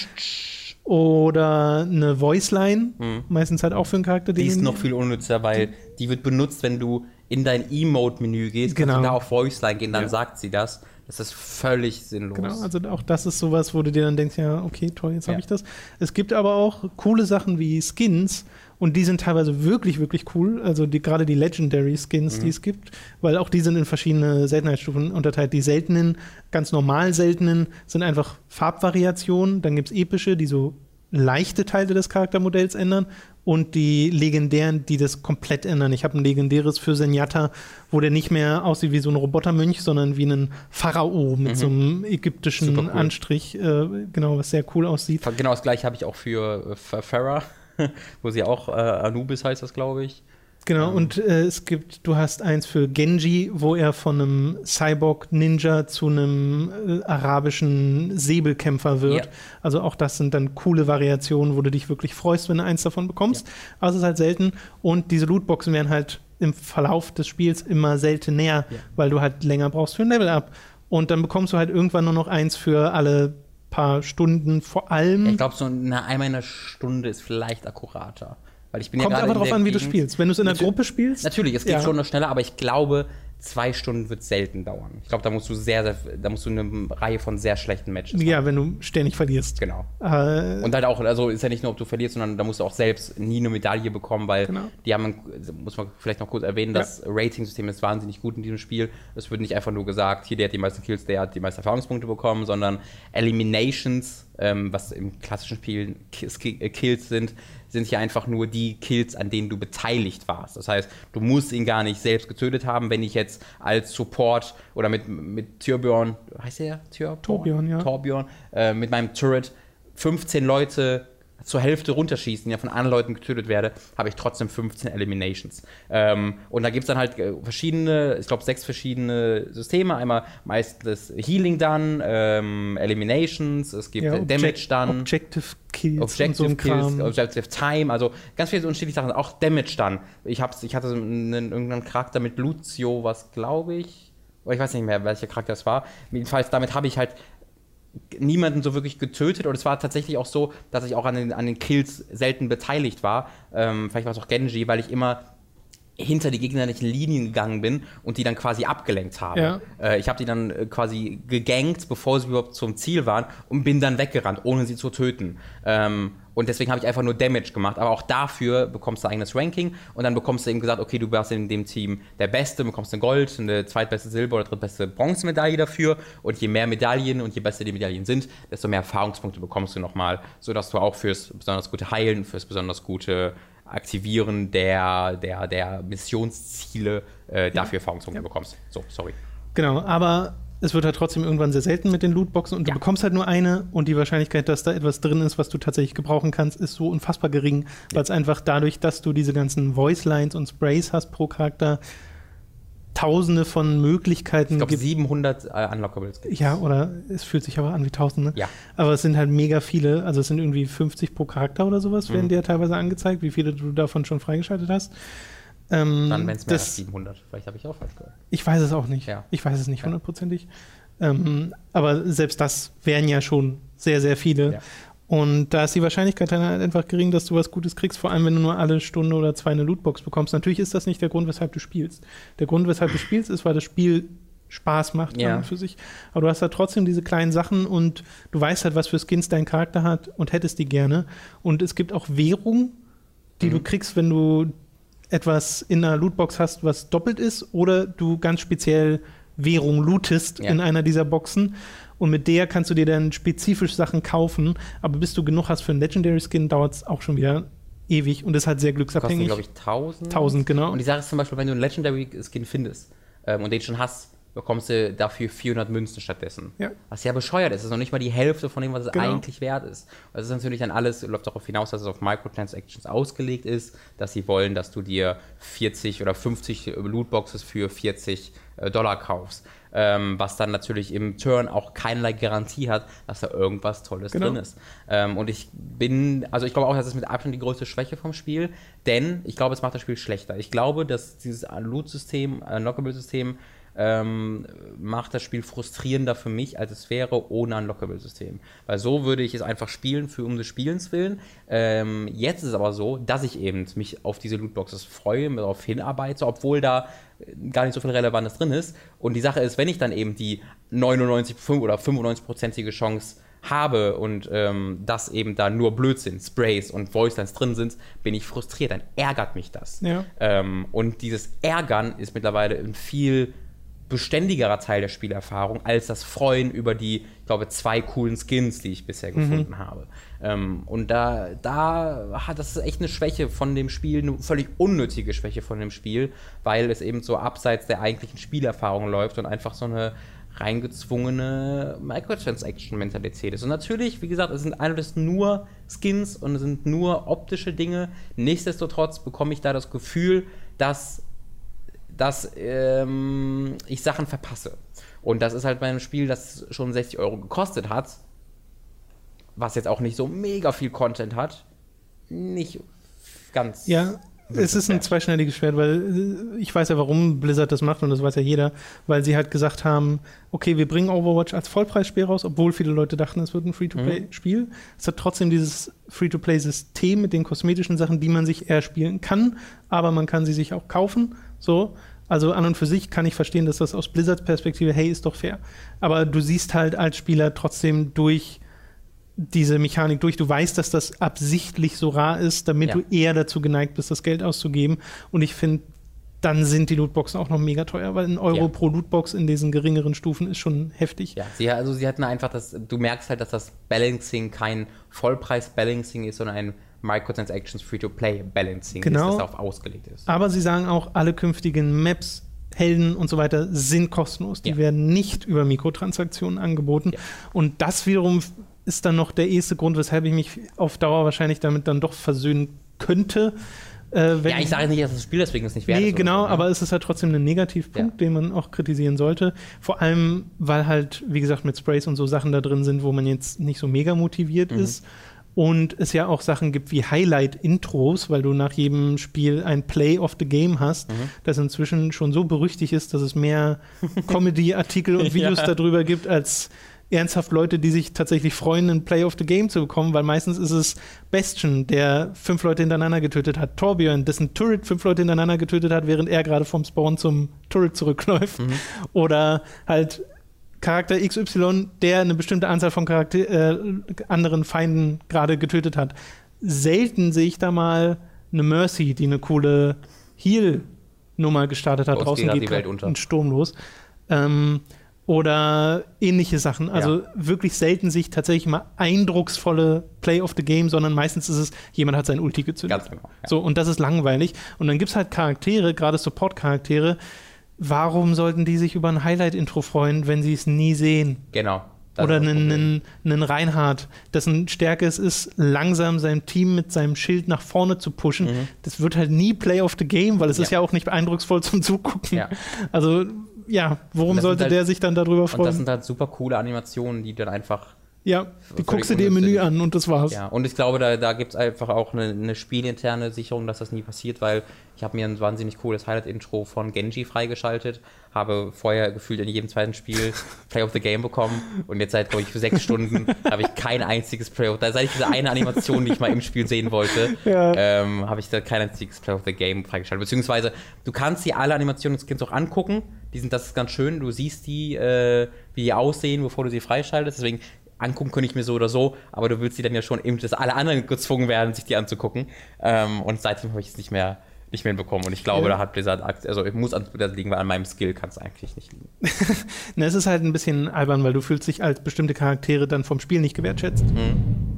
Oder eine Voice-Line, mhm. meistens halt auch für einen Charakter. Die ist noch viel unnützer, weil die wird benutzt, wenn du in dein Emote-Menü gehst, genau. kannst du da auf Voice-Line gehen, dann ja. sagt sie das. Das ist völlig sinnlos. Genau, also auch das ist sowas, wo du dir dann denkst, ja, okay, toll, jetzt ja. habe ich das. Es gibt aber auch coole Sachen wie Skins, und die sind teilweise wirklich, wirklich cool. Also die, gerade die Legendary Skins, mhm. die es gibt, weil auch die sind in verschiedene Seltenheitsstufen unterteilt. Die seltenen, ganz normal seltenen, sind einfach Farbvariationen. Dann gibt es epische, die so leichte Teile des Charaktermodells ändern und die legendären, die das komplett ändern. Ich habe ein legendäres für Senjata, wo der nicht mehr aussieht wie so ein Robotermönch, sondern wie ein Pharao mit mhm. so einem ägyptischen cool. Anstrich, äh, genau, was sehr cool aussieht. Genau das gleiche habe ich auch für, Farah. wo sie auch äh, Anubis heißt das, glaube ich. Genau, ähm. und äh, es gibt, du hast eins für Genji, wo er von einem Cyborg-Ninja zu einem äh, arabischen Säbelkämpfer wird. Ja. Also auch das sind dann coole Variationen, wo du dich wirklich freust, wenn du eins davon bekommst. Ja. Aber es ist halt selten. Und diese Lootboxen werden halt im Verlauf des Spiels immer seltener, ja. weil du halt länger brauchst für ein Level-Up. Und dann bekommst du halt irgendwann nur noch eins für alle paar Stunden vor allem. ich glaube, so eine, einmal in einer Stunde ist vielleicht akkurater. Weil ich bin Kommt ja aber darauf an, wie du spielst. Wenn du es in der Gruppe spielst. Natürlich, es geht ja. schon noch schneller, aber ich glaube, zwei Stunden wird selten dauern. Ich glaube, da musst du sehr, sehr, da musst du eine Reihe von sehr schlechten Matches Ja, haben. wenn du ständig verlierst. Genau. Äh, und halt auch, also ist ja nicht nur, ob du verlierst, sondern da musst du auch selbst nie eine Medaille bekommen, weil genau. die haben, muss man vielleicht noch kurz erwähnen, das ja. Rating-System ist wahnsinnig gut in diesem Spiel. Es wird nicht einfach nur gesagt, hier, der hat die meisten Kills, der hat die meisten Erfahrungspunkte bekommen, sondern Eliminations, ähm, was im klassischen Spiel Kills sind, sind hier einfach nur die Kills, an denen du beteiligt warst. Das heißt, du musst ihn gar nicht selbst getötet haben. Wenn ich jetzt als Support oder mit, mit Torbjörn, heißt der Torbjörn, ja. Torbjörn, äh, mit meinem Turret 15 Leute zur Hälfte runterschießen, ja von anderen Leuten getötet werde, habe ich trotzdem 15 Eliminations. Ähm, und da gibt es dann halt äh, verschiedene, ich glaube sechs verschiedene Systeme. Einmal meistens Healing dann, ähm, Eliminations, es gibt ja, Damage dann. Objective Kills. Objective so Kills, Objective Time, also ganz viele unterschiedliche Sachen. Auch Damage dann. Ich, hab's, ich hatte einen, irgendeinen Charakter mit Lucio, was glaube ich ich weiß nicht mehr, welcher Charakter es war. Jedenfalls, damit habe ich halt niemanden so wirklich getötet und es war tatsächlich auch so, dass ich auch an den, an den Kills selten beteiligt war. Ähm, vielleicht war es auch Genji, weil ich immer hinter die gegnerischen Linien gegangen bin und die dann quasi abgelenkt habe. Ja. Äh, ich habe die dann äh, quasi gegankt, bevor sie überhaupt zum Ziel waren und bin dann weggerannt, ohne sie zu töten. Ähm, und deswegen habe ich einfach nur Damage gemacht. Aber auch dafür bekommst du ein eigenes Ranking und dann bekommst du eben gesagt, okay, du warst in dem Team der Beste, bekommst eine Gold, eine zweitbeste Silber- oder drittbeste Bronzemedaille dafür. Und je mehr Medaillen und je besser die Medaillen sind, desto mehr Erfahrungspunkte bekommst du nochmal, sodass du auch fürs besonders gute Heilen, fürs besonders gute Aktivieren der, der, der Missionsziele äh, dafür ja. Erfahrungspunkte ja. bekommst. So, sorry. Genau, aber es wird halt trotzdem irgendwann sehr selten mit den Lootboxen und ja. du bekommst halt nur eine und die Wahrscheinlichkeit, dass da etwas drin ist, was du tatsächlich gebrauchen kannst, ist so unfassbar gering, weil es einfach dadurch, dass du diese ganzen Voice Lines und Sprays hast pro Charakter, Tausende von Möglichkeiten. Ich glaube, 700 äh, Unlockables. Ja, oder es fühlt sich aber an wie Tausende. Ja. Aber es sind halt mega viele. Also es sind irgendwie 50 pro Charakter oder sowas, mhm. werden dir teilweise angezeigt, wie viele du davon schon freigeschaltet hast. Ähm, Dann, wenn es mehr als 700. Vielleicht habe ich auch falsch gehört. Ich weiß es auch nicht. Ja. Ich weiß es nicht hundertprozentig. Ja. Ähm, aber selbst das wären ja schon sehr, sehr viele. Ja. Und da ist die Wahrscheinlichkeit dann halt einfach gering, dass du was Gutes kriegst, vor allem wenn du nur alle Stunde oder zwei eine Lootbox bekommst. Natürlich ist das nicht der Grund, weshalb du spielst. Der Grund, weshalb du spielst, ist, weil das Spiel Spaß macht ja. für sich. Aber du hast halt trotzdem diese kleinen Sachen und du weißt halt, was für Skins dein Charakter hat und hättest die gerne. Und es gibt auch Währung, die mhm. du kriegst, wenn du etwas in einer Lootbox hast, was doppelt ist, oder du ganz speziell Währung lootest ja. in einer dieser Boxen und mit der kannst du dir dann spezifisch Sachen kaufen. Aber bis du genug hast für einen Legendary Skin, dauert es auch schon wieder ewig und ist halt sehr glücksabhängig. Kostet, glaube ich, 1000. 1000, genau. Und die Sache ist zum Beispiel, wenn du einen Legendary Skin findest ähm, und den schon hast, bekommst du dafür 400 Münzen stattdessen. Ja. Was ja bescheuert ist. Das ist noch nicht mal die Hälfte von dem, was es Genau. eigentlich wert ist. Das ist natürlich dann alles, läuft darauf hinaus, dass es auf Microtransactions ausgelegt ist, dass sie wollen, dass du dir 40 oder 50 Lootboxes für 40 äh, Dollar kaufst. Ähm, was dann natürlich im Turn auch keinerlei Garantie hat, dass da irgendwas Tolles Genau. drin ist. Ähm, und ich bin, also ich glaube auch, das ist mit Abstand die größte Schwäche vom Spiel, denn ich glaube, es macht das Spiel schlechter. Ich glaube, dass dieses Loot-System, Unlockable-System, ähm, macht das Spiel frustrierender für mich, als es wäre ohne Unlockable-System. Weil so würde ich es einfach spielen für um des Spielens willen. Ähm, jetzt ist es aber so, dass ich eben mich auf diese Lootboxes freue, darauf hinarbeite, obwohl da gar nicht so viel Relevantes drin ist. Und die Sache ist, wenn ich dann eben die 99 5 oder 95-prozentige Chance habe und ähm, dass eben da nur Blödsinn, Sprays und Voicelines drin sind, bin ich frustriert. Dann ärgert mich das. Ja. Ähm, und dieses Ärgern ist mittlerweile ein viel beständigerer Teil der Spielerfahrung als das Freuen über die, ich glaube, zwei coolen Skins, die ich bisher gefunden habe. Ähm, und da, da hat das ist echt eine Schwäche von dem Spiel, eine völlig unnötige Schwäche von dem Spiel, weil es eben so abseits der eigentlichen Spielerfahrung läuft und einfach so eine reingezwungene Microtransaction-Mentalität ist. Und natürlich, wie gesagt, es sind alles nur Skins und es sind nur optische Dinge. Nichtsdestotrotz bekomme ich da das Gefühl, dass dass ähm, ich Sachen verpasse. Und das ist halt bei einem Spiel, das schon 60 Euro gekostet hat, was jetzt auch nicht so mega viel Content hat, nicht ganz. Ja, es ist ein zweischneidiges Schwert, weil äh, ich weiß ja, warum Blizzard das macht und das weiß ja jeder, weil sie halt gesagt haben, okay, wir bringen Overwatch als Vollpreisspiel raus, obwohl viele Leute dachten, es wird ein Free-to-Play-Spiel. Es hat trotzdem dieses Free-to-Play-System mit den kosmetischen Sachen, die man sich erspielen kann, aber man kann sie sich auch kaufen. So. Also an und für sich kann ich verstehen, dass das aus Blizzards Perspektive, hey, ist doch fair. Aber du siehst halt als Spieler trotzdem durch diese Mechanik durch. Du weißt, dass das absichtlich so rar ist, damit Ja. du eher dazu geneigt bist, das Geld auszugeben. Und ich finde, dann sind die Lootboxen auch noch mega teuer, weil ein Euro Ja. pro Lootbox in diesen geringeren Stufen ist schon heftig. Ja, sie, also sie hatten einfach das, du merkst halt, dass das Balancing kein Vollpreis-Balancing ist, sondern ein Microtransactions Free-to-Play-Balancing Genau. ist, das darauf ausgelegt ist. Aber sie sagen auch, alle künftigen Maps, Helden und so weiter sind kostenlos. Die Ja. werden nicht über Mikrotransaktionen angeboten. Ja. Und das wiederum ist dann noch der erste Grund, weshalb ich mich auf Dauer wahrscheinlich damit dann doch versöhnen könnte. Äh, ja, ich sage nicht, dass das Spiel deswegen es nicht wert Nee, ist. genau, so, ne? aber es ist halt trotzdem ein Negativpunkt, Ja. den man auch kritisieren sollte. Vor allem, weil halt, wie gesagt, mit Sprays und so Sachen da drin sind, wo man jetzt nicht so mega motiviert Mhm. ist. Und es ja auch Sachen gibt wie Highlight-Intros, weil du nach jedem Spiel ein Play of the Game hast, Mhm. das inzwischen schon so berüchtigt ist, dass es mehr Comedy-Artikel und Videos Ja. darüber gibt, als ernsthaft Leute, die sich tatsächlich freuen, ein Play of the Game zu bekommen, weil meistens ist es Bastion, der fünf Leute hintereinander getötet hat, Torbjörn, dessen Turret fünf Leute hintereinander getötet hat, während er gerade vom Spawn zum Turret zurückläuft. Oder halt Charakter XY, der eine bestimmte Anzahl von Charakter äh, anderen Feinden gerade getötet hat. Selten sehe ich da mal eine Mercy, die eine coole Heal-Nummer gestartet hat. Uns Draußen geht geht die unter. ein Sturm los. Ähm, oder ähnliche Sachen. Also Ja. wirklich selten sich tatsächlich mal eindrucksvolle Play of the Game, sondern meistens ist es, jemand hat sein Ulti gezündet. Ganz genau. Ja. So, und das ist langweilig. Und dann gibt es halt Charaktere, gerade Support-Charaktere. Warum sollten die sich über ein Highlight-Intro freuen, wenn sie es nie sehen? Genau. Oder ist einen, einen, Reinhard, dessen Stärke es ist, langsam sein Team mit seinem Schild nach vorne zu pushen. Das wird halt nie Play of the Game, weil es ist Mhm. Ja. ja auch nicht eindrucksvoll zum Zugucken. Ja. Also, ja, worum sollte halt- der sich dann darüber Und freuen? das sind halt super coole Animationen, die dann einfach ja, die guckst du dir im Menü an und das war's. Ja, und ich glaube, da, da gibt es einfach auch eine, eine spielinterne Sicherung, dass das nie passiert, weil ich habe mir ein wahnsinnig cooles Highlight-Intro von Genji freigeschaltet, habe vorher gefühlt in jedem zweiten Spiel Play of the Game bekommen und jetzt seit, glaube ich, für sechs Stunden habe ich kein einziges Play of da Seit ich diese eine Animation, die ich mal im Spiel sehen wollte, Ja. ähm, habe ich da kein einziges Play of the Game freigeschaltet. Beziehungsweise, du kannst dir alle Animationen des Skins auch angucken, die sind, das ist ganz schön, du siehst die, äh, wie die aussehen, bevor du sie freischaltest, deswegen angucken könnte ich mir so oder so, aber du willst sie dann ja schon eben, dass alle anderen gezwungen werden, sich die anzugucken. Ähm, und seitdem habe ich es nicht mehr, nicht mehr hinbekommen. Und ich glaube, Ja. da hat Blizzard, Akt- also ich muss an Blizzard liegen, weil an meinem Skill kann es eigentlich nicht liegen. Na, es ist halt ein bisschen albern, weil du fühlst dich als bestimmte Charaktere dann vom Spiel nicht gewertschätzt. Mhm.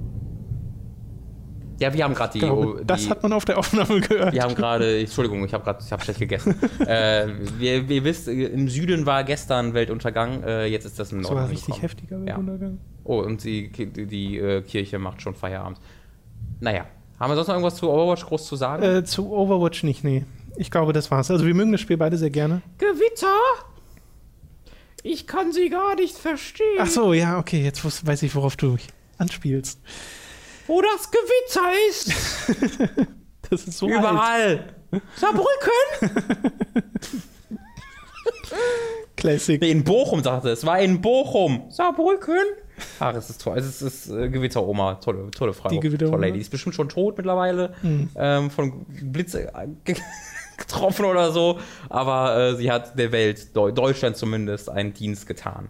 Ja, wir haben gerade die, glaube, die. das hat man auf der Aufnahme gehört. Wir haben gerade, Entschuldigung, ich habe gerade, ich habe schlecht gegessen. äh, wir, wir wisst, im Süden war gestern Weltuntergang, äh, jetzt ist das im Norden. Das war richtig heftiger Weltuntergang. Oh, und die, die, die äh, Kirche macht schon Feierabend. Naja, haben wir sonst noch irgendwas zu Overwatch groß zu sagen? Äh, zu Overwatch nicht, nee. Ich glaube, das war's. Also wir mögen das Spiel beide sehr gerne. Gewitter? Ich kann sie gar nicht verstehen. Ach so, ja, okay, jetzt weiß ich, worauf du mich anspielst. Wo das Gewitter ist? Das ist so alt. Überall. Saarbrücken? Classic. Nee, in Bochum sagte es. war in Bochum. Saarbrücken? Ach, es ist toll. Es ist, es ist äh, Gewitteroma. Tolle, tolle Frau. Die Gewitteroma? Tolle Lady. Die ist bestimmt schon tot mittlerweile. Ähm, von Blitz äh, ge- getroffen oder so. Aber äh, sie hat der Welt, Deu Deutschland zumindest, einen Dienst getan.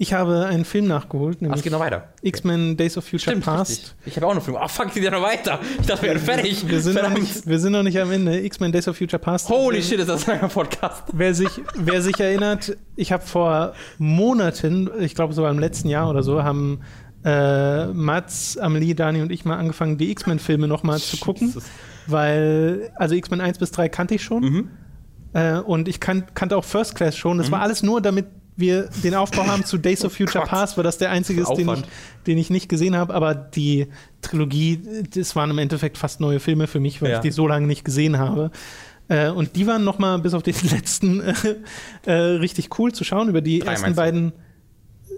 Ich habe einen Film nachgeholt, nämlich geht noch weiter. X-Men Days of Future Stimmt, Past. richtig. Ich habe auch noch Film. Ach, fuck, geht ja noch weiter. Ich dachte, wir wären fertig. Wir sind, noch nicht, wir sind noch nicht am Ende. X-Men Days of Future Past. Holy shit, ist das ein langer Podcast. Wer sich, wer sich erinnert, ich habe vor Monaten, ich glaube sogar im letzten Jahr oder so, haben äh, Mats, Amelie, Dani und ich mal angefangen, die X-Men-Filme nochmal zu gucken. Weil, also X-Men 1 bis 3 kannte ich schon. Mhm. Äh, und ich kan kannte auch First Class schon. Das war alles nur, damit wir den Aufbau haben zu Days of Future Gott. Past, weil das der einzige ist, den ich, den ich nicht gesehen habe. Aber die Trilogie, das waren im Endeffekt fast neue Filme für mich, weil Ja. ich die so lange nicht gesehen habe. Äh, und die waren noch mal bis auf den letzten äh, äh, richtig cool zu schauen über die Drei ersten beiden.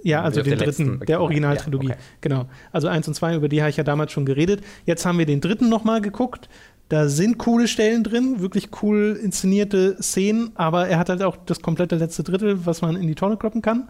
Ja, also den dritten, letzten, der. Originaltrilogie. Ja, okay. Genau. Also eins und zwei, über die habe ich ja damals schon geredet. Jetzt haben wir den dritten noch mal geguckt. Da sind coole Stellen drin, wirklich cool inszenierte Szenen, aber er hat halt auch das komplette letzte Drittel, was man in die Tonne kloppen kann.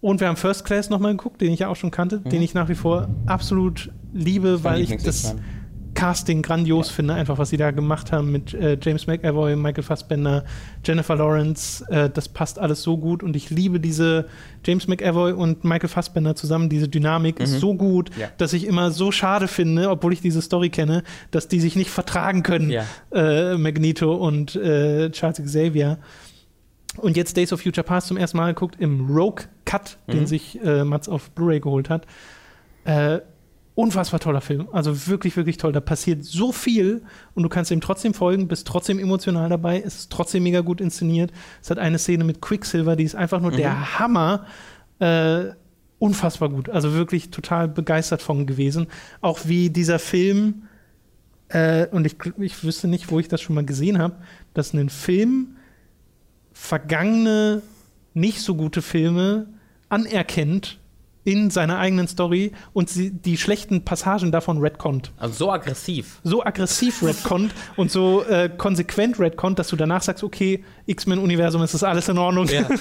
Und wir haben First Class noch mal geguckt, den ich ja auch schon kannte, den ich nach wie vor absolut liebe, weil ich das Lieblings-X-Men. Casting grandios finde, einfach was sie da gemacht haben mit äh, James McAvoy, Michael Fassbender, Jennifer Lawrence. Äh, das passt alles so gut und ich liebe diese James McAvoy und Michael Fassbender zusammen. Diese Dynamik ist so gut, Ja. dass ich immer so schade finde, obwohl ich diese Story kenne, dass die sich nicht vertragen können, Ja. äh, Magneto und äh, Charles Xavier. Und jetzt Days of Future Past zum ersten Mal geguckt im Rogue Cut, den Mhm. sich äh, Mats auf Blu-ray geholt hat. Unfassbar toller Film. Also wirklich, wirklich toll. Da passiert so viel und du kannst ihm trotzdem folgen, bist trotzdem emotional dabei. Es ist trotzdem mega gut inszeniert. Es hat eine Szene mit Quicksilver, die ist einfach nur der Hammer. Äh, unfassbar gut. Also wirklich total begeistert von gewesen. Auch wie dieser Film, äh, und ich, ich wüsste nicht, wo ich das schon mal gesehen habe, dass ein Film vergangene, nicht so gute Filme anerkennt in seiner eigenen Story und sie, die schlechten Passagen davon retconnt. Also so aggressiv. So aggressiv retconnt und so äh, konsequent retconnt, dass du danach sagst, okay, X-Men-Universum, es ist alles in Ordnung. Ja.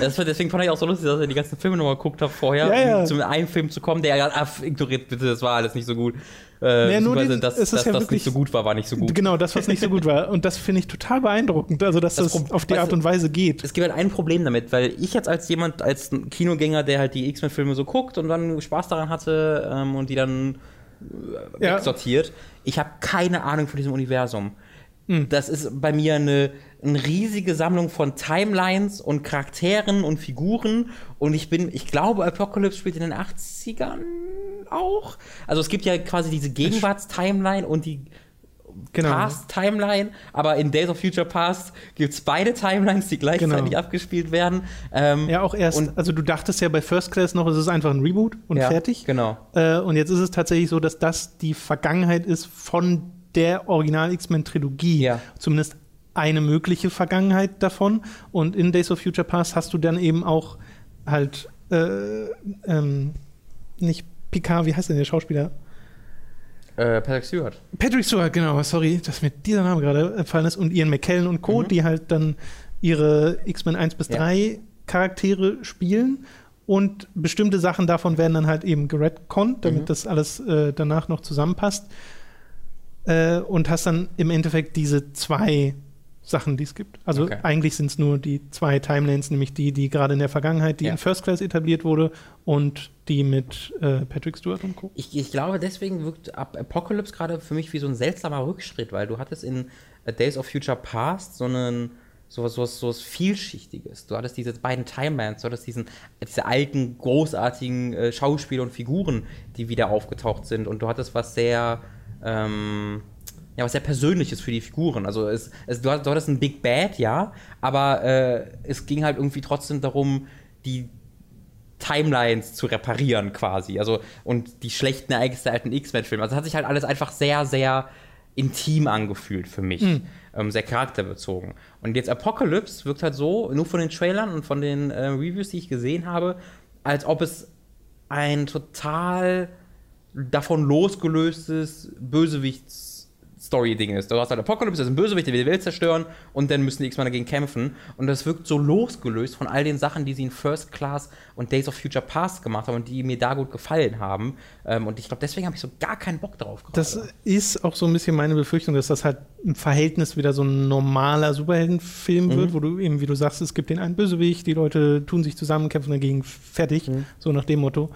Das war, deswegen fand ich auch so lustig, dass ich die ganzen Filme nochmal geguckt habe vorher, Ja, ja. um zu einem Film zu kommen, der ja, ignoriert bitte, das war alles nicht so gut. Äh, Ja, nur den- das, dass ja das wirklich- nicht so gut war, war nicht so gut. Genau, das, was nicht so gut war. Und das finde ich total beeindruckend, also dass Das das, auf die Art und Weise geht. Es gibt halt ein Problem damit, weil ich jetzt als jemand, als Kinogänger, der halt die X-Men-Filme so guckt und dann Spaß daran hatte ähm, und die dann äh, Ja. wegsortiert, ich habe keine Ahnung von diesem Universum. Hm. Das ist bei mir eine, eine riesige Sammlung von Timelines und Charakteren und Figuren und ich bin, ich glaube, Apocalypse spielt in den 80ern auch. Also es gibt ja quasi diese Gegenwarts-Timeline und die Genau. Past-Timeline, aber in Days of Future Past gibt es beide Timelines, die gleichzeitig Genau. abgespielt werden. Ähm, Ja, auch erst, also du dachtest ja bei First Class noch, es ist einfach ein Reboot und ja, fertig. Genau. Äh, und jetzt ist es tatsächlich so, dass das die Vergangenheit ist von der Original-X-Men-Trilogie. Ja. Zumindest eine mögliche Vergangenheit davon. Und in Days of Future Past hast du dann eben auch halt äh, ähm, nicht Picard, wie heißt denn der Schauspieler? Äh, Patrick Stewart. Patrick Stewart, genau, sorry, dass mir dieser Name gerade gefallen ist. Und Ian McKellen und Co., Mhm. die halt dann ihre X-Men 1 bis Ja. 3 Charaktere spielen. Und bestimmte Sachen davon werden dann halt eben geredconnt, damit Mhm. das alles äh, danach noch zusammenpasst. Äh, und hast dann im Endeffekt diese zwei Sachen, die es gibt. Also Okay. eigentlich sind es nur die zwei Timelines, nämlich die, die gerade in der Vergangenheit, die Ja. in First Class etabliert wurde und die mit äh, Patrick Stewart und Co. Ich, ich glaube, deswegen wirkt Ap- Apocalypse gerade für mich wie so ein seltsamer Rückschritt, weil du hattest in A Days of Future Past so einen sowas, sowas, sowas Vielschichtiges. Du hattest diese beiden Timelines, du hattest diesen, diese alten, großartigen äh, Schauspieler und Figuren, die wieder aufgetaucht sind. Und du hattest was sehr, ähm, ja, was sehr Persönliches für die Figuren. Also es, es, du, hattest, du hattest ein Big Bad, ja, aber äh, es ging halt irgendwie trotzdem darum, die Timelines zu reparieren quasi. Also und die schlechten Ereignisse der alten X-Men-Filme. Also hat sich halt alles einfach sehr, sehr intim angefühlt für mich. Mhm. Ähm, sehr charakterbezogen. Und jetzt Apocalypse wirkt halt so, nur von den Trailern und von den äh, Reviews, die ich gesehen habe, als ob es ein total davon losgelöstes Bösewichts Story-Ding ist. Du hast halt Apocalypse, das ist ein Bösewicht, der will die Welt zerstören und dann müssen die X-Men dagegen kämpfen. Und das wirkt so losgelöst von all den Sachen, die sie in First Class und Days of Future Past gemacht haben und die mir da gut gefallen haben. Ähm, und ich glaube, deswegen habe ich so gar keinen Bock drauf. Gerade. Das ist auch so ein bisschen meine Befürchtung, dass das halt im Verhältnis wieder so ein normaler Superheldenfilm mhm. wird, wo du eben, wie du sagst, es gibt den einen Bösewicht, die Leute tun sich zusammen, kämpfen dagegen, fertig. Mhm. So nach dem Motto.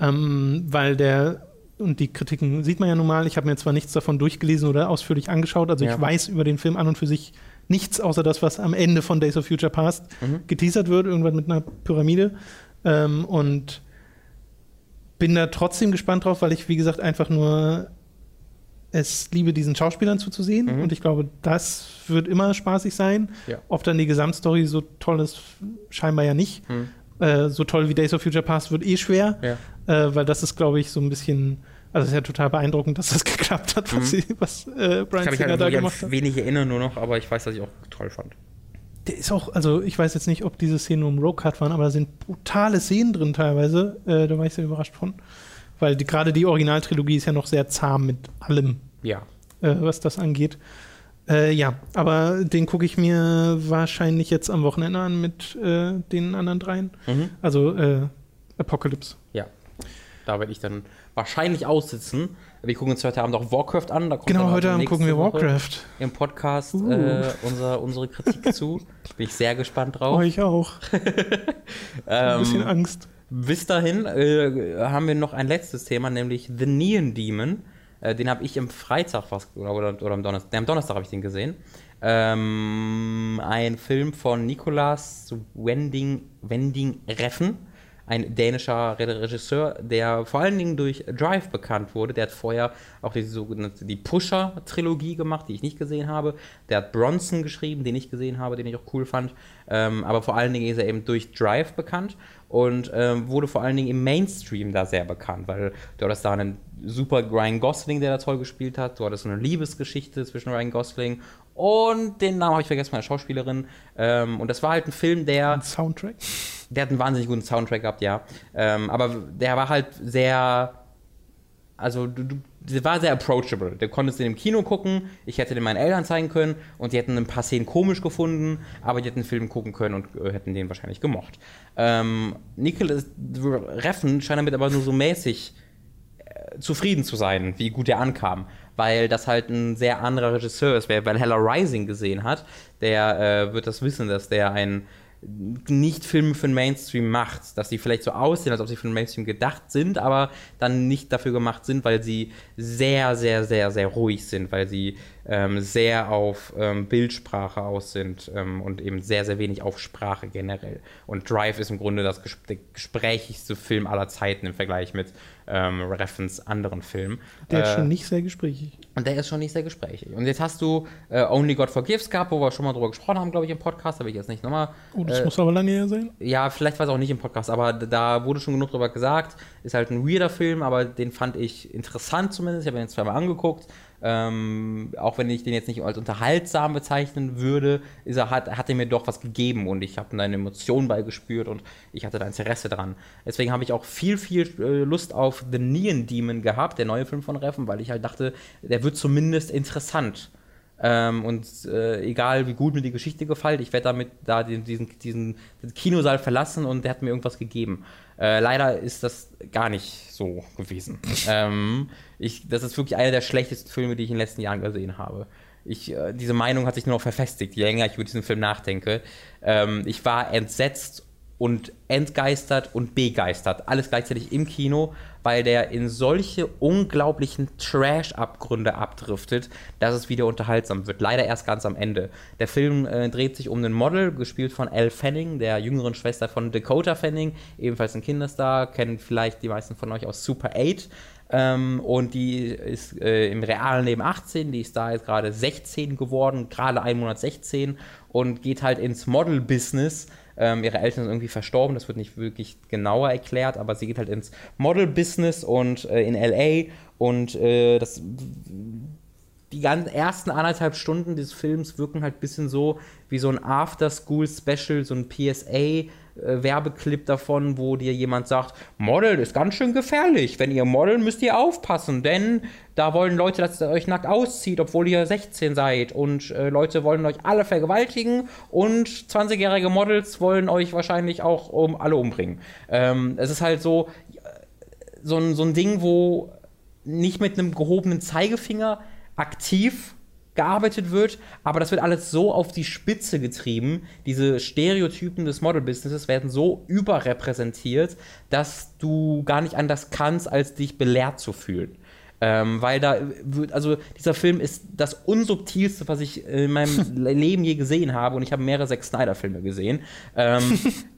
Ähm, weil der und die Kritiken sieht man ja nun mal. Ich habe mir zwar nichts davon durchgelesen oder ausführlich angeschaut, also ja. ich weiß über den Film an und für sich nichts, außer das, was am Ende von Days of Future Past mhm. geteasert wird, irgendwann mit einer Pyramide. Ähm, und bin da trotzdem gespannt drauf, weil ich, wie gesagt, einfach nur es liebe, diesen Schauspielern zuzusehen. Mhm. Und ich glaube, das wird immer spaßig sein. Ja. Ob dann die Gesamtstory so toll ist, scheinbar ja nicht. Mhm. Äh, so toll wie Days of Future Past wird eh schwer, ja. äh, weil das ist, glaube ich, so ein bisschen. Also es ist ja total beeindruckend, dass das geklappt hat, was, mhm. sie, was äh, Brian Singer halt da gemacht hat. wenig erinnern nur noch, aber ich weiß, dass ich auch toll fand. Der ist auch, also ich weiß jetzt nicht, ob diese Szenen nur im Rogue Cut waren, aber da sind brutale Szenen drin teilweise. Äh, da war ich sehr überrascht von. Weil gerade die Originaltrilogie ist ja noch sehr zahm mit allem, ja. Äh, was das angeht. Äh, ja, aber den gucke ich mir wahrscheinlich jetzt am Wochenende an mit äh, den anderen dreien. Mhm. Also äh, Apocalypse. Ja. Da werde ich dann wahrscheinlich aussitzen. Wir gucken uns heute Abend auch Warcraft an. genau, heute Abend gucken wir Warcraft. Im Podcast uh. äh, unser, unsere Kritik zu. Bin ich sehr gespannt drauf. Oh, ich auch. Ein bisschen ähm, Angst. Bis dahin äh, haben wir noch ein letztes Thema, nämlich The Neon Demon. Äh, den habe ich im Freitag was, oder, oder am Donnerstag, nee, am Donnerstag habe ich den gesehen. Ähm, ein Film von Nicolas Wending, Wending Reffen, ein dänischer Regisseur, der vor allen Dingen durch Drive bekannt wurde. Der hat vorher auch die sogenannte die Pusher-Trilogie gemacht, die ich nicht gesehen habe. Der hat Bronson geschrieben, den ich gesehen habe, den ich auch cool fand. Ähm, aber vor allen Dingen ist er eben durch Drive bekannt und ähm, wurde vor allen Dingen im Mainstream da sehr bekannt, weil du hattest da einen super Ryan Gosling, der da toll gespielt hat, du hattest eine Liebesgeschichte zwischen Ryan Gosling und den Namen habe ich vergessen, meine Schauspielerin. Ähm, und das war halt ein Film, der. Ein Soundtrack? Der hat einen wahnsinnig guten Soundtrack gehabt, ja. Ähm, aber der war halt sehr. Also, du, du, der war sehr approachable. Du konntest den im Kino gucken, ich hätte den meinen Eltern zeigen können und die hätten ein paar Szenen komisch gefunden, aber die hätten den Film gucken können und äh, hätten den wahrscheinlich gemocht. Ähm, Nicholas Reffen scheint damit aber nur so mäßig äh, zufrieden zu sein, wie gut er ankam. Weil das halt ein sehr anderer Regisseur ist. Wer Valhalla Rising gesehen hat, der äh, wird das wissen, dass der ein nicht Filme für den Mainstream macht, dass sie vielleicht so aussehen, als ob sie für den Mainstream gedacht sind, aber dann nicht dafür gemacht sind, weil sie sehr, sehr, sehr, sehr ruhig sind, weil sie ähm, sehr auf ähm, Bildsprache aus sind ähm, und eben sehr, sehr wenig auf Sprache generell. Und Drive ist im Grunde das ges der gesprächigste Film aller Zeiten im Vergleich mit ähm, Reffens anderen Filmen. Der äh, ist schon nicht sehr gesprächig. Und der ist schon nicht sehr gesprächig. Und jetzt hast du äh, Only God Forgives gehabt, wo wir schon mal drüber gesprochen haben, glaube ich, im Podcast. Habe ich jetzt nicht nochmal. Oh, das äh, muss aber lange her sein. Ja, vielleicht war es auch nicht im Podcast, aber da wurde schon genug drüber gesagt. Ist halt ein weirder Film, aber den fand ich interessant zumindest. Ich habe ihn jetzt zweimal angeguckt. Ähm, auch wenn ich den jetzt nicht als unterhaltsam bezeichnen würde, ist er, hat, hat er mir doch was gegeben und ich habe da eine Emotion beigespürt und ich hatte da Interesse dran. Deswegen habe ich auch viel, viel äh, Lust auf The Neon Demon gehabt, der neue Film von Reffen, weil ich halt dachte, der wird zumindest interessant. Ähm, und äh, egal wie gut mir die Geschichte gefällt, ich werde damit da den, diesen, diesen Kinosaal verlassen und der hat mir irgendwas gegeben. Äh, leider ist das gar nicht so gewesen. ähm, ich, das ist wirklich einer der schlechtesten Filme, die ich in den letzten Jahren gesehen habe. Ich, äh, diese Meinung hat sich nur noch verfestigt, je länger ich über diesen Film nachdenke. Ähm, ich war entsetzt und entgeistert und begeistert. Alles gleichzeitig im Kino, weil der in solche unglaublichen Trash-Abgründe abdriftet, dass es wieder unterhaltsam wird. Leider erst ganz am Ende. Der Film äh, dreht sich um einen Model, gespielt von Elle Fanning, der jüngeren Schwester von Dakota Fanning, ebenfalls ein Kinderstar, kennen vielleicht die meisten von euch aus Super 8. Ähm, und die ist äh, im realen Leben 18, die ist da jetzt gerade 16 geworden, gerade ein Monat 16 und geht halt ins Model-Business ähm, ihre Eltern sind irgendwie verstorben, das wird nicht wirklich genauer erklärt, aber sie geht halt ins Model-Business und äh, in LA und äh, das die ganzen ersten anderthalb Stunden des Films wirken halt ein bisschen so wie so ein After-School-Special, so ein PSA äh, Werbeclip davon, wo dir jemand sagt, Model ist ganz schön gefährlich. Wenn ihr Model müsst ihr aufpassen, denn da wollen Leute, dass ihr euch nackt auszieht, obwohl ihr 16 seid. Und äh, Leute wollen euch alle vergewaltigen und 20-jährige Models wollen euch wahrscheinlich auch um, alle umbringen. Ähm, es ist halt so, so ein, so ein Ding, wo nicht mit einem gehobenen Zeigefinger aktiv gearbeitet wird, aber das wird alles so auf die Spitze getrieben. Diese Stereotypen des Model-Businesses werden so überrepräsentiert, dass du gar nicht anders kannst, als dich belehrt zu fühlen. Ähm, weil da wird, also dieser Film ist das unsubtilste, was ich in meinem Leben je gesehen habe und ich habe mehrere Zack Snyder-Filme gesehen. Ähm,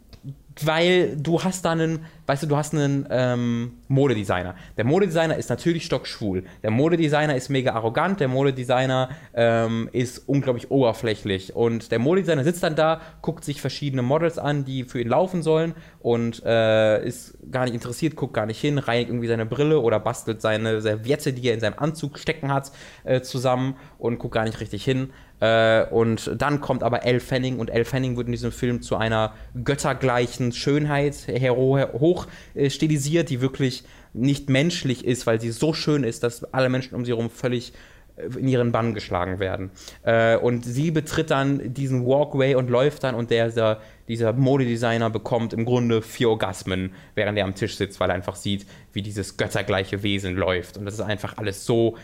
weil du hast da einen, weißt du, du hast einen ähm, Modedesigner. Der Modedesigner ist natürlich stockschwul. Der Modedesigner ist mega arrogant. Der Modedesigner ähm, ist unglaublich oberflächlich. Und der Modedesigner sitzt dann da, guckt sich verschiedene Models an, die für ihn laufen sollen und äh, ist gar nicht interessiert, guckt gar nicht hin, reinigt irgendwie seine Brille oder bastelt seine Serviette, die er in seinem Anzug stecken hat, äh, zusammen und guckt gar nicht richtig hin. Äh, und dann kommt aber Elle Fanning und Elle Fanning wird in diesem Film zu einer göttergleichen Schönheit hoch äh, die wirklich nicht menschlich ist, weil sie so schön ist, dass alle Menschen um sie herum völlig äh, in ihren Bann geschlagen werden. Äh, und sie betritt dann diesen Walkway und läuft dann und der, dieser, dieser Modedesigner bekommt im Grunde vier Orgasmen, während er am Tisch sitzt, weil er einfach sieht, wie dieses göttergleiche Wesen läuft. Und das ist einfach alles so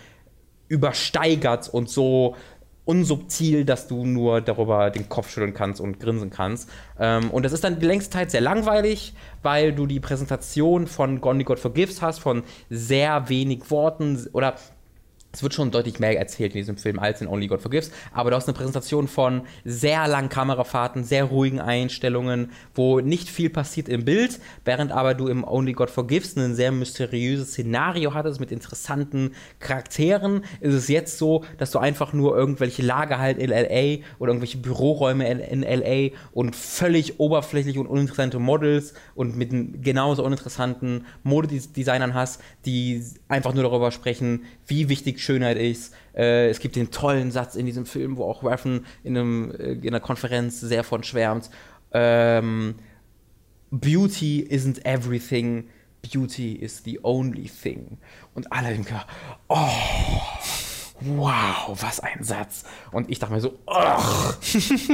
übersteigert und so unsubtil, dass du nur darüber den Kopf schütteln kannst und grinsen kannst. Ähm, und das ist dann die längste Zeit sehr langweilig, weil du die Präsentation von Gone God Forgives hast, von sehr wenig Worten oder es wird schon deutlich mehr erzählt in diesem Film als in Only God Forgives, aber du hast eine Präsentation von sehr langen Kamerafahrten, sehr ruhigen Einstellungen, wo nicht viel passiert im Bild, während aber du im Only God Forgives ein sehr mysteriöses Szenario hattest mit interessanten Charakteren, ist es jetzt so, dass du einfach nur irgendwelche Lager halt in LA oder irgendwelche Büroräume in, LA und völlig oberflächlich und uninteressante Models und mit genauso uninteressanten Modedesignern hast, die einfach nur darüber sprechen, wie wichtig Schönheit ist. Äh, es gibt den tollen Satz in diesem Film, wo auch Raffen in, einem, äh, in einer Konferenz sehr von schwärmt. Ähm, Beauty isn't everything, Beauty is the only thing. Und alle denken, oh, wow, was ein Satz. Und ich dachte mir so, ugh,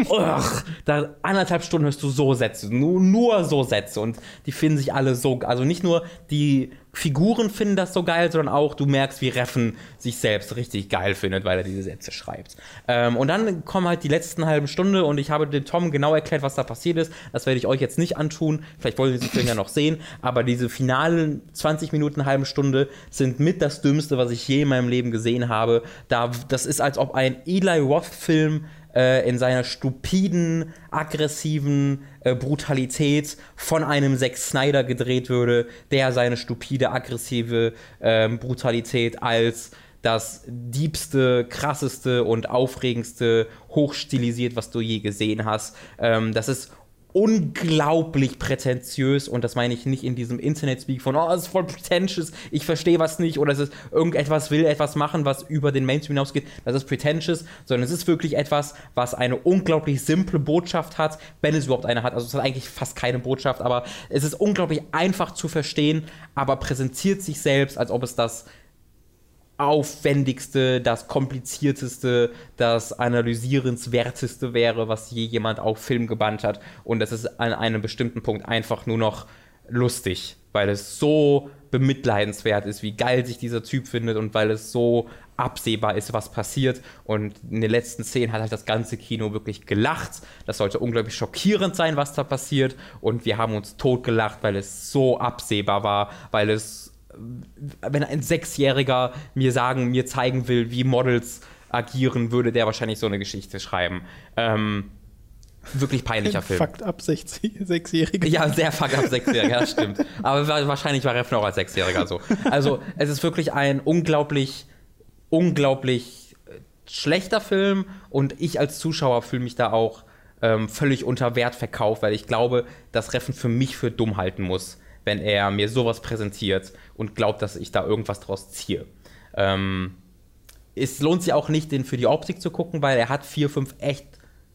ugh, da anderthalb Stunden hörst du so Sätze, nur, nur so Sätze. Und die finden sich alle so, also nicht nur die Figuren finden das so geil, sondern auch du merkst, wie Reffen sich selbst richtig geil findet, weil er diese Sätze schreibt. Ähm, und dann kommen halt die letzten halben Stunde und ich habe dem Tom genau erklärt, was da passiert ist. Das werde ich euch jetzt nicht antun. Vielleicht wollt ihr diesen Film ja noch sehen. Aber diese finalen 20 Minuten, halben Stunde sind mit das Dümmste, was ich je in meinem Leben gesehen habe. Da, das ist, als ob ein Eli Roth-Film äh, in seiner stupiden, aggressiven äh, Brutalität von einem Zack Snyder gedreht würde, der seine stupide, aggressive äh, Brutalität als das diebste, krasseste und aufregendste hochstilisiert, was du je gesehen hast. Ähm, das ist unglaublich prätentiös und das meine ich nicht in diesem Internet-Speak von, oh, es ist voll pretentious, ich verstehe was nicht oder es ist irgendetwas will etwas machen, was über den Mainstream hinausgeht, das ist pretentious, sondern es ist wirklich etwas, was eine unglaublich simple Botschaft hat, wenn es überhaupt eine hat. Also es hat eigentlich fast keine Botschaft, aber es ist unglaublich einfach zu verstehen, aber präsentiert sich selbst, als ob es das aufwendigste, das komplizierteste, das analysierenswerteste wäre, was je jemand auf Film gebannt hat. Und das ist an einem bestimmten Punkt einfach nur noch lustig, weil es so bemitleidenswert ist, wie geil sich dieser Typ findet und weil es so absehbar ist, was passiert. Und in den letzten Szenen hat halt das ganze Kino wirklich gelacht. Das sollte unglaublich schockierend sein, was da passiert. Und wir haben uns totgelacht, weil es so absehbar war, weil es, wenn ein Sechsjähriger mir sagen, mir zeigen will, wie Models agieren, würde der wahrscheinlich so eine Geschichte schreiben. Ähm, wirklich peinlicher Film. Fakt ab 6-Jähriger. Ja, sehr fuck ab 6-Jähriger, das stimmt. Aber wahrscheinlich war Refn auch als 6-Jähriger so. Also, es ist wirklich ein unglaublich unglaublich äh, schlechter Film und ich als Zuschauer fühle mich da auch ähm, völlig unter Wert verkauft, weil ich glaube, dass Reffen für mich für dumm halten muss, wenn er mir sowas präsentiert und glaubt, dass ich da irgendwas draus ziehe. Ähm, es lohnt sich auch nicht, den für die Optik zu gucken, weil er hat vier, fünf echt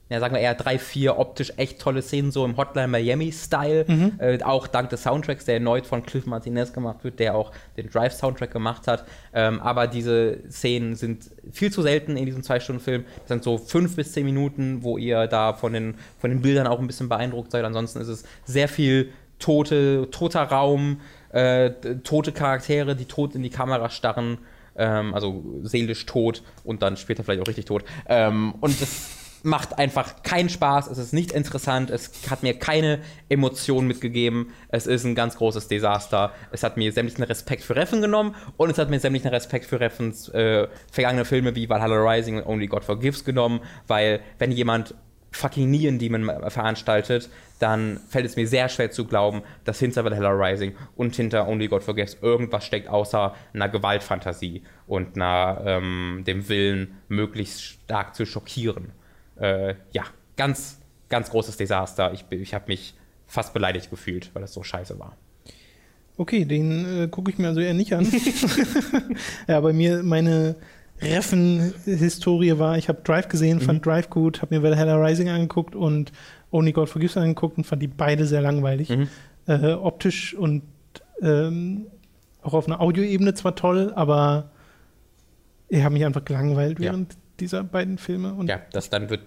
ja, sagen wir eher drei, vier optisch echt tolle Szenen, so im Hotline Miami-Style. Mhm. Äh, auch dank des Soundtracks, der erneut von Cliff Martinez gemacht wird, der auch den Drive-Soundtrack gemacht hat. Ähm, aber diese Szenen sind viel zu selten in diesem Zwei-Stunden-Film. Das sind so fünf bis zehn Minuten, wo ihr da von den, von den Bildern auch ein bisschen beeindruckt seid. Ansonsten ist es sehr viel tote, toter Raum, äh, tote Charaktere, die tot in die Kamera starren. Ähm, also seelisch tot und dann später vielleicht auch richtig tot. Ähm, und das macht einfach keinen Spaß, es ist nicht interessant, es hat mir keine Emotionen mitgegeben, es ist ein ganz großes Desaster. Es hat mir sämtlichen Respekt für Reffen genommen und es hat mir sämtlichen Respekt für Reffens äh, vergangene Filme wie Valhalla Rising und Only God Forgives genommen, weil wenn jemand fucking Neon Demon veranstaltet, dann fällt es mir sehr schwer zu glauben, dass hinter Valhalla Rising und hinter Only God Forgives irgendwas steckt, außer einer Gewaltfantasie und einer, ähm, dem Willen, möglichst stark zu schockieren äh, ja, ganz, ganz großes Desaster. Ich, ich habe mich fast beleidigt gefühlt, weil das so scheiße war. Okay, den äh, gucke ich mir also eher nicht an. ja, bei mir, meine Reffen-Historie war, ich habe Drive gesehen, fand mhm. Drive gut, habe mir Valhalla Rising angeguckt und Only God Forgives angeguckt und fand die beide sehr langweilig. Mhm. Äh, optisch und ähm, auch auf einer Audioebene zwar toll, aber ich habe mich einfach gelangweilt während ja dieser beiden Filme. Und ja, das dann wird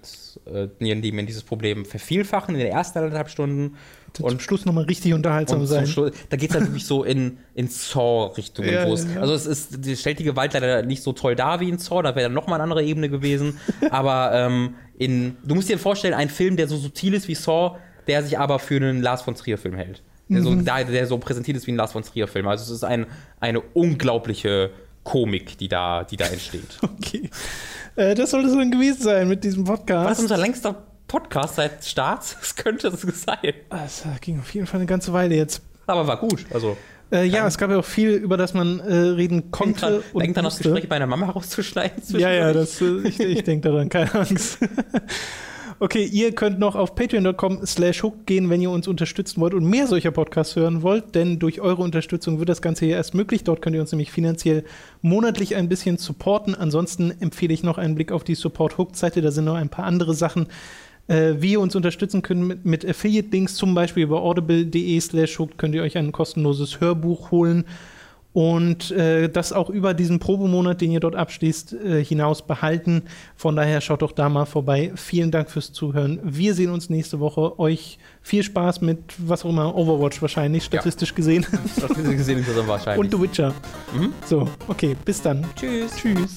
äh, Nieren Demon dieses Problem vervielfachen in den ersten anderthalb Stunden. Und zum Schluss nochmal richtig unterhaltsam sein. Schluss, da geht es dann wirklich so in, in Saw-Richtungen. ja, ja. Also es ist, stellt die Gewalt leider nicht so toll dar wie in Saw, da wäre dann nochmal eine andere Ebene gewesen. aber ähm, in, du musst dir vorstellen, ein Film, der so subtil ist wie Saw, der sich aber für einen Lars von Trier-Film hält. Der, mhm. so, der so präsentiert ist wie ein Lars von Trier-Film. Also es ist ein, eine unglaubliche Komik, die da, die da entsteht. Okay. Äh, das sollte es dann gewesen sein mit diesem Podcast. Was ist unser längster Podcast seit Start? Das könnte es sein. Das ging auf jeden Fall eine ganze Weile jetzt. Aber war gut. Also. Äh, ja, es gab ja auch viel, über das man äh, reden konnte. Denk dran, und denk dann das Gespräch bei einer Mama rauszuschneiden. Ja, ja, das, äh, ich, ich denke daran, keine Angst. Okay, ihr könnt noch auf patreon.com slash hook gehen, wenn ihr uns unterstützen wollt und mehr solcher Podcasts hören wollt, denn durch eure Unterstützung wird das Ganze hier erst möglich. Dort könnt ihr uns nämlich finanziell monatlich ein bisschen supporten. Ansonsten empfehle ich noch einen Blick auf die Support-Hook-Seite, da sind noch ein paar andere Sachen, äh, wie ihr uns unterstützen könnt mit, mit Affiliate-Links, zum Beispiel über audible.de slash hook könnt ihr euch ein kostenloses Hörbuch holen und äh, das auch über diesen Probemonat, den ihr dort abschließt, äh, hinaus behalten. Von daher schaut doch da mal vorbei. Vielen Dank fürs Zuhören. Wir sehen uns nächste Woche. Euch viel Spaß mit was auch immer, Overwatch wahrscheinlich, statistisch ja. gesehen. Statistisch gesehen ist das wahrscheinlich. Und The Witcher. Mhm. So, okay, bis dann. Tschüss. Tschüss.